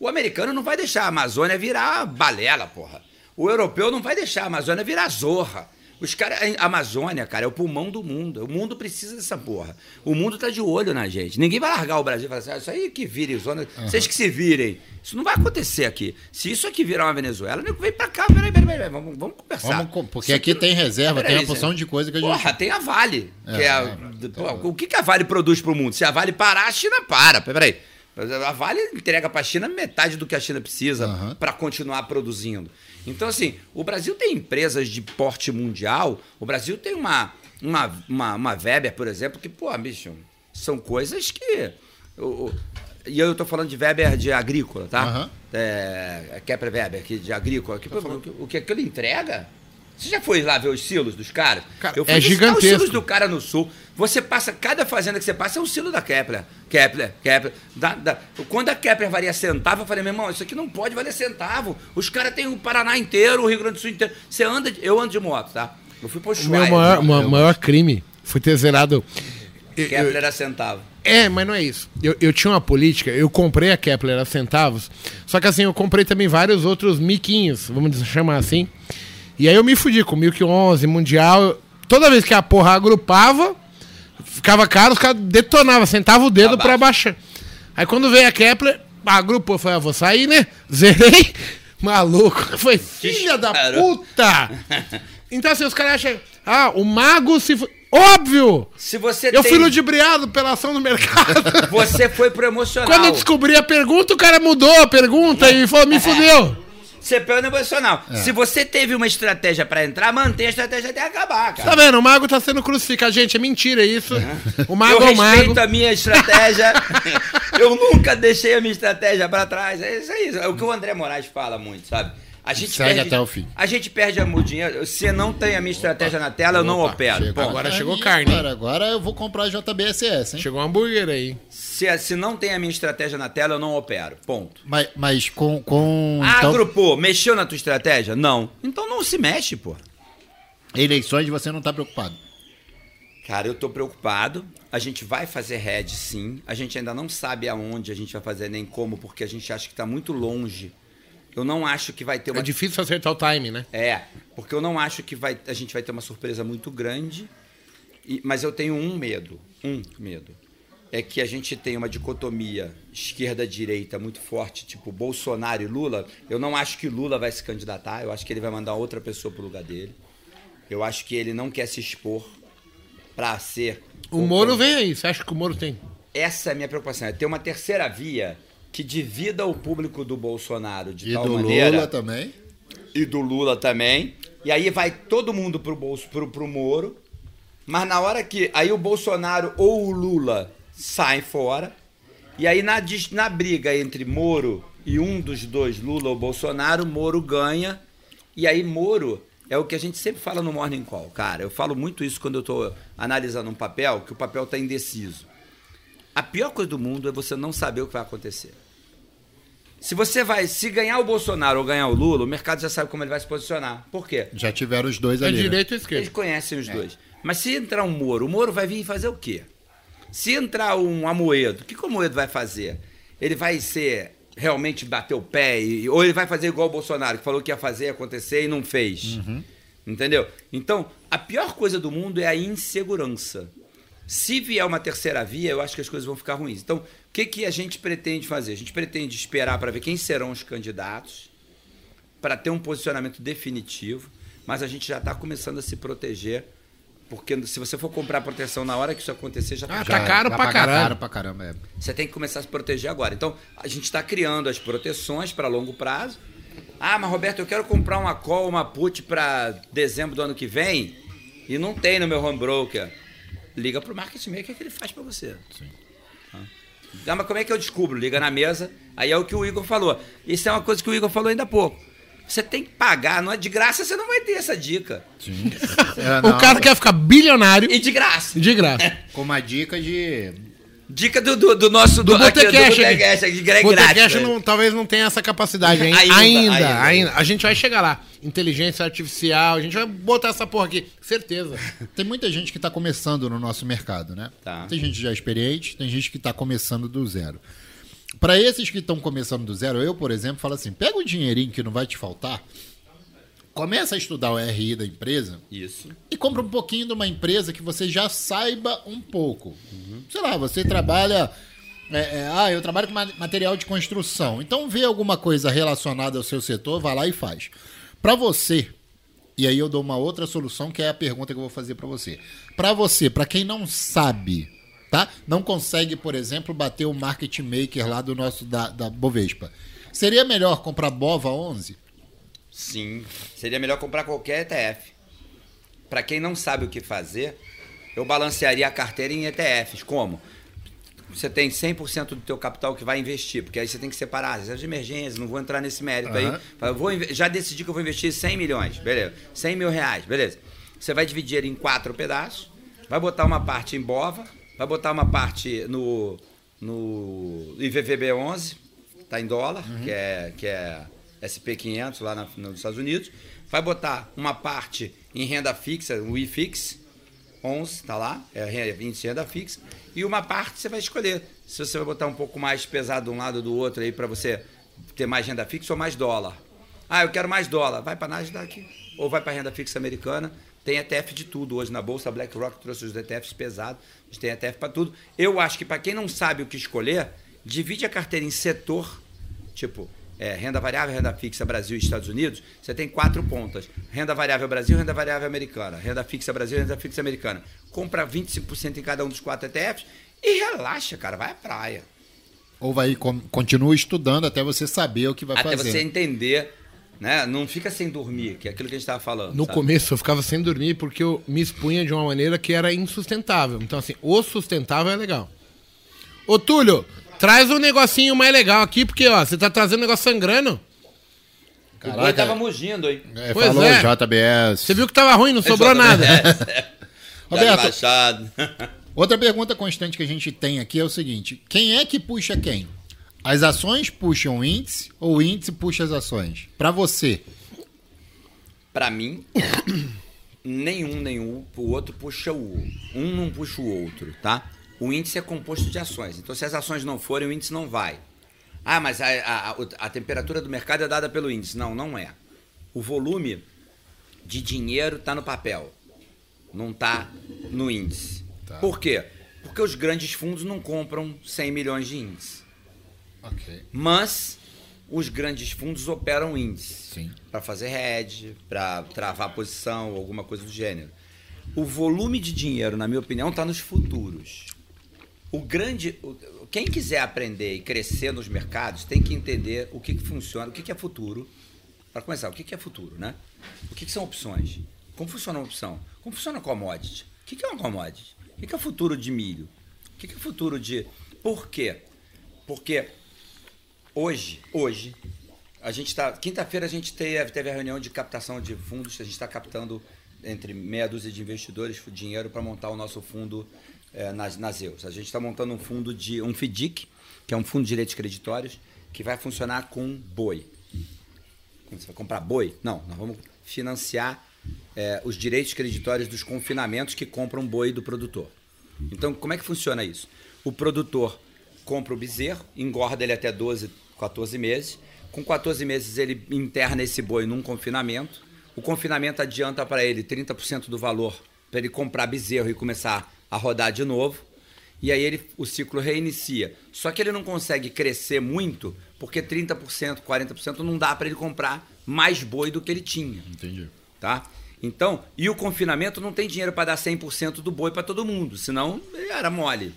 O americano não vai deixar a Amazônia virar balela, porra. O europeu não vai deixar a Amazônia virar zorra. Os caras. A Amazônia, cara, é o pulmão do mundo. O mundo precisa dessa porra. O mundo tá de olho na gente. Ninguém vai largar o Brasil e falar assim, ah, isso aí que vire zona. Vocês que se virem. Isso não vai acontecer aqui. Se isso aqui virar uma Venezuela, nego vem pra cá, peraí, peraí, peraí, vamos, vamos conversar. Vamos porque Isso aqui tem reserva, tem uma Zé. porção de coisa que a gente- Porra, tem a Vale. que É, é a- é, pô, o que, que a Vale produz pro mundo? Se a Vale parar, a China para. Peraí. A Vale entrega pra China metade do que a China precisa Aham. para continuar produzindo. Então, assim, o Brasil tem empresas de porte mundial. O Brasil tem uma, uma, uma, uma Weber, por exemplo, que, pô, bicho, são coisas que. o- e eu tô falando de Weber de agrícola, tá? Aham. É, é Kepler Weber, que de agrícola. Que, pô, o que- o que aquilo entrega? Você já foi lá ver os silos dos caras? Cara, eu fui é visitar os gigantesco. silos do cara no sul. Você passa, cada fazenda que você passa é um silo da Kepler. Kepler, Kepler. Da- da- quando a Kepler valia centavo, eu falei, meu irmão, isso aqui não pode valer centavo. Os caras têm o Paraná inteiro, o Rio Grande do Sul inteiro. Você anda, de- eu ando de moto, tá? Eu fui pro O meu maior, moto. maior crime foi ter zerado. Eu- Kepler era centavo. É, mas não é isso. Eu, eu tinha uma política, eu comprei a Kepler a centavos, só que assim, eu comprei também vários outros miquinhos, vamos chamar assim. E aí eu me fudi com o Milk 11, Mundial. Toda vez que a porra agrupava, ficava caro, os caras detonavam, sentava o dedo pra baixar. Aí quando veio a Kepler, agrupou, falei, ah, vou sair, né? <laughs> Zerei. Maluco. Foi filha da puta! <laughs> Então assim, os caras acham, ah, o mago se... Óbvio! Se você Eu tem, fui ludibriado pela ação do mercado. você foi pro emocional. Quando eu descobri a pergunta, o cara mudou a pergunta e falou, me fudeu. Você pegou no emocional. É. Se você teve uma estratégia pra entrar, mantenha a estratégia até acabar, cara. Tá vendo? O mago tá sendo crucificado. Gente, é mentira isso. O mago eu é o mago. respeito a minha estratégia. <laughs> eu nunca deixei a minha estratégia pra trás. É isso aí. É o que o André Moraes fala muito, sabe? A gente Segue perde, até o fim. A gente perde o dinheiro. Se não tem a minha estratégia na tela, eu não Opa, opero. chegou. Ponto. Agora chegou carne, hein? Cara, agora eu vou comprar JBSS, hein? Chegou um hambúrguer aí. Se, se não tem a minha estratégia na tela, eu não opero. Ponto. Mas, mas com. com Ah, então, agrupou. Mexeu na tua estratégia? Não. Então não se mexe, pô. eleições você não tá preocupado. Cara, eu tô preocupado. A gente vai fazer head, sim. A gente ainda não sabe aonde a gente vai fazer, nem como, porque a gente acha que tá muito longe. Eu não acho que vai ter uma É difícil acertar o time, né? É, porque eu não acho que vai, a gente vai ter uma surpresa muito grande, e- mas eu tenho um medo, um medo. É que a gente tem uma dicotomia esquerda-direita muito forte, tipo Bolsonaro e Lula. Eu não acho que Lula vai se candidatar, eu acho que ele vai mandar outra pessoa pro lugar dele. Eu acho que ele não quer se expor pra ser. O Moro vem aí. Você acha que o Moro tem? Essa é a minha preocupação, é ter uma terceira via que divida o público do Bolsonaro de E tal do maneira Lula também. e do Lula também. E aí vai todo mundo pro bolso pro, pro Moro. Mas na hora que aí o Bolsonaro ou o Lula saem fora. E aí na, na briga entre Moro e um dos dois, Lula ou Bolsonaro, Moro ganha. E aí Moro é o que a gente sempre fala no Morning Call, cara. Eu falo muito isso quando eu tô analisando um papel, que o papel tá indeciso. A pior coisa do mundo é você não saber o que vai acontecer. Se você vai, se ganhar o Bolsonaro ou ganhar o Lula, o mercado já sabe como ele vai se posicionar. Por quê? Já tiveram os dois É ali. né? direita ou Eles esquerda? conhecem os dois. Mas se entrar um Moro, o Moro vai vir fazer o quê? Se entrar um Amoedo, o que, que o Amoedo vai fazer? Ele vai ser realmente bater o pé, e- ou ele vai fazer igual o Bolsonaro, que falou que ia fazer acontecer e não fez. Entendeu? Então, a pior coisa do mundo é a insegurança. Se vier uma terceira via, eu acho que as coisas vão ficar ruins. Então, o que, que a gente pretende fazer? A gente pretende esperar para ver quem serão os candidatos, para ter um posicionamento definitivo, mas a gente já está começando a se proteger, porque se você for comprar proteção na hora que isso acontecer, já Ah, tá tá caro vai pra pagar caralho. caro pra caramba, é. você tem que começar a se proteger agora. Então, a gente está criando as proteções para longo prazo. Ah, mas Roberto, eu quero comprar uma call, uma put para dezembro do ano que vem e não tem no meu home broker. Liga pro market maker que ele faz para você. Ah. Ah, mas como é que eu descubro? Liga na mesa. Aí é o que o Igor falou. Isso é uma coisa que o Igor falou ainda há pouco. Você tem que pagar, não é de graça, você não vai ter essa dica. Sim. <laughs> É, O cara quer ficar bilionário E de graça. de graça. Com uma dica de. Dica do, do, do nosso Do aqui, Botecash. Botecash, é Botecash grátis. não- talvez não tenha essa capacidade ainda. Ainda, Ainda, ainda. ainda, A gente vai chegar lá. Inteligência artificial, a gente vai botar essa porra aqui. Certeza. <laughs> Tem muita gente que está começando no nosso mercado, né? Tá. Tem gente já experiente, tem gente que está começando do zero. Para esses que estão começando do zero, eu, por exemplo, falo assim: pega o dinheirinho que não vai te faltar, começa a estudar o RI da empresa Isso. e compra um pouquinho de uma empresa que você já saiba um pouco. Sei lá, você trabalha. é, é, ah, eu trabalho com ma- material de construção. Então vê alguma coisa relacionada ao seu setor, vai lá e faz. Para você, e aí eu dou uma outra solução que é a pergunta que eu vou fazer para você. Para você, para quem não sabe, tá? Não consegue, por exemplo, bater o market maker lá do nosso da, da Bovespa. Seria melhor comprar Bova 11? Sim. Seria melhor comprar qualquer ETF. Para quem não sabe o que fazer, eu balancearia a carteira em ETFs. Como? Você tem 100% do teu capital que vai investir, porque aí você tem que separar, reserva de emergência, não vou entrar nesse mérito Aham. aí. Fala, vou já decidi que eu vou investir 100 milhões, beleza. 100 mil reais, beleza. Você vai dividir em quatro pedaços, vai botar uma parte em BOVA, vai botar uma parte no, no IVVB11, tá em dólar, que é, que é SP500 lá na- nos Estados Unidos, vai botar uma parte em renda fixa, o IFIX, 11, tá lá, é índice de renda fixa, e uma parte você vai escolher. Se você vai botar um pouco mais pesado de um lado ou do outro aí para você ter mais renda fixa ou mais dólar. Ah, eu quero mais dólar. Vai para Nasdaq ou vai para renda fixa americana. Tem ETF de tudo hoje na bolsa. A BlackRock trouxe os ETFs pesados. A gente tem ETF para tudo. Eu acho que para quem não sabe o que escolher, divide a carteira em setor, tipo é, renda variável, renda fixa Brasil e Estados Unidos. Você tem quatro pontas: renda variável Brasil, renda variável americana, renda fixa Brasil, renda fixa americana. Compra 25% em cada um dos quatro ETFs e relaxa, cara. Vai à praia. Ou vai continua estudando até você saber o que vai Até fazer. você entender, né? Não fica sem dormir, que é aquilo que a gente estava falando. No sabe? começo eu ficava sem dormir porque eu me expunha de uma maneira que era insustentável. Então, assim, o sustentável é legal. Ô, Túlio, traz um negocinho mais legal aqui, porque, ó, você tá trazendo um negócio sangrando. O boi tava mugindo, hein? É, Pois falou é. JBS. Você viu que tava ruim, não sobrou nada. Roberto. Baixado. Outra pergunta constante que a gente tem aqui é o seguinte: quem é que puxa quem? As ações puxam o índice ou o índice puxa as ações? Para você. Pra mim, <coughs> nenhum, nenhum, o outro puxa o um não puxa o outro, tá? O índice é composto de ações. Então, se as ações não forem, o índice não vai. Ah, mas a, a, a- a temperatura do mercado é dada pelo índice. Não, não é. O volume de dinheiro está no papel, não está no índice. Tá. Por quê? Porque os grandes fundos não compram 100 milhões de índice. Ok. Mas os grandes fundos operam índice para fazer hedge, para travar posição, alguma coisa do gênero. O volume de dinheiro, na minha opinião, está nos futuros. O grande, quem quiser aprender e crescer nos mercados tem que entender o que, que funciona, o que, que é futuro. Para começar, o que, que é futuro, né? O que, que são opções? Como funciona uma opção? Como funciona a commodity? O que, que é uma commodity? O que, que é o futuro de milho? O que, que é o futuro de. Por quê? Porque hoje, hoje, a gente está. Quinta-feira a gente teve, teve a reunião de captação de fundos. A gente está captando entre meia dúzia de investidores dinheiro para montar o nosso fundo eh, nas, nas EUs. A gente está montando um fundo de um FDIC, que é um fundo de direitos creditórios, que vai funcionar com boi. Você vai comprar boi? Não, nós vamos financiar eh, os direitos creditórios dos confinamentos que compram boi do produtor. Então, como é que funciona isso? O produtor compra o bezerro, engorda ele até 12, 14 meses. Com 14 meses, ele interna esse boi num confinamento. O confinamento adianta para ele 30% do valor para ele comprar bezerro e começar a rodar de novo. E aí ele, o ciclo reinicia. Só que ele não consegue crescer muito, porque 30%, 40% não dá para ele comprar mais boi do que ele tinha Entendi. tá? Então, e o confinamento não tem dinheiro para dar 100% do boi para todo mundo, senão era mole.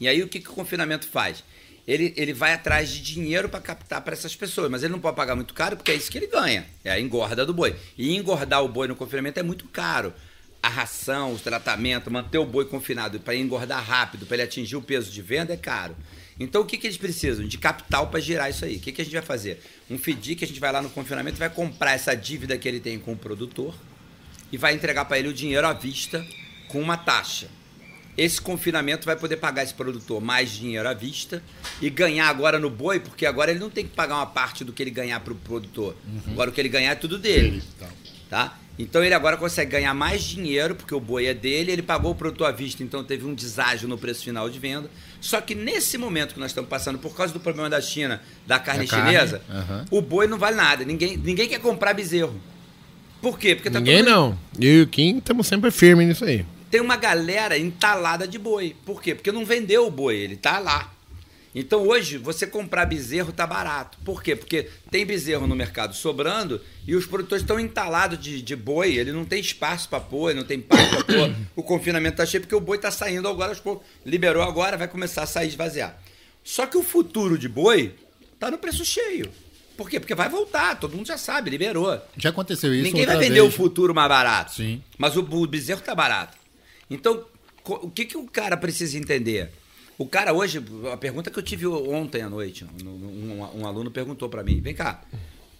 E aí o que, que o confinamento faz? Ele, ele vai atrás de dinheiro para captar para essas pessoas, mas ele não pode pagar muito caro porque é isso que ele ganha, é a engorda do boi. E engordar o boi no confinamento é muito caro. A ração, o tratamento, manter o boi confinado para engordar rápido, para ele atingir o peso de venda é caro. Então o que, que eles precisam? De capital para girar isso aí. O que, que a gente vai fazer? Um FDIC, a gente vai lá no confinamento vai comprar essa dívida que ele tem com o produtor e vai entregar para ele o dinheiro à vista com uma taxa. Esse confinamento vai poder pagar esse produtor mais dinheiro à vista e ganhar agora no boi, porque agora ele não tem que pagar uma parte do que ele ganhar para o produtor. Agora o que ele ganhar é tudo dele. Tá? Então ele agora consegue ganhar mais dinheiro, porque o boi é dele, ele pagou o produtor à vista, então teve um deságio no preço final de venda. Só que nesse momento que nós estamos passando, por causa do problema da China, da carne chinesa, aham. o boi não vale nada. Ninguém, ninguém quer comprar bezerro. Por quê? Porque tá Ninguém todo não. Eu e o Kim estamos sempre firmes nisso aí. Tem uma galera entalada de boi. Por quê? Porque não vendeu o boi, ele tá lá. Então hoje, você comprar bezerro tá barato. Por quê? Porque tem bezerro no mercado sobrando e os produtores estão entalados de, de boi, ele não tem espaço para pôr, não tem espaço para pôr. <coughs> O confinamento tá cheio porque o boi tá saindo agora, aos poucos. liberou agora, vai começar a sair esvaziar. Só que o futuro de boi tá no preço cheio. Por quê? Porque vai voltar, todo mundo já sabe, liberou. Já aconteceu isso Ninguém vai vender o vez. futuro mais barato. Sim. Mas o, o bezerro tá barato. Então, o que, que o cara precisa entender? O cara hoje, a pergunta que eu tive ontem à noite, um, um- um aluno perguntou para mim: vem cá,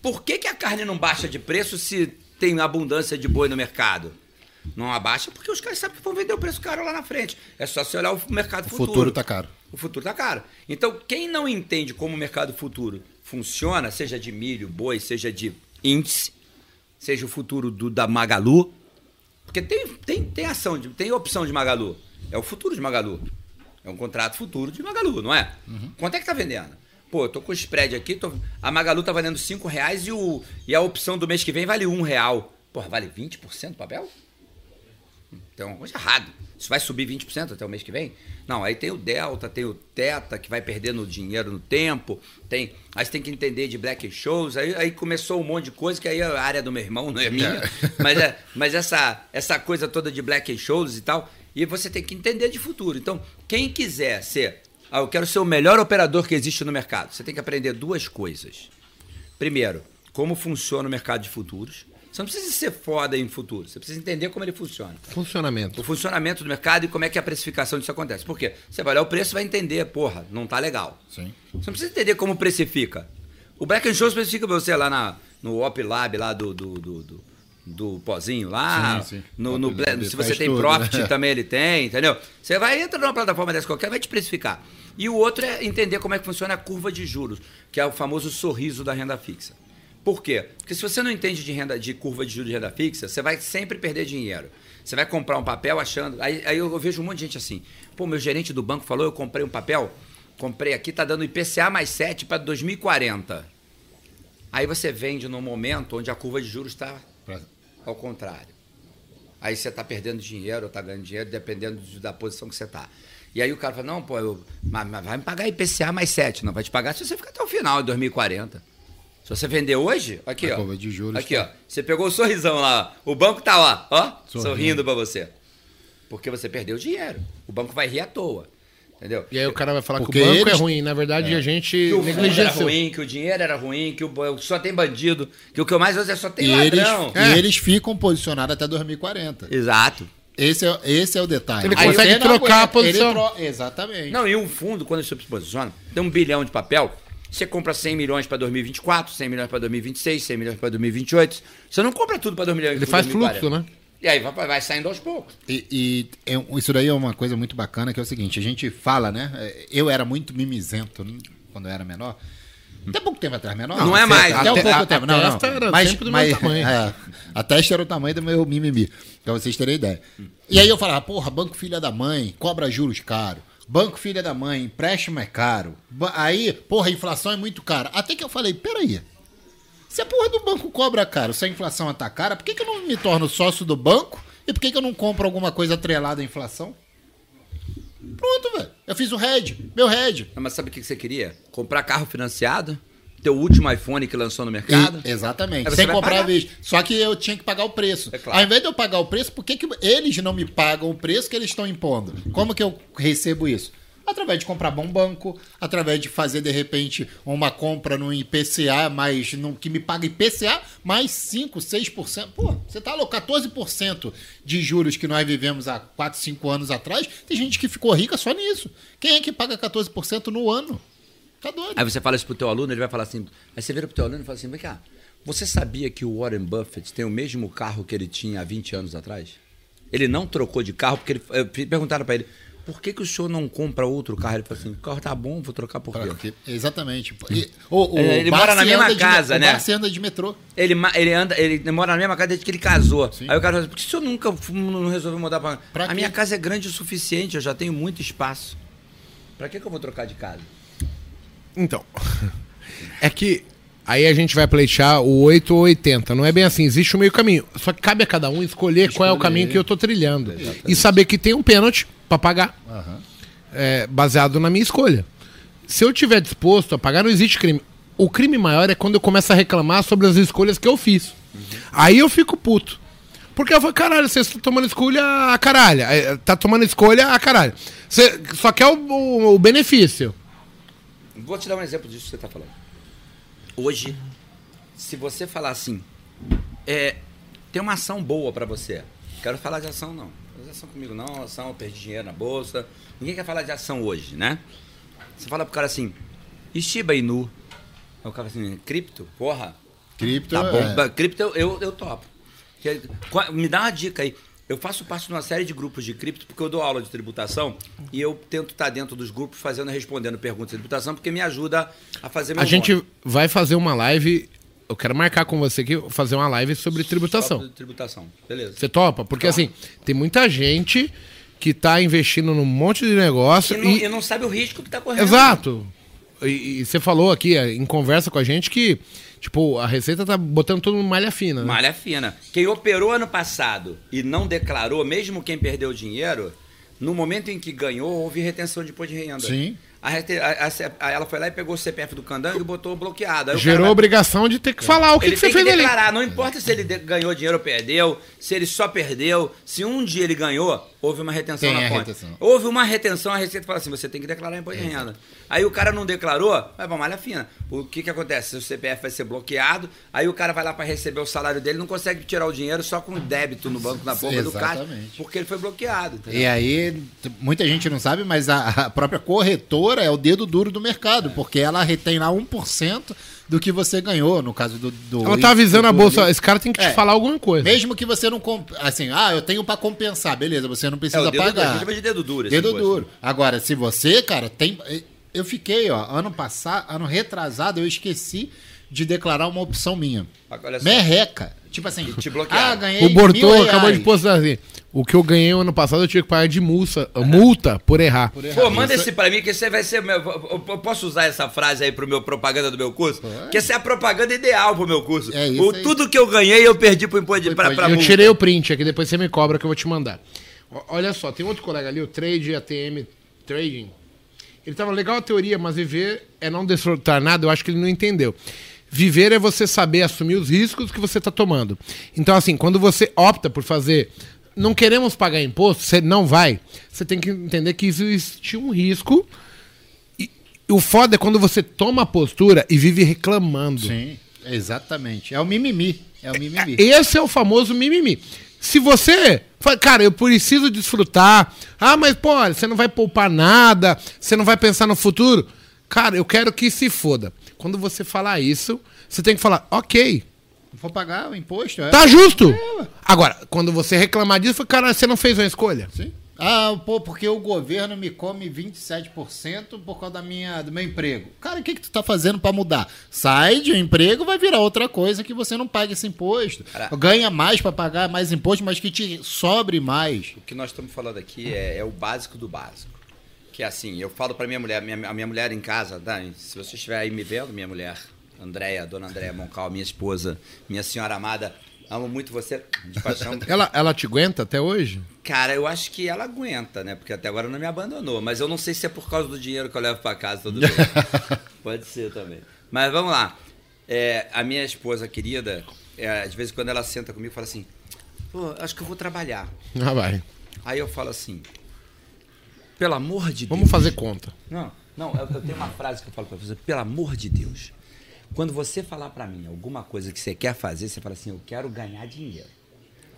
por que, que a carne não baixa de preço se tem abundância de boi no mercado? Não abaixa porque os caras sabem que vão vender o preço caro lá na frente. É só você olhar o mercado O futuro. futuro tá caro. O futuro tá caro. Então, quem não entende como o mercado futuro funciona, seja de milho, boi, seja de índice, seja o futuro do, da Magalu, Porque tem, tem, tem ação, de, tem opção de Magalu. É o futuro de Magalu. É um contrato futuro de Magalu, não é? Quanto é que tá vendendo? Pô, eu tô com o spread aqui, tô- a Magalu tá valendo 5 reais e, o, e a opção do mês que vem vale 1 real. Porra, vale 20% do papel? Tem uma coisa errada. Isso vai subir 20% até o mês que vem? Não, aí tem o Delta, tem o Teta, que vai perdendo dinheiro no tempo. Tem, aí você tem que entender de Black Shows. Aí, aí começou um monte de coisa, que aí é a área do meu irmão, não é minha. <laughs> Mas, é, mas essa, essa coisa toda de Black Shows e tal, e você tem que entender de futuro. Então, quem quiser ser, ah, eu quero ser o melhor operador que existe no mercado, você tem que aprender duas coisas. Primeiro, como funciona o mercado de futuros. Você não precisa ser foda em futuro, você precisa entender como ele funciona Funcionamento. o funcionamento do mercado e como é que a precificação disso acontece. Por quê? Você vai olhar o preço e vai entender, porra, não tá legal. Sim. Você não precisa entender como precifica. O Black and Show precifica você lá na, no Op Lab lá do, do, do, do, do pozinho lá. Sim, sim. No, no Lab se você tem tudo, Profit né? também ele tem, entendeu? Você vai entrar numa plataforma dessa qualquer, vai te precificar. E o outro é entender como é que funciona a curva de juros, que é o famoso sorriso da renda fixa. Por quê? Porque se você não entende de, renda, de curva de juros de renda fixa, você vai sempre perder dinheiro. Você vai comprar um papel achando. Aí, aí eu vejo um monte de gente assim. Pô, meu gerente do banco falou: eu comprei um papel, comprei aqui, tá dando IPCA mais 7 para 2040. Aí você vende num momento onde a curva de juros está ao contrário. Aí você está perdendo dinheiro ou está ganhando dinheiro, dependendo de- da posição que você está. E aí o cara fala, não, pô, eu, mas, mas vai me pagar IPCA mais 7. Não, vai te pagar se você ficar até o final, de 2040. Se você vender hoje, aqui, A ó. curva de juros aqui, tá- ó. Você pegou o sorrisão lá, ó. O banco tá lá, ó, Sorrindo. sorrindo para você. Porque você perdeu dinheiro. O banco vai rir à toa. Entendeu? E aí o cara vai falar Porque que o banco é eles- ruim. Na verdade, a gente que o fundo era negligenciou. ruim, que o dinheiro era ruim, que o só tem bandido, que o que eu mais uso é só tem E eles, ladrão. e eles ficam posicionados até 2040. Exato. Esse é, esse é o detalhe. Ele Aí consegue trocar a aguenta, posição. tro- Exatamente. Não, e um fundo, quando você se posiciona, tem um bilhão de papel, você compra 100 milhões para 2024, 100 milhões para 2026, 100 milhões para 2028. Você não compra tudo para 2 milhões Ele faz 2040. fluxo, né? E aí vai, vai saindo aos poucos. E, e é isso daí é uma coisa muito bacana, que é o seguinte, a gente fala, né? Eu era muito mimizento né, quando eu era menor. Até pouco tempo atrás, menor. Não é mais. Até, Até- pouco a- tempo. a Não, não. testa era Mas, sempre do mas, meu tamanho. <laughs> é, a testa era o tamanho do meu mimimi, pra vocês terem ideia. E aí eu falava, porra, banco filha da mãe, cobra juros caro. Banco filha da mãe, empréstimo é caro. Aí, porra, a inflação é muito cara. Até que eu falei, peraí. Se a porra do banco cobra caro, se a inflação tá cara, por que, que eu não me torno sócio do banco? E por que, que eu não compro alguma coisa atrelada à inflação? Pronto, velho. Eu fiz o head, meu head. Mas sabe o que você queria? Comprar carro financiado, teu último iPhone que lançou no mercado. E- exatamente. Sem comprar pagar. a vez. Só que eu tinha que pagar o preço. É claro. Ao invés de eu pagar o preço, por que, que eles não me pagam o preço que eles estão impondo? Como que eu recebo isso? Através de comprar bom banco, através de fazer, de repente, uma compra no IPCA, mas no, que me paga IPCA mais 5, 6%. Pô, você tá louco, 14% de juros que nós vivemos há 4, 5 anos atrás, tem gente que ficou rica só nisso. Quem é que paga 14% no ano? Tá doido. Aí você fala isso pro teu aluno, ele vai falar assim. Aí você vira pro teu aluno e fala assim: vem cá, você sabia que o Warren Buffett tem o mesmo carro que ele tinha há 20 anos atrás? Ele não trocou de carro, porque ele, perguntaram pra ele: por que, que o senhor não compra outro carro? Ele falou assim: o carro tá bom, vou trocar por quê? Exatamente. E, o, o É, ele mora na mesma de- casa, o né? Barsi anda de metrô. Ele, ele anda, ele mora na mesma casa desde que ele casou. Sim. Aí o cara fala assim, por que o senhor nunca não resolveu mudar pra. Pra a quê? minha casa é grande o suficiente, eu já tenho muito espaço. Pra que, que eu vou trocar de casa? Então. <laughs> É que aí a gente vai pleitear o 8 ou 80. Não é bem assim, existe um meio caminho. Só que cabe a cada um escolher, qual é o caminho que eu tô trilhando. E saber que tem um pênalti pra pagar. É, baseado na minha escolha. Se eu tiver disposto a pagar, não existe crime. O crime maior é quando eu começo a reclamar sobre as escolhas que eu fiz. Aí eu fico puto. Porque eu falo, caralho, você está tomando escolha a caralho. É, Tá tomando escolha a caralho. Você só quer o, o- o benefício. Vou te dar um exemplo disso que você está falando. Hoje, se você falar assim, é, tem uma ação boa para você. Quero falar de ação, não. Não faz ação comigo, não. Ação, eu perdi dinheiro na bolsa. Ninguém quer falar de ação hoje, né? Você fala pro cara assim, e Shiba Inu? Aí o cara fala assim, cripto? Porra, Cripto Tá é- bom, ba- cripto eu, eu, eu topo. Qua- Me dá uma dica aí. Eu faço parte de uma série de grupos de cripto porque eu dou aula de tributação e eu tento estar dentro dos grupos fazendo respondendo perguntas de tributação porque me ajuda a fazer meu A gente nome. vai fazer uma live eu quero marcar com você aqui, fazer uma live sobre tributação. Sobre tributação. Beleza. Você topa? Porque assim, tem muita gente que tá investindo num monte de negócio E não, e, e não sabe o risco que tá correndo. Exato. E, e você falou aqui é, em conversa com a gente que, tipo, a Receita tá botando tudo malha fina, né? Malha fina. Quem operou ano passado e não declarou, mesmo quem perdeu dinheiro, no momento em que ganhou, houve retenção de imposto de renda. Sim. A a- a- ela foi lá e pegou o CPF do candango e botou bloqueado. Gerou vai- obrigação de ter que falar o que, ele que você fez que ali. declarar, não importa se ele ganhou dinheiro ou perdeu, se ele só perdeu, se um dia ele ganhou, houve uma retenção Tem na conta. retenção. Houve uma retenção, a Receita fala assim, você tem que declarar imposto de renda. Aí o cara não declarou, vai pra malha fina. O que que acontece? O CPF vai ser bloqueado, aí o cara vai lá para receber o salário dele, não consegue tirar o dinheiro só com débito no banco, na boca do caixa, porque ele foi bloqueado. entendeu? E aí, muita gente não sabe, mas a própria corretora é o dedo duro do mercado, porque ela retém lá 1% do que você ganhou, no caso do. do Ela tá avisando a do- bolsa, esse cara tem que te É. falar alguma coisa. Mesmo que você não. comp- Assim, ah, eu tenho pra compensar, beleza, você não É, precisa o dedo, a pagar. gente chama de dedo duro. esse Dedo imposto. duro. Agora, se você, cara, tem. Eu fiquei, ó, ano passado, ano retrasado, eu esqueci de declarar uma opção minha. Olha só. Merreca. Tipo assim, te ah, ganhei. O Bortô acabou de postar assim. O que eu ganhei ano passado eu tive que pagar de multa, multa por errar. Pô, manda esse pra mim, que esse vai ser. Meu, eu posso usar essa frase aí pro meu propaganda do meu curso? Que essa é a propaganda ideal pro meu curso. É isso o, aí. tudo que eu ganhei, eu perdi pro imposto de pra, pra Eu multa. tirei o print aqui, depois você me cobra que eu vou te mandar. Olha só, tem outro colega ali, o Trade ATM Trading. Ele tava legal a teoria, mas viver é não desfrutar nada, eu acho que ele não entendeu. Viver é você saber assumir os riscos que você está tomando. Então, assim, quando você opta por fazer. Não queremos pagar imposto, você não vai. Você tem que entender que existe um risco. E o foda é quando você toma a postura e vive reclamando. Sim, exatamente. É o mimimi. É o mimimi. Esse é o famoso mimimi. Se você. fala, Cara, eu preciso desfrutar. Ah, mas, pô, você não vai poupar nada. Você não vai pensar no futuro. Cara, eu quero que se foda. Quando você falar isso, você tem que falar, ok, Vou pagar o imposto, é? tá justo. Agora, quando você reclamar disso, cara, você não fez uma escolha. Sim. Ah, pô, porque o governo me come 27% por causa da minha, do meu emprego. Cara, o que, que tu tá fazendo pra mudar? Sai de um emprego, vai virar outra coisa que você não pague esse imposto. Cara. Ganha mais pra pagar mais imposto, mas que te sobre mais. O que nós estamos falando aqui é, é o básico do básico. Que é assim, eu falo pra minha mulher, minha, a minha mulher em casa, Dani, se você estiver aí me vendo, minha mulher, Andréia, dona Andréia Moncal, minha esposa, minha senhora amada, amo muito você de paixão. <laughs> Ela, ela te aguenta até hoje? Cara, eu acho que ela aguenta, né? Porque até agora não me abandonou. Mas eu não sei se é por causa do dinheiro que eu levo pra casa todo dia. <laughs> Pode ser também. Mas vamos lá. É, a minha esposa querida, é, de vez em quando ela senta comigo e fala assim: Pô, acho que eu vou trabalhar. Ah, vai. Aí eu falo assim: Pelo amor de Vamos Deus. fazer conta. Não, não, eu, eu tenho uma frase que eu falo pra você: Pelo amor de Deus. Quando você falar pra mim alguma coisa que você quer fazer, você fala assim: Eu quero ganhar dinheiro.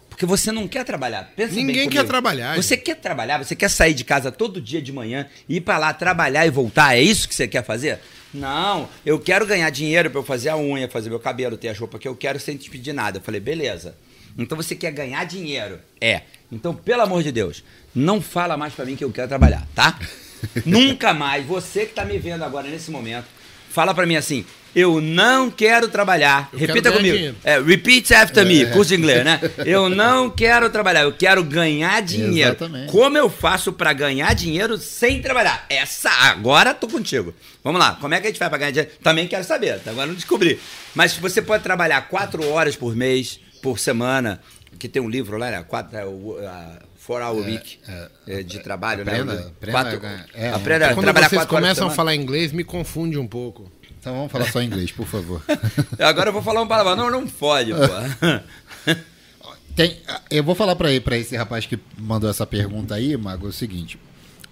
Porque você não quer trabalhar. Pensa Ninguém quer trabalhar, Você quer trabalhar, você quer sair de casa todo dia de manhã, ir pra lá trabalhar e voltar. É isso que você quer fazer? Não, eu quero ganhar dinheiro pra eu fazer a unha, fazer meu cabelo, ter a roupa que eu quero sem te pedir nada. Eu falei, beleza. Então você quer ganhar dinheiro? É. Então, pelo amor de Deus, não fala mais pra mim que eu quero trabalhar, tá? <laughs> Nunca mais. Você que tá me vendo agora nesse momento, fala pra mim assim: eu não quero trabalhar. Eu quero Repita ganhar comigo. É, repeat after me, curso de inglês, né? <laughs> Eu não quero trabalhar, eu quero ganhar dinheiro. Exatamente. Como eu faço pra ganhar dinheiro sem trabalhar? Essa, agora tô contigo. Vamos lá, como é que a gente vai pra ganhar dinheiro? Também quero saber, até agora não descobri. Mas você pode trabalhar quatro horas por mês, por semana, que tem um livro lá, né? Quatro, é, o, a Four Hour Week é, de trabalho, aprenda- né? aprenda Quatro, é, aprenda Quando trabalhar vocês quatro horas começam a falar inglês, me confunde um pouco. Então vamos falar só em inglês, por favor. <laughs> Agora eu vou falar um palavrão. Não, não fode, pô. <laughs> Tem, eu vou falar pra esse rapaz que mandou essa pergunta aí, Mago, é o seguinte: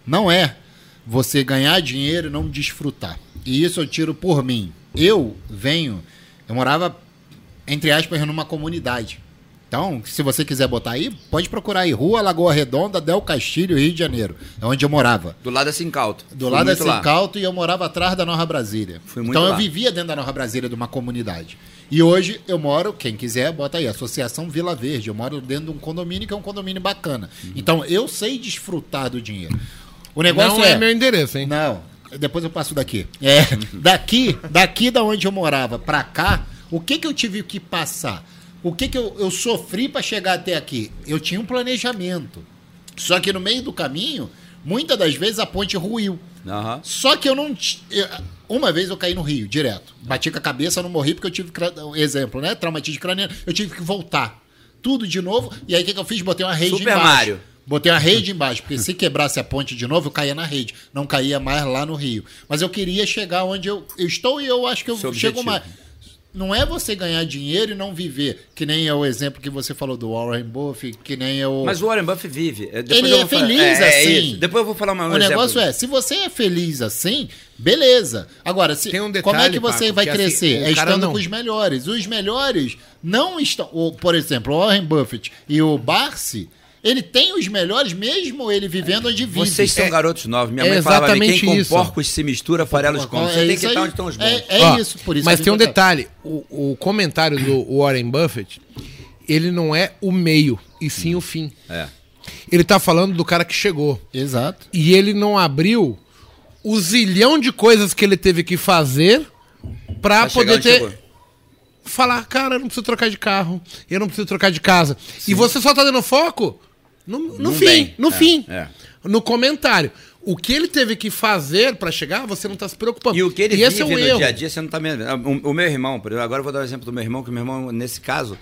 não é você ganhar dinheiro e não desfrutar. E isso eu tiro por mim. Eu venho, eu morava, entre aspas, numa comunidade. Então, se você quiser botar aí, pode procurar aí. Rua Lagoa Redonda, Del Castilho, Rio de Janeiro. É onde eu morava. Do lado assim, Calto. Do Fui lado da muito lá. Sincalto e eu morava atrás da Nova Brasília. Fui muito então eu lá. vivia dentro da Nova Brasília de uma comunidade. E hoje eu moro, quem quiser, bota aí, Associação Vila Verde. Eu moro dentro de um condomínio que é um condomínio bacana. Uhum. Então eu sei desfrutar do dinheiro. O negócio não é. é meu endereço, hein? Não, depois eu passo daqui. É, <laughs> daqui, daqui da onde eu morava pra cá, O que, que eu tive que passar? O que, que eu, eu sofri para chegar até aqui? Eu tinha um planejamento. Só que no meio do caminho, muitas das vezes a ponte ruiu. Aham. Só que eu não. Uma vez eu caí no rio, direto. Bati com a cabeça, não morri porque eu tive. Exemplo, né? Traumatismo craniano. Eu tive que voltar. Tudo de novo. E aí o que, que eu fiz? Botei uma rede Super embaixo. Mario. Botei uma rede embaixo, porque se quebrasse a ponte de novo, eu caía na rede. Não caía mais lá no rio. Mas eu queria chegar onde eu, eu estou e eu acho que eu Seu chego objetivo. mais. Não é você ganhar dinheiro e não viver, que nem é o exemplo que você falou do Warren Buffett, que nem é o. Mas o Warren Buffett vive. É, depois Ele eu é falar- feliz é, é assim. isso. Depois eu vou falar uma um O negócio exemplo. é, se você é feliz assim, beleza. Agora, se, Tem um como é detalhe, que você Paco, vai que assim, crescer? o é estando não- com os melhores. Os melhores não estão. o- por exemplo, o Warren Buffett e o Barsi, ele tem os melhores, mesmo ele vivendo onde vive. Vocês são É- garotos novos. Minha é mãe falava, exatamente quem com isso. porcos se mistura, farelos come. Você É tem que estar onde estão os bons. É, é Ó, isso, por isso. Mas tem um digo, detalhe: o, o comentário do Warren Buffett, ele não é o meio, e sim o fim. É. Ele tá falando do cara que chegou. Exato. E ele não abriu o zilhão de coisas que ele teve que fazer chegar poder ter. chegou. Falar, cara, eu não preciso trocar de carro, eu não preciso trocar de casa. E você só tá dando foco no, no Não fim, bem. no É, fim, é. no comentário. O que ele teve que fazer pra chegar, você não tá se preocupando. E o que ele esse vive é o no erro. dia a dia, você não tá vendo. O, o meu irmão, por exemplo, agora eu vou dar o exemplo do meu irmão, que o meu irmão, nesse caso,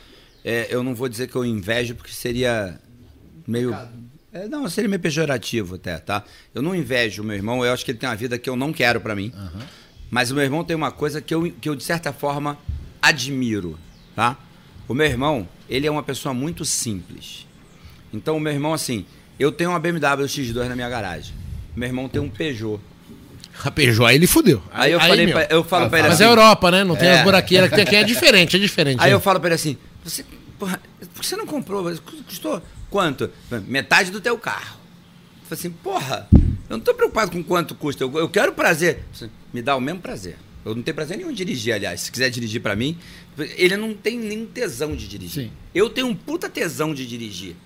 é, eu não vou dizer que eu invejo, porque seria meio. É, não, seria meio pejorativo até, tá? Eu não invejo o meu irmão, eu acho que ele tem uma vida que eu não quero pra mim. Mas o meu irmão tem uma coisa que eu, que eu, de certa forma, admiro, tá? O meu irmão, ele é uma pessoa muito simples. Então, meu irmão, assim, eu tenho uma BMW X2 na minha garagem. Meu irmão tem um Peugeot. A Peugeot, aí ele fudeu. Aí eu falei meu. pra- eu falo pra ele Mas assim- é Europa, né? Não tem É. as buraqueiras que tem aqui, é diferente, é diferente. Aí né? eu falo pra ele assim, você, porra, por que você não comprou? Custou quanto? Metade do teu carro. Eu falei assim, porra, eu não tô preocupado com quanto custa, eu, eu quero prazer. Você, Me dá o mesmo prazer. Eu não tenho prazer nenhum em dirigir, aliás. Se quiser dirigir pra mim, ele não tem nem tesão de dirigir. Sim. Eu tenho um puta tesão de dirigir.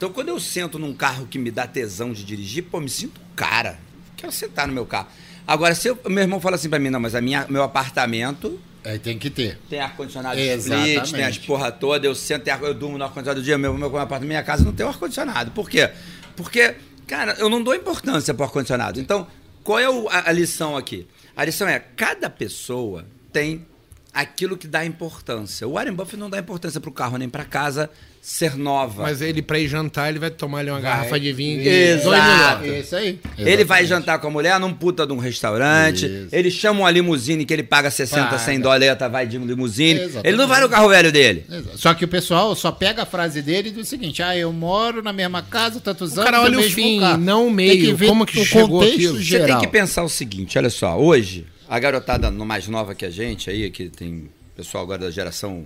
Então, quando eu sento num carro que me dá tesão de dirigir, pô, me sinto cara. Quero sentar no meu carro. Agora, se eu- meu irmão fala assim pra mim, não, mas a minha, meu apartamento Aí tem que ter. tem ar-condicionado split, tem as porra toda, eu sento, eu durmo no ar-condicionado do dia, meu, meu apartamento, minha casa não tem ar-condicionado. Por quê? Porque, cara, eu não dou importância pro ar-condicionado. Então, qual é o- a, a lição aqui? A lição é, cada pessoa tem aquilo que dá importância. O Warren Buffett não dá importância pro carro nem pra casa ser nova. Mas ele, pra ir jantar, ele vai tomar ali uma garrafa de vinho. Exato. dólares. É isso aí. Ele vai Exatamente. jantar com a mulher num puta de um restaurante. Isso. Ele chama uma limusine que ele paga 60, Paga. 100 doleta, vai de limusine. Exatamente. Ele não vai no carro velho dele. Exato. Só que o pessoal só pega a frase dele e diz o seguinte: ah, eu moro na mesma casa, tantos O anos. cara olha o fim, carro. não o Tem meio, ver como que o chegou contexto aquilo. Você Geral. tem que pensar o seguinte, olha só, hoje, a garotada no mais nova que a gente aí, que tem pessoal agora da geração.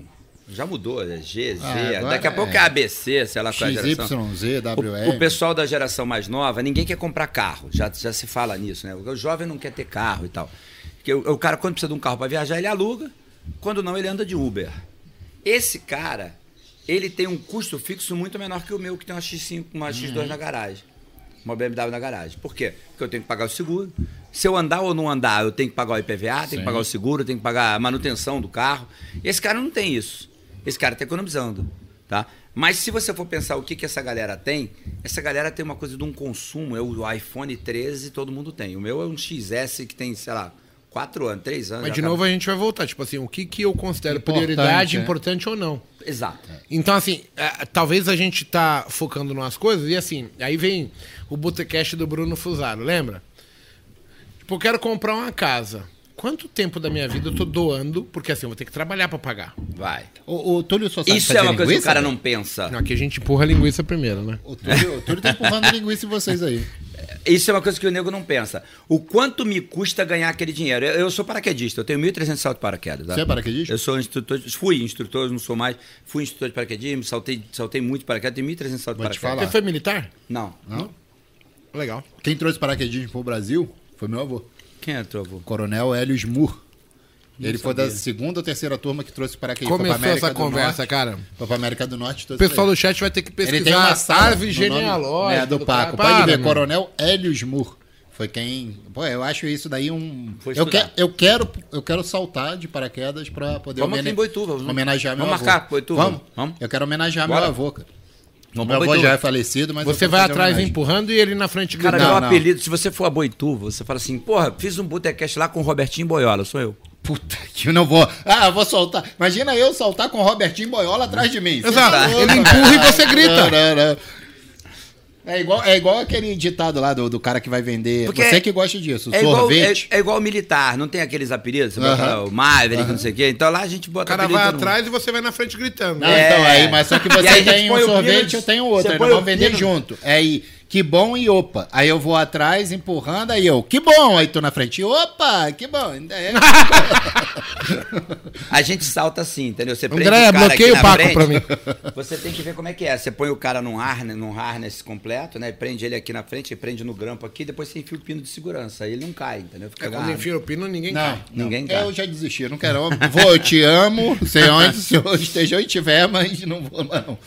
Já mudou, é G, Z, Ah, daqui a é. pouco é ABC, sei lá qual é a geração. WL. O, o pessoal da geração mais nova, ninguém quer comprar carro. Já, já se fala nisso, né? O jovem não quer ter carro e tal. Porque o, o cara, quando precisa de um carro para viajar, ele aluga. Quando não, ele anda de Uber. Esse cara, ele tem um custo fixo muito menor que o meu, que tem uma X5, uma X2 na garagem. Uma BMW na garagem. Por quê? Porque eu tenho que pagar o seguro. Se eu andar ou não andar, eu tenho que pagar o IPVA, tenho que pagar o seguro, tenho que pagar a manutenção do carro. Esse cara não tem isso. Esse cara está economizando. Tá? Mas se você for pensar o que, que essa galera tem, essa galera tem uma coisa de um consumo. É o iPhone 13 todo mundo tem. O meu é um XS que tem, sei lá, 4 anos, 3 anos. Mas de tá- novo a gente vai voltar. Tipo assim, o que, que eu considero Importante, prioridade, é. importante ou não. Exato. Então, assim, é, talvez a gente tá focando nas coisas e assim, aí vem o Botecast do Bruno Fusaro, lembra? Tipo, eu quero comprar uma casa. Quanto tempo da minha vida eu tô doando? Porque assim, eu vou ter que trabalhar pra pagar. Vai. O, o Túlio só sabe Isso é uma coisa que o cara né? não pensa. Não, aqui a gente empurra a linguiça primeiro, né? O Túlio, o Túlio tá empurrando linguiça em vocês aí. Isso é uma coisa que o nego não pensa. O quanto me custa ganhar aquele dinheiro? Eu, eu sou paraquedista, eu tenho 1.300 saltos de paraquedas. tá? Você é paraquedista? Eu sou instrutor, fui instrutor, não sou mais. Fui instrutor de paraquedismo, saltei, saltei muito de paraquedas, tenho 1.300 saltos de paraquedas. falar. Você foi militar? Não. Não? Legal. Quem trouxe paraquedismo pro Brasil foi meu avô. Quem é teu avô? Coronel Hélio Smur. Ele foi da segunda ou terceira turma que trouxe. Foi pra Começou América essa do conversa, Norte. cara. Foi pra América do Norte. O pessoal pra do chat vai ter que ele. Ele pesquisar tem uma árvore genealógica. É, do Paco. cara. Pode ver, Para, meu. Coronel Hélio Smur. Foi quem. Pô, eu acho isso daí um. Foi Eu, que, eu, quero, eu quero saltar de paraquedas pra poder Vamos homene- aqui em Boituva, vamos- homenagear meu vamos avô. marcar, Boituva, Vamos? vamos? Eu quero homenagear Bora. meu avô, cara. Vamos meu avô já é falecido, mas. Você vai atrás empurrando e ele na frente Cara, gritando. meu não. apelido, se você for a Boituva, você fala assim, porra, fiz um Botecast lá com o Robertinho Boiola, sou eu. Puta <laughs> que eu não vou. Ah, eu vou soltar. Imagina eu soltar com o Robertinho Boiola atrás de mim. Exato. tá Ele cara. empurra e você grita. Não, não, não. É igual, é igual aquele ditado lá do, do cara que vai vender. Porque você é- que gosta disso, É igual, é, sorvete. é igual militar, não tem aqueles apelidos? Lá o Maverick, não sei o quê. Então lá a gente O bota cara apelido vai atrás e você vai na frente gritando. Não, É. então, aí, mas só que você tem um o sorvete, eu tenho outro. Aí põe nós o vamos vender junto. É aí, que bom e opa. Aí eu vou atrás, empurrando, aí eu, que bom. Aí tô na frente, opa, que bom. Ainda é. <laughs> A gente salta assim, entendeu? Você prende André, o cara bloqueia aqui o Paco frente, pra mim. <laughs> Você tem que ver como é que é. Você põe o cara num harness, num harness completo, né? Prende ele aqui na frente, e prende no grampo aqui, depois você enfia o pino de segurança. Aí ele não cai, entendeu? Fica É quando agarrado. enfia o pino, ninguém Não, cai. não. Ninguém cai. Eu já desisti, eu não quero. Vou, eu te amo, <laughs> sei onde, se eu esteja onde tiver, mas não vou, não.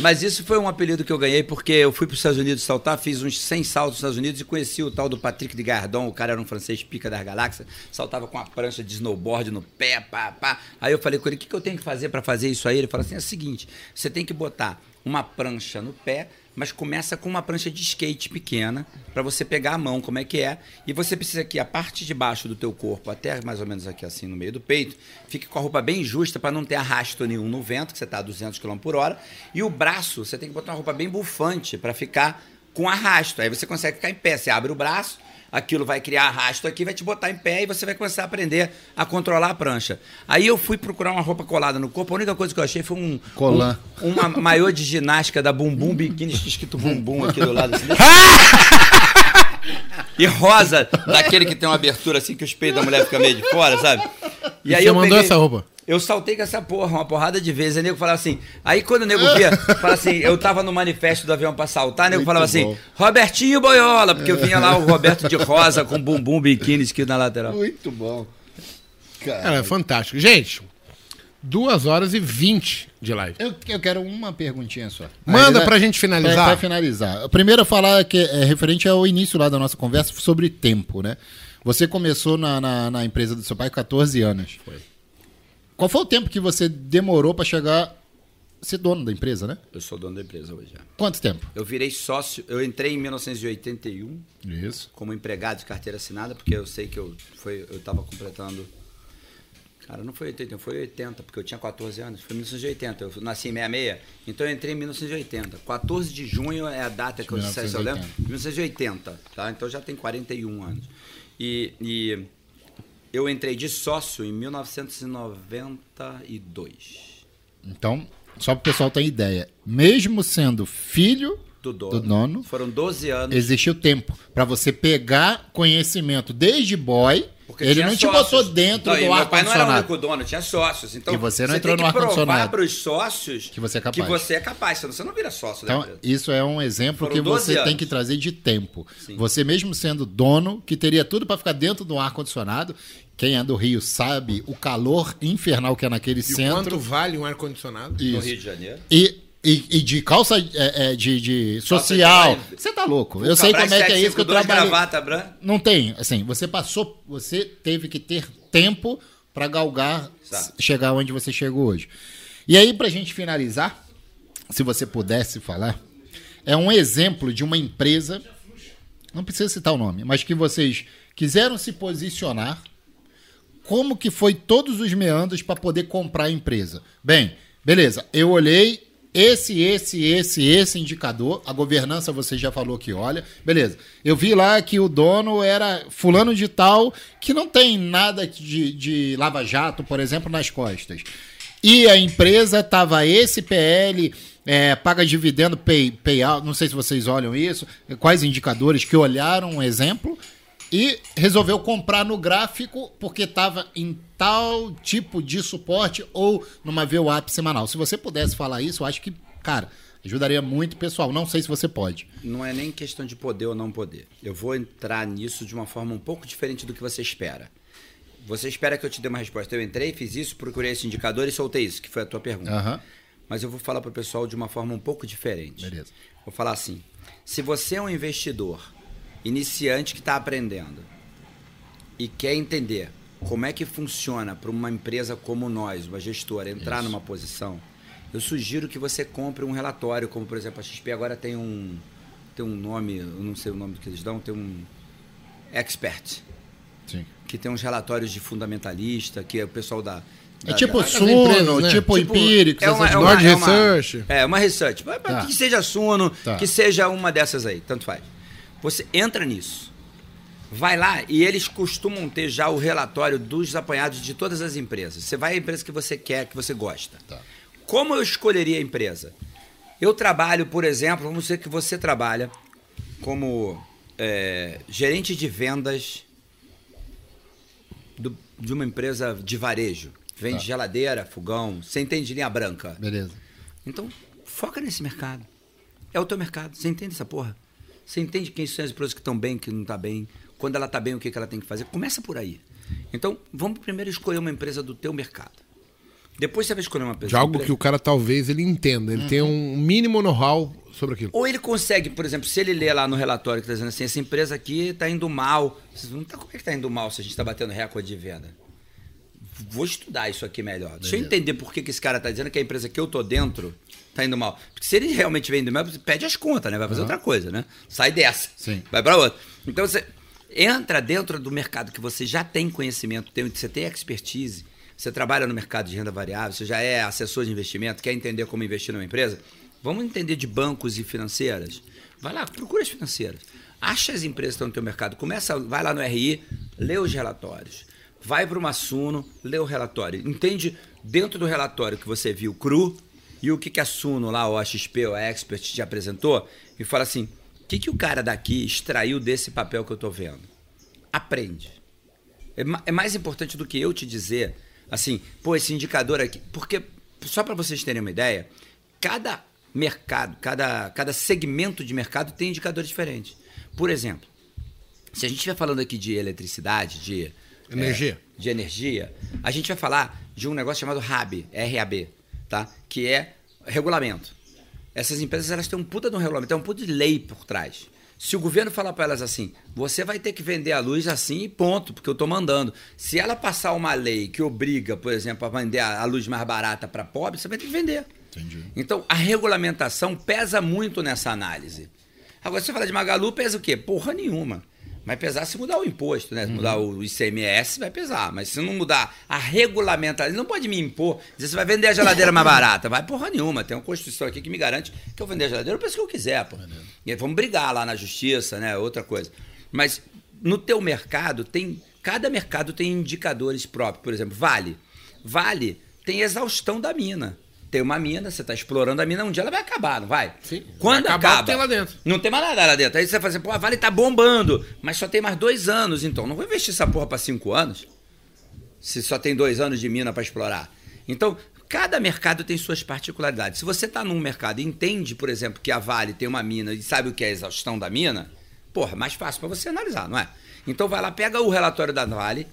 Mas isso foi um apelido que eu ganhei porque eu fui para os Estados Unidos saltar, fiz uns 100 saltos nos Estados Unidos e conheci o tal do Patrick de Gardon, o cara era um francês pica das galáxias, saltava com a prancha de snowboard no pé, pá, pá. Aí eu falei com ele, o que, que eu tenho que fazer para fazer isso aí? Ele falou assim, é o seguinte, você tem que botar uma prancha no pé, mas começa com uma prancha de skate pequena, para você pegar a mão, como é que é, e você precisa que a parte de baixo do teu corpo, até mais ou menos aqui assim no meio do peito, fique com a roupa bem justa para não ter arrasto nenhum no vento, que você tá a 200 km por hora, e o braço, você tem que botar uma roupa bem bufante para ficar com arrasto. Aí você consegue ficar em pé, você abre o braço, aquilo vai criar arrasto aqui, vai te botar em pé e você vai começar a aprender a controlar a prancha. Aí eu fui procurar uma roupa colada no corpo, a única coisa que eu achei foi um Colã. um, uma <laughs> maiô de ginástica da Bumbum Biquíni, escrito Bumbum aqui do lado assim. <laughs> E rosa, daquele que tem uma abertura assim que os peitos da mulher ficam meio de fora, sabe? E você mandou essa roupa? Eu saltei com essa porra, uma porrada de vezes. Aí o nego falava assim. Aí quando o nego via, falava assim, eu tava no manifesto do avião pra saltar, o nego Muito falava assim, bom. Robertinho Boiola, porque eu vinha lá o Roberto de rosa com bumbum biquíni escrito na lateral. Muito bom. Cara, é fantástico. Gente, duas horas e vinte de live. Eu, eu quero uma perguntinha só. Manda Aí, pra gente finalizar. Pra, pra finalizar. Primeiro, falar que é referente ao início lá da nossa conversa sobre tempo, né? Você começou na, na, na empresa do seu pai com 14 anos. Foi. Qual foi o tempo que você demorou pra chegar a ser dono da empresa, né? Eu sou dono da empresa hoje já. Quanto tempo? Eu virei sócio, eu entrei em 1981 Isso. como empregado de carteira assinada, porque eu sei que eu foi eu tava completando Cara, não foi 81, foi 80, porque eu tinha 14 anos. Foi 1980, eu nasci em 66, então eu entrei em 1980. 14 de junho é a data que eu disse, se eu lembro. 1980, tá? Então já tem 41 anos. E, e eu entrei de sócio em 1992. Então, só para o pessoal ter ideia, mesmo sendo filho Do dono. do dono, Foram 12 anos. existiu tempo para você pegar conhecimento desde boy. Porque ele não te sócios. botou dentro Não, do meu pai não era o ar-condicionado. único dono, tinha sócios. Então, E você não tem entrou no ar-condicionado. para os sócios Que você é capaz. Que você é capaz, senão você não vira sócio Então, isso é um exemplo Foram que 12 você tem anos. que trazer de tempo. Sim. Você mesmo sendo dono, que teria tudo para ficar dentro do ar-condicionado, quem é do Rio sabe o calor infernal que é naquele E centro. quanto vale um ar-condicionado? No. Rio de Janeiro. E, e, e de calça é, é, de, de social. de- Você tá louco. Eu sei como é que é isso que eu 752, trabalhei. gravata branca. Não tem. Assim, você passou, você teve que ter tempo para galgar, Tá. chegar onde você chegou hoje. E aí, pra gente finalizar, se você pudesse falar, é um exemplo de uma empresa, não precisa citar o nome, mas que vocês quiseram se posicionar, como que foi todos os meandros para poder comprar a empresa. Bem, beleza, eu olhei esse, esse, esse, esse indicador, a governança você já falou que olha, beleza. Eu vi lá que o dono era fulano de tal, que não tem nada de, de lava-jato, por exemplo, nas costas. E a empresa estava esse PL, é, paga dividendo, pay, payout, não sei se vocês olham isso, quais indicadores que olharam um exemplo, e resolveu comprar no gráfico porque estava em tal tipo de suporte ou numa VWAP semanal. Se você pudesse falar isso, eu acho que, cara, ajudaria muito o pessoal. Não sei se você pode. Não é nem questão de poder ou não poder. Eu vou entrar nisso de uma forma um pouco diferente do que você espera. Você espera que eu te dê uma resposta. Eu entrei, fiz isso, procurei esse indicador e soltei isso, que foi a tua pergunta. Aham. Mas eu vou falar para o pessoal de uma forma um pouco diferente. Beleza. Vou falar assim: se você é um investidor iniciante que está aprendendo e quer entender como é que funciona para uma empresa como nós, uma gestora, entrar Isso. numa posição, eu sugiro que você compre um relatório, como por exemplo a XP agora tem um tem um nome, eu não sei o nome que eles dão, tem um expert, Sim. que tem uns relatórios de fundamentalista, que é o pessoal da É tipo da- Suno, empresas, né? tipo, Tipo, Empíricos, é uma- essas é coisas. Nord é uma- Research. É, uma research. Tá. Que seja Suno, Tá. que seja uma dessas aí, tanto faz. Você entra nisso. Vai lá e eles costumam ter já o relatório dos apanhados de todas as empresas. Você vai à empresa que você quer, que você gosta. Tá. Como eu escolheria a empresa? Eu trabalho, por exemplo, vamos dizer que você trabalha como é, gerente de vendas do- de uma empresa de varejo. Vende Tá. geladeira, fogão, você entende linha branca. Beleza. Então, foca nesse mercado. É o teu mercado. Você entende essa porra? Você entende quem são as empresas que estão bem, que não estão bem. Quando ela está bem, o que, que ela tem que fazer. Começa por aí. Então, vamos primeiro escolher uma empresa do teu mercado. Depois você vai escolher uma empresa. De algo empresa- que o cara talvez ele entenda. Ele tem um mínimo know-how sobre aquilo. Ou ele consegue, por exemplo, se ele lê lá no relatório que está dizendo assim, essa empresa aqui está indo mal. Não tá, como é que está indo mal se a gente está batendo recorde de venda? Vou estudar isso aqui melhor. Deixa eu Beleza. entender por que, que esse cara está dizendo que a empresa que eu tô dentro está indo mal. Porque se ele realmente vem indo mal, você pede as contas, né? Vai fazer outra coisa, né? Sai dessa. Sim. Vai para outra. Então você entra dentro do mercado que você já tem conhecimento, tem, você tem expertise, você trabalha no mercado de renda variável, você já é assessor de investimento, quer entender como investir numa empresa. Vamos entender de bancos e financeiras. Vai lá, procura as financeiras. Acha as empresas que estão no teu mercado. Começa, vai lá no RI, lê os relatórios. Vai para uma Suno, lê o relatório. Entende dentro do relatório que você viu cru e o que, que a Suno lá, a XP, a Expert te apresentou, e fala assim: o que, que o cara daqui extraiu desse papel que eu estou vendo? Aprende. É, é mais importante do que eu te dizer, assim, pô, esse indicador aqui. Porque, só para vocês terem uma ideia, cada mercado, cada, cada segmento de mercado tem indicadores diferentes. Por exemplo, se a gente estiver falando aqui de eletricidade, de Energia. é, de energia, a gente vai falar de um negócio chamado RAB, RAB, tá? Que é regulamento. Essas empresas elas têm um puta de um regulamento, tem um puta de lei por trás. Se o governo falar para elas assim, você vai ter que vender a luz assim e ponto, porque eu estou mandando. Se ela passar uma lei que obriga, por exemplo, a vender a luz mais barata para pobre, você vai ter que vender. Entendi. Então, a regulamentação pesa muito nessa análise. Agora, se você falar de Magalu, pesa o quê? Porra nenhuma. Vai pesar se mudar o imposto, né? Se mudar o ICMS, vai pesar. Mas se não mudar a regulamentação, ele não pode me impor, dizer você vai vender a geladeira mais barata. Vai porra nenhuma. Tem uma Constituição aqui que me garante que eu vender a geladeira, eu penso que eu quiser, pô. E aí vamos brigar lá na justiça, né? Outra coisa. Mas no teu mercado, tem. Cada mercado tem indicadores próprios. Por exemplo, Vale. Vale tem exaustão da mina. Tem uma mina, você está explorando a mina, um dia ela vai acabar, não vai? Sim. Quando Vai acabar acaba, tem lá dentro. não tem mais nada lá dentro. Aí você fala assim, pô, a Vale tá bombando, mas só tem mais dois anos, então. Não vou investir essa porra para cinco anos, se só tem dois anos de mina para explorar. Então, cada mercado tem suas particularidades. Se você está num mercado e entende, por exemplo, que a Vale tem uma mina e sabe o que é a exaustão da mina, porra, mais fácil para você analisar, não é? Então vai lá, pega o relatório da Vale,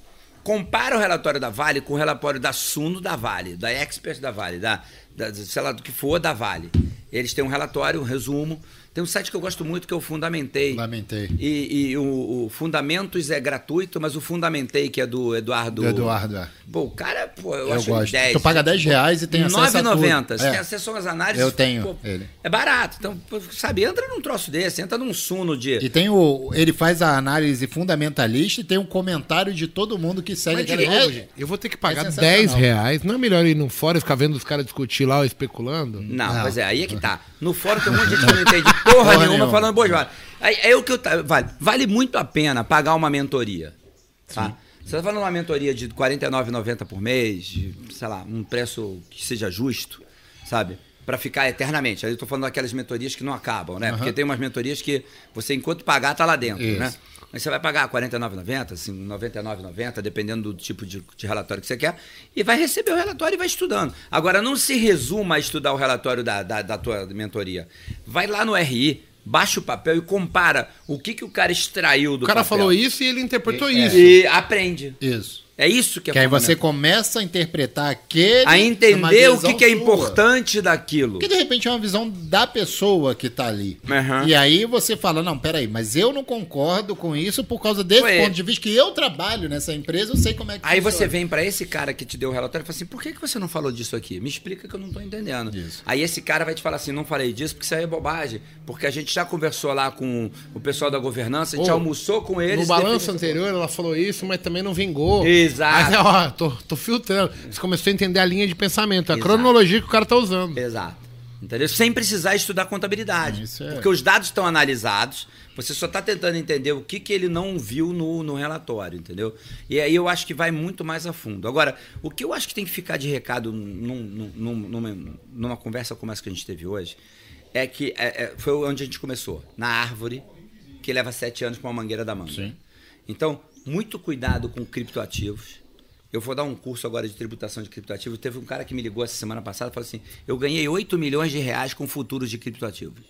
compara o relatório da Vale com o relatório da Suno da Vale, da Expert da Vale, da, da sei lá do que for da Vale. Eles têm um relatório, um resumo. Tem um site que eu gosto muito que eu fundamentei. Fundamentei. E, e o, o Fundamentos é gratuito, mas o Fundamentei, que é do Eduardo. Do Eduardo, é. Pô, o cara, pô, eu, Eu acho gosto. 10. Tu paga 10 reais e tem acesso a tudo. 9,90. Você É. tem acesso às análises. Eu tenho pô, ele. É barato. Então, sabe, entra num troço desse, entra num suno de. E tem o. Ele faz a análise fundamentalista e tem um comentário de todo mundo que segue aquele. É- eu vou ter que pagar é sensacional. 10 reais. Não é melhor ir no fórum e ficar vendo os caras discutir lá ou especulando? Não, Não. pois é, aí é que tá. No fórum tem um monte de gente que não entende porra, Porra nenhuma, nenhuma. falando vale. Aí é o que eu vale. Vale muito a pena pagar uma mentoria. Tá? Você tá falando uma mentoria de R$ 49,90 por mês, de, sei lá, um preço que seja justo, sabe? Pra ficar eternamente. Aí eu tô falando daquelas mentorias que não acabam, né? Porque tem umas mentorias que você, enquanto pagar, tá lá dentro, Isso. né? Mas você vai pagar R$ 49,90, assim, R$ 99,90, dependendo do tipo de, de relatório que você quer, e vai receber o relatório e vai estudando. Agora, não se resuma a estudar o relatório da, da, da tua mentoria. Vai lá no RI, baixa o papel e compara o que, que o cara extraiu do O cara papel. falou isso e ele interpretou É. isso. E aprende. Isso. É isso que é Que aí você começa a interpretar aquele. A entender o que, que é importante daquilo. Porque de repente é uma visão da pessoa que tá ali. Aham. E aí você fala, não, peraí, mas eu não concordo com isso por causa desse Ué. ponto de vista que eu trabalho nessa empresa, eu sei como é que Aí funciona. você vem pra esse cara que te deu o relatório e fala assim: por que, que você não falou disso aqui? Me explica que eu não tô entendendo. Isso. Aí esse cara vai te falar assim: não falei disso porque isso aí é bobagem. Porque a gente já conversou lá com o pessoal da governança, a gente Ô, almoçou com eles. No balanço anterior ela falou isso, mas também não vingou. Exato. Aí, ó, tô, tô filtrando. Você começou a entender a linha de pensamento, a Exato. cronologia que o cara tá usando. Exato. Entendeu? Sem precisar estudar contabilidade. Isso é. Porque os dados estão analisados, você só está tentando entender o que, que ele não viu no, no relatório, entendeu? E aí eu acho que vai muito mais a fundo. Agora, o que eu acho que tem que ficar de recado num- num- num- numa, numa conversa como essa que a gente teve hoje, é que é- é- foi onde a gente começou, na árvore, que leva sete anos para uma mangueira da manga. Sim. Então, muito cuidado com criptoativos. Eu vou dar um curso agora de tributação de criptoativos. Teve um cara que me ligou essa semana passada e falou assim: Eu ganhei 8 milhões de reais com futuros de criptoativos.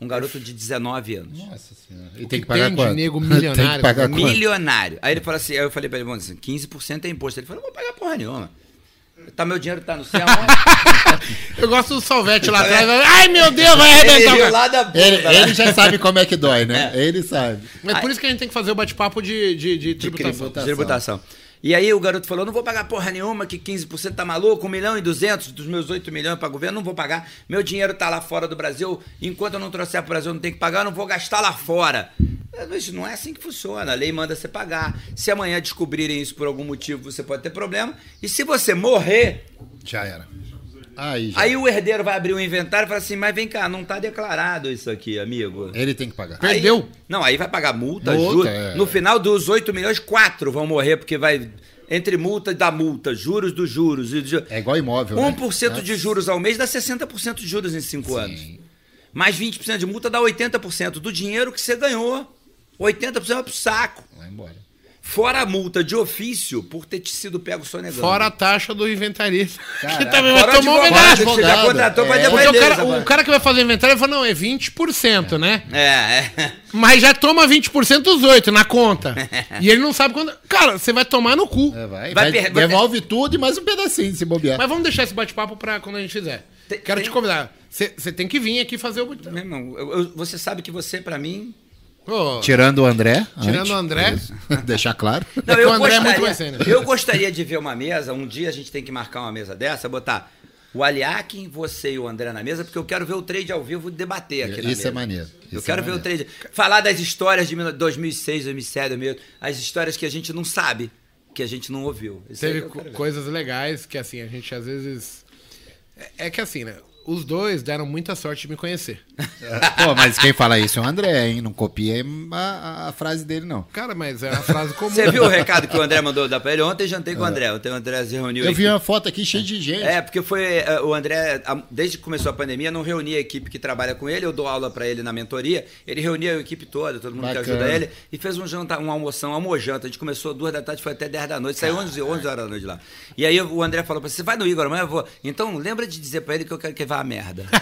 Um garoto de 19 anos. Nossa senhora. E tem que pagar tem quanto? nego <laughs> tem que milionário, pagar quanto? Milionário. Aí ele falou assim: aí eu falei pra ele, assim, 15% é imposto. Ele falou: Não vou pagar porra nenhuma. Tá, meu dinheiro tá no céu. <laughs> Eu gosto do Salvete lá atrás. Ai, meu Deus, vai ele arrebentar. o lá da bunda. Ele, né? ele já sabe como é que dói, né? Ele sabe. Mas por isso que a gente tem que fazer o bate-papo de, de, de tributação. tributação. Tributação. E aí o garoto falou, não vou pagar porra nenhuma, que 15% tá maluco, 1 milhão e 200 dos meus 8 milhões para governo, não vou pagar. Meu dinheiro tá lá fora do Brasil, enquanto eu não trouxer pro Brasil, eu não tenho que pagar, eu não vou gastar lá fora. Mas não é assim que funciona, a lei manda você pagar. Se amanhã descobrirem isso por algum motivo, você pode ter problema. E se você morrer, Já era. Aí já. aí o herdeiro vai abrir o inventário e fala assim, mas vem cá, não tá declarado isso aqui, amigo. Ele tem que pagar. Aí- Perdeu. não, aí vai pagar multa, Multa, juros. é. No final dos 8 milhões, 4 vão morrer, porque vai. Entre multa da multa, juros dos juros. Ju- É igual imóvel, né? 1% de juros ao mês dá 60% de juros em 5 anos. Mais 20% de multa dá 80% do dinheiro que você ganhou. 80% vai pro saco. Vai embora. Fora a multa de ofício por ter te sido pego sonegando. Fora a taxa do inventarista. <laughs> que também vai Fora tomar homenagem. você já contratou pra É. defender. O cara, o que vai fazer inventário falou, não, é 20%, né? É, é. Mas já toma 20% dos 8 na conta. <laughs> e ele não sabe quando. Cara, você vai tomar no cu. É, vai, Vai vai, per- devolve tudo e mais um pedacinho se bobear. Mas vamos deixar esse bate-papo pra quando a gente fizer. Tem- Quero tem- te convidar. Você você tem que vir aqui fazer o. Meu irmão, eu- eu- você sabe que você, pra mim, Ô, Tirando o André. Tirando antes. o André. <laughs> Deixar claro. Não, É eu, o André é muito gostaria, mais sério. eu gostaria de ver uma mesa, um dia a gente tem que marcar uma mesa dessa, botar o Aliakin, você e o André na mesa, porque eu quero ver o trade ao vivo e debater aqui na Isso mesa. é maneiro. Eu Isso quero é ver o maneiro. trade. Falar das histórias de 2006, 2007, 2008, as histórias que a gente não sabe, que a gente não ouviu. Isso Teve eu quero coisas legais que, assim, a gente às vezes. É, é que assim, né? Os dois deram muita sorte de me conhecer. <laughs> Pô, mas quem fala isso é o André, hein? Não copia a, a- a frase dele, não. Cara, mas é uma frase comum. Você viu o recado que o André mandou dar pra ele? Ontem jantei com o André. Ontem o André se reuniu. Eu aqui. vi uma foto aqui cheia de gente. É, porque foi eh, o André, desde que começou a pandemia, não reunia a equipe que trabalha com ele, eu dou aula pra ele na mentoria, ele reunia a equipe toda, todo mundo que Bacana. ajuda ele, e fez um jantar, um almoção, um almojanta. A gente começou duas da tarde, foi até 10 da noite, saiu 11, 11 horas da noite lá. E aí o André falou pra você, vai no Igor amanhã? Eu vou. Então lembra de dizer pra ele que eu quero que ele a merda. <laughs>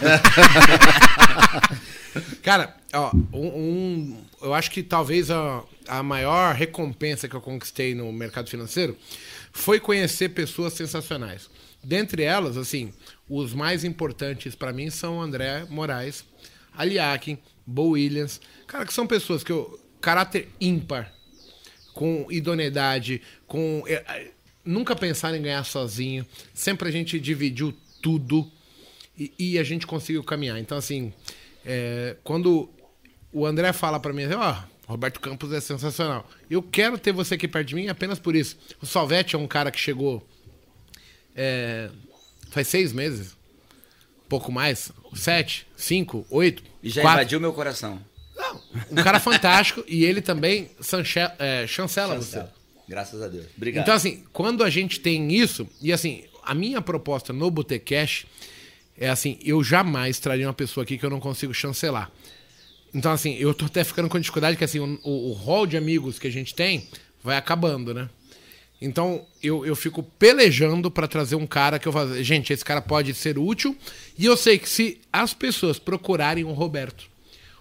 Cara, ó, um, um- eu acho que talvez a, a maior recompensa que eu conquistei no mercado financeiro foi conhecer pessoas sensacionais. Dentre elas, assim, os mais importantes pra mim são André Moraes, Aliakin, Bo Williams, cara, que são pessoas que eu caráter ímpar, com idoneidade, com é, é, nunca pensaram em ganhar sozinho. Sempre a gente dividiu tudo e, e a gente conseguiu caminhar. Então assim, é, quando o André fala pra mim, ó, Roberto Campos é sensacional. Eu quero ter você aqui perto de mim apenas por isso. O Salvete é um cara que chegou é, faz seis meses, pouco mais, sete, cinco, oito, E já quatro. invadiu meu coração. Não, um cara fantástico e ele também é, chancela você. Graças a Deus. Obrigado. Então, assim, quando a gente tem isso, e assim, a minha proposta no Botecash é assim, eu jamais traria uma pessoa aqui que eu não consigo chancelar. Então, assim, eu tô até ficando com dificuldade, que assim, o, o hall de amigos que a gente tem vai acabando, né? Então, eu, eu fico pelejando pra trazer um cara que eu falo, gente, esse cara pode ser útil. E eu sei que se as pessoas procurarem o Roberto,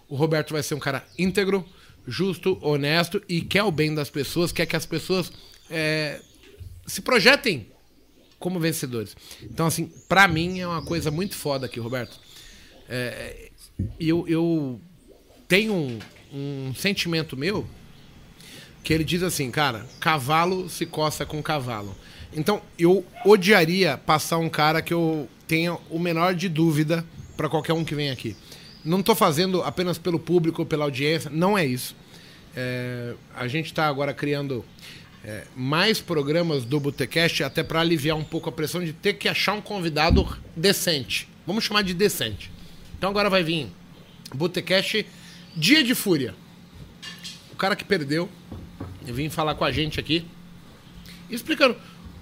o Roberto vai ser um cara íntegro, justo, honesto e quer o bem das pessoas, quer que as pessoas é, se projetem como vencedores. Então, assim, pra mim é uma coisa muito foda aqui, Roberto. É, eu, eu tenho um, um sentimento meu que ele diz assim, cara, cavalo se coça com cavalo. Então, eu odiaria passar um cara que eu tenha o menor de dúvida para qualquer um que vem aqui. Não estou fazendo apenas pelo público, pela audiência, não é isso. É, a gente está agora criando é, mais programas do Botecast até para aliviar um pouco a pressão de ter que achar um convidado decente. Vamos chamar de decente. Então agora vai vir Botecast Dia de Fúria. O cara que perdeu, eu vim falar com a gente aqui, explicando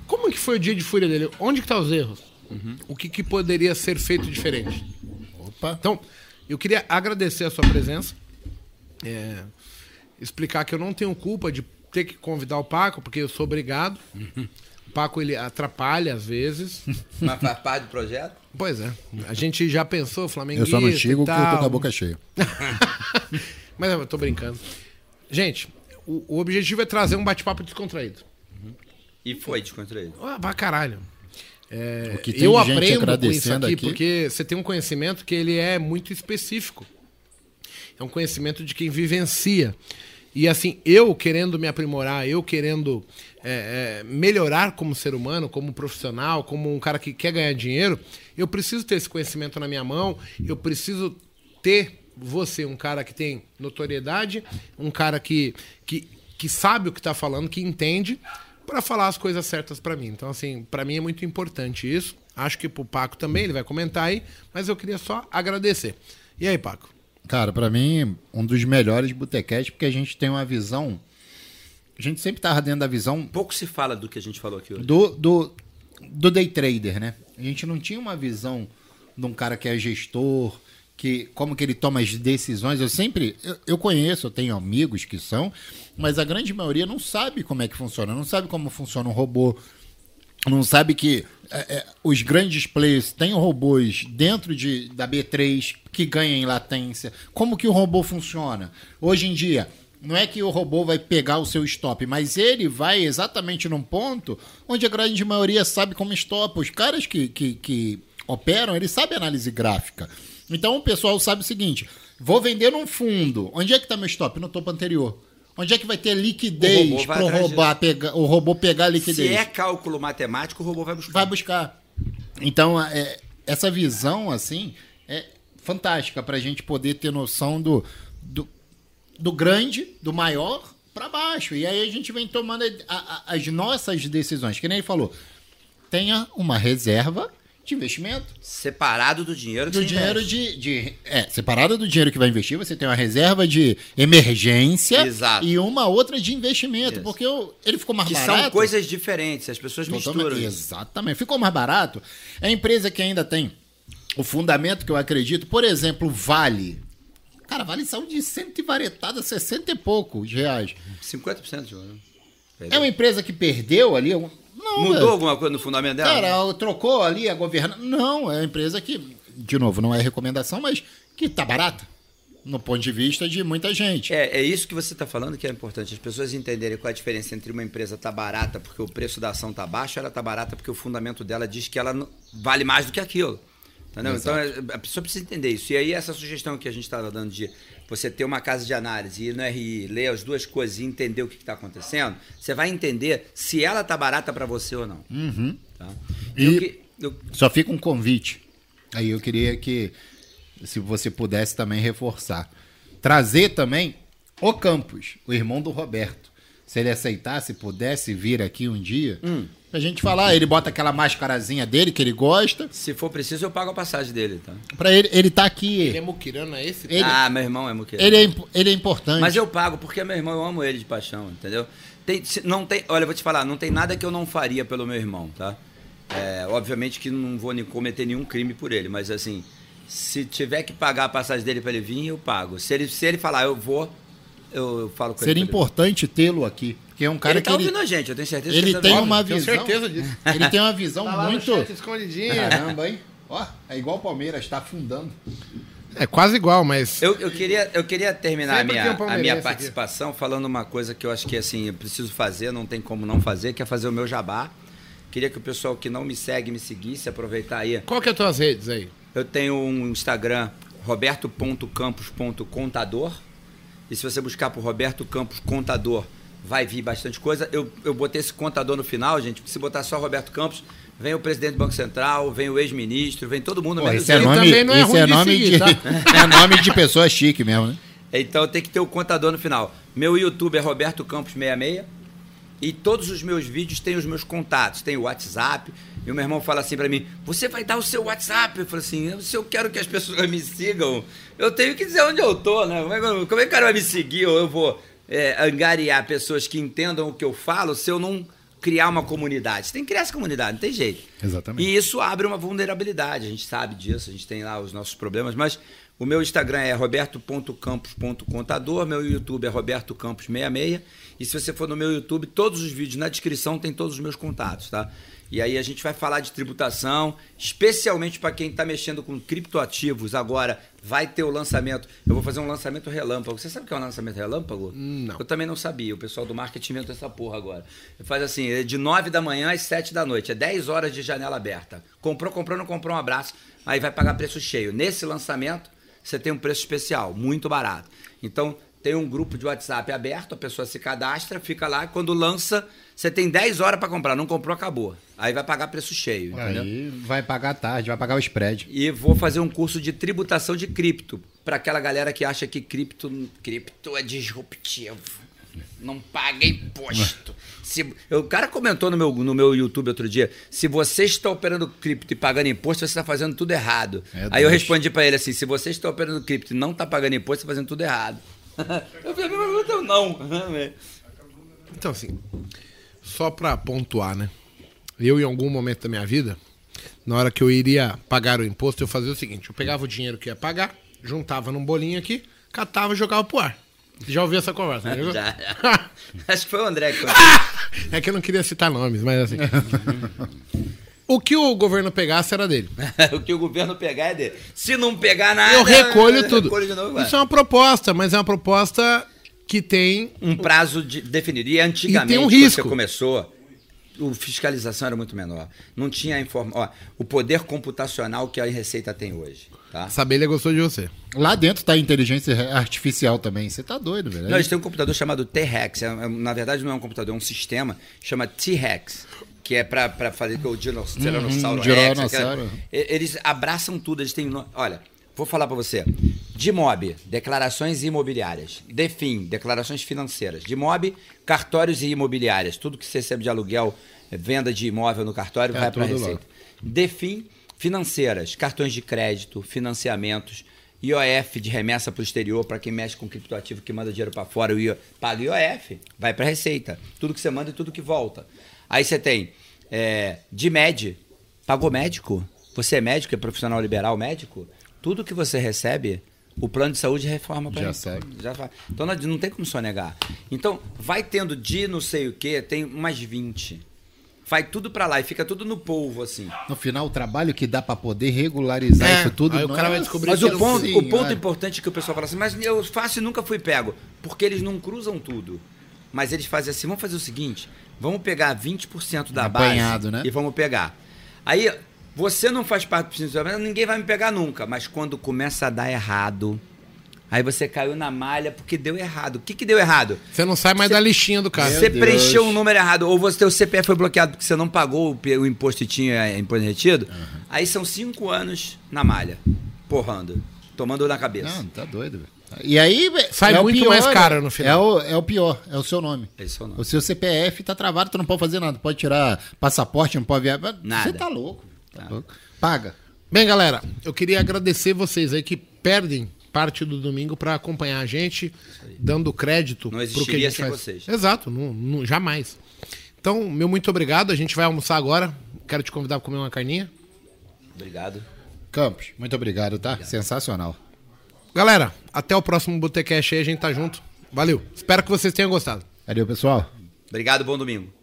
como que foi o dia de fúria dele, onde que tá os erros, uhum. o que, que poderia ser feito diferente. Opa. Então, eu queria agradecer a sua presença, é, explicar que eu não tenho culpa de ter que convidar o Paco, porque eu sou obrigado. <laughs> O Paco ele atrapalha às vezes. <laughs> Mas faz parte do projeto? Pois é. A gente já pensou, Flamengo. Eu só não chego porque eu tô com a boca cheia. <laughs> Mas eu tô brincando. Gente, o, o objetivo é trazer um bate-papo descontraído. Uhum. E foi descontraído. Ah, pra caralho. É, eu aprendo com isso aqui, aqui porque você tem um conhecimento que ele é muito específico. É um conhecimento de quem vivencia. E assim, eu querendo me aprimorar, eu querendo é, é, melhorar como ser humano, como profissional, como um cara que quer ganhar dinheiro, eu preciso ter esse conhecimento na minha mão, eu preciso ter você, um cara que tem notoriedade, um cara que, que, que sabe o que está falando, que entende, para falar as coisas certas para mim. Então, assim, para mim é muito importante isso. Acho que pro Paco também, ele vai comentar aí, mas eu queria só agradecer. E aí, Paco? Cara, para mim, um dos melhores botequetes, porque a gente tem uma visão. A gente sempre tava dentro da visão. Pouco se fala do que a gente falou aqui hoje. Do, do, do day trader, né? A gente não tinha uma visão de um cara que é gestor, que como que ele toma as decisões. Eu sempre eu, eu, conheço, eu tenho amigos que são, mas a grande maioria não sabe como é que funciona, não sabe como funciona um robô, não sabe que é, é, os grandes players têm robôs dentro de, da B3 que ganham em latência. Como que o robô funciona? Hoje em dia, não é que o robô vai pegar o seu stop, mas ele vai exatamente num ponto onde a grande maioria sabe como stop. Os caras que, que, que operam, eles sabem análise gráfica. Então o pessoal sabe o seguinte: vou vender num fundo. Onde é que está meu stop? No topo anterior. Onde é que vai ter liquidez para o robô pegar, o robô pegar a liquidez? Se é cálculo matemático, o robô vai buscar. Vai buscar. Então, é, essa visão, assim, é fantástica para a gente poder ter noção do, do, do grande, do maior, para baixo. E aí a gente vem tomando a, a, as nossas decisões. Que nem ele falou. Tenha uma reserva de investimento. Separado do dinheiro que do dinheiro de, de, É, separado do dinheiro que vai investir, você tem uma reserva de emergência Exato. e uma outra de investimento. Isso. Porque eu, ele ficou mais que barato. São coisas diferentes, as pessoas misturam. Exatamente. Ficou mais barato. É a empresa que ainda tem o fundamento que eu acredito, por exemplo, Vale. Cara, Vale saiu de cento e varetada, 60 e poucos reais. 50% de ouro. É uma empresa que perdeu ali não, Mudou alguma coisa no fundamento dela? Cara, trocou ali a governa. Não, é uma empresa que, de novo, não é recomendação, mas que está barata. No ponto de vista de muita gente. É, é isso que você está falando que é importante. As pessoas entenderem qual é a diferença entre uma empresa tá barata porque o preço da ação tá baixo, ela tá barata porque o fundamento dela diz que ela vale mais do que aquilo. Entendeu? Então é, a pessoa precisa entender isso. E aí essa sugestão que a gente estava dando de você ter uma casa de análise e ir no RI, ler as duas coisas e entender o que está acontecendo, você vai entender se ela tá barata para você ou não. Uhum. Tá? E eu que, eu... só fica um convite. Aí eu queria que, se você pudesse também reforçar, trazer também o Campos, o irmão do Roberto. Se ele aceitasse, pudesse vir aqui um dia, hum. Pra gente falar, ele bota aquela máscarazinha dele que ele gosta. Se for preciso, eu pago a passagem dele, tá? Pra ele, ele tá aqui. Ele é muquirano, é esse? Ele, ah, meu irmão é muquirano. Ele é, ele é importante. Mas eu pago porque meu irmão, eu amo ele de paixão, entendeu? Tem, não tem, olha, eu vou te falar, não tem nada que eu não faria pelo meu irmão, tá? É, obviamente que não vou cometer nenhum crime por ele, mas assim, se tiver que pagar a passagem dele para ele vir, eu pago. Se ele, se ele falar, eu vou, eu, eu falo com Seria ele. Seria importante tê-lo aqui. Porque é um cara ele tá que. Ele ouvindo a gente, eu tenho certeza ele que ele tem tá uma visão. Tenho certeza disso. Ele tem uma visão <laughs> tá muito. escondidinho. Caramba, hein? Ó, é igual o Palmeiras, está afundando. É quase igual, mas. Eu, eu queria, eu queria terminar a minha, um a minha aqui. participação falando uma coisa que eu acho que assim, eu preciso fazer, não tem como não fazer, que é fazer o meu jabá. Queria que o pessoal que não me segue me seguisse, aproveitar aí. Qual que é as tuas redes aí? Eu tenho um Instagram, roberto.campos.contador. E se você buscar por Roberto Campos Contador, vai vir bastante coisa. Eu, eu botei esse contador no final, gente, porque se botar só Roberto Campos, vem o presidente do Banco Central, vem o ex-ministro, vem todo mundo. Pô, esse é nome, também não é esse ruim é de nome seguir, de, tá? <laughs> é nome de pessoa chique mesmo, né? Então tem que ter o contador no final. Meu YouTube é Roberto Campos 66. E todos os meus vídeos têm os meus contatos, tem o WhatsApp. E o meu irmão fala assim pra mim: Você vai dar o seu WhatsApp? Eu falo assim: Se eu quero que as pessoas me sigam, eu tenho que dizer onde eu tô, né? Como é que, como é que o cara vai me seguir? Ou eu vou é, angariar pessoas que entendam o que eu falo se eu não criar uma comunidade? Você tem que criar essa comunidade, não tem jeito. Exatamente. E isso abre uma vulnerabilidade, a gente sabe disso, a gente tem lá os nossos problemas, mas o meu Instagram é roberto.campos.contador, meu YouTube é Roberto Campos 66, e se você for no meu YouTube, todos os vídeos na descrição tem todos os meus contatos, tá? E aí a gente vai falar de tributação, especialmente para quem está mexendo com criptoativos. Agora vai ter o lançamento. Eu vou fazer um lançamento relâmpago. Você sabe o que é um lançamento relâmpago? Não. Eu também não sabia. O pessoal do marketing inventou essa porra agora. Faz assim, é de 9 da manhã às 7 da noite. É 10 horas de janela aberta. Comprou, comprou, não comprou, um abraço. Aí vai pagar preço cheio. Nesse lançamento, você tem um preço especial, muito barato. Então, tem um grupo de WhatsApp aberto, a pessoa se cadastra, fica lá, quando lança, você tem 10 horas para comprar. Não comprou, acabou. Aí vai pagar preço cheio, entendeu? Aí vai pagar tarde, vai pagar o spread. E vou fazer um curso de tributação de cripto. Para aquela galera que acha que cripto, cripto é disruptivo. Não paga imposto. <laughs> Se, o cara comentou no meu, no meu YouTube outro dia: se você está operando cripto e pagando imposto, você está fazendo tudo errado. É Aí eu Deus. respondi para ele assim: se você está operando cripto e não está pagando imposto, você está fazendo tudo errado. Eu falei: mas eu não. <laughs> Então, assim, só pra pontuar, né? Eu, em algum momento da minha vida, na hora que eu iria pagar o imposto, eu fazia o seguinte: eu pegava o dinheiro que ia pagar, juntava num bolinho aqui, catava e jogava pro ar. Já ouviu essa conversa, né? <laughs> Já, já. <laughs> Acho que foi o André que É que eu não queria citar nomes, mas assim. O que o governo pegasse era dele. <laughs> o que o governo pegar é dele. Se não pegar nada. Eu recolho tudo. recolho de novo. Isso é uma proposta, mas é uma proposta que tem. um prazo de- definido. E antigamente, E tem um quando risco. você começou, o fiscalização era muito menor. Não tinha a informa... Ó, o poder computacional que a Receita tem hoje. Tá? A Sabelha gostou de você. Lá dentro tá a inteligência artificial também. Você tá doido, velho. Não, eles têm um computador chamado T-Rex. É- é- na verdade, não é um computador, é um sistema chama T-Rex. Que é pra fazer com o dinos- Tiranossauro Rex. Uhum, dinossauro. aquela- Eles abraçam tudo, eles têm. Olha, vou falar pra você. DIMOB, declarações imobiliárias. DEFIN, declarações financeiras. DIMOB, cartórios e imobiliárias. Tudo que você recebe de aluguel, venda de imóvel no cartório, É vai tudo lá. Receita. DEFIN, financeiras, cartões de crédito, financiamentos, IOF de remessa para o exterior, para quem mexe com criptoativo que manda dinheiro para fora, o IO, paga IOF, vai para Receita. Tudo que você manda e tudo que volta. Aí você tem é, de MED, pagou médico? Você é médico, é profissional liberal médico? Tudo que você recebe, o plano de saúde reforma para Já sabe. já Então não, não tem como sonegar. Então, vai tendo de não sei o que, tem umas 20. Vai tudo para lá e fica tudo no polvo, assim. No final, o trabalho que dá pra poder regularizar É, isso tudo. aí o cara vai descobrir Mas o ponto, sim, o ponto é. importante é que o pessoal fala assim, mas eu faço e nunca fui pego. Porque eles não cruzam tudo. Mas eles fazem assim, vamos fazer o seguinte, vamos pegar 20% da Apanhado, base né? e vamos pegar. Aí, você não faz parte do mas ninguém vai me pegar nunca. Mas quando começa a dar errado, aí você caiu na malha porque deu errado. O que, que deu errado? Você não sai mais da listinha do cara. Você Deus. preencheu um número errado, ou você, teu CPF foi bloqueado porque você não pagou o, o imposto e tinha é, imposto retido. Aí são cinco anos na malha, porrando, tomando na cabeça. Não, tá doido, velho. E aí, Sai é o muito pior, mais caro no final. É o, é o pior, é o seu nome. É o nome. O seu CPF tá travado, tu não pode fazer nada. Pode tirar passaporte, não pode viajar. Nada. Você tá louco. Tá louco. Paga. Bem, galera, eu queria agradecer vocês aí que perdem parte do domingo pra acompanhar a gente, dando crédito Não pro que a existiria gente sem faz. vocês. Exato, não, não- jamais. Então, meu muito obrigado. A gente vai almoçar agora. Quero te convidar pra comer uma carninha. Obrigado. Campos, muito obrigado, tá? Sensacional. Galera, até o próximo Botecast aí, a gente tá junto. Valeu. Espero que vocês tenham gostado. Valeu, pessoal. Obrigado, bom domingo.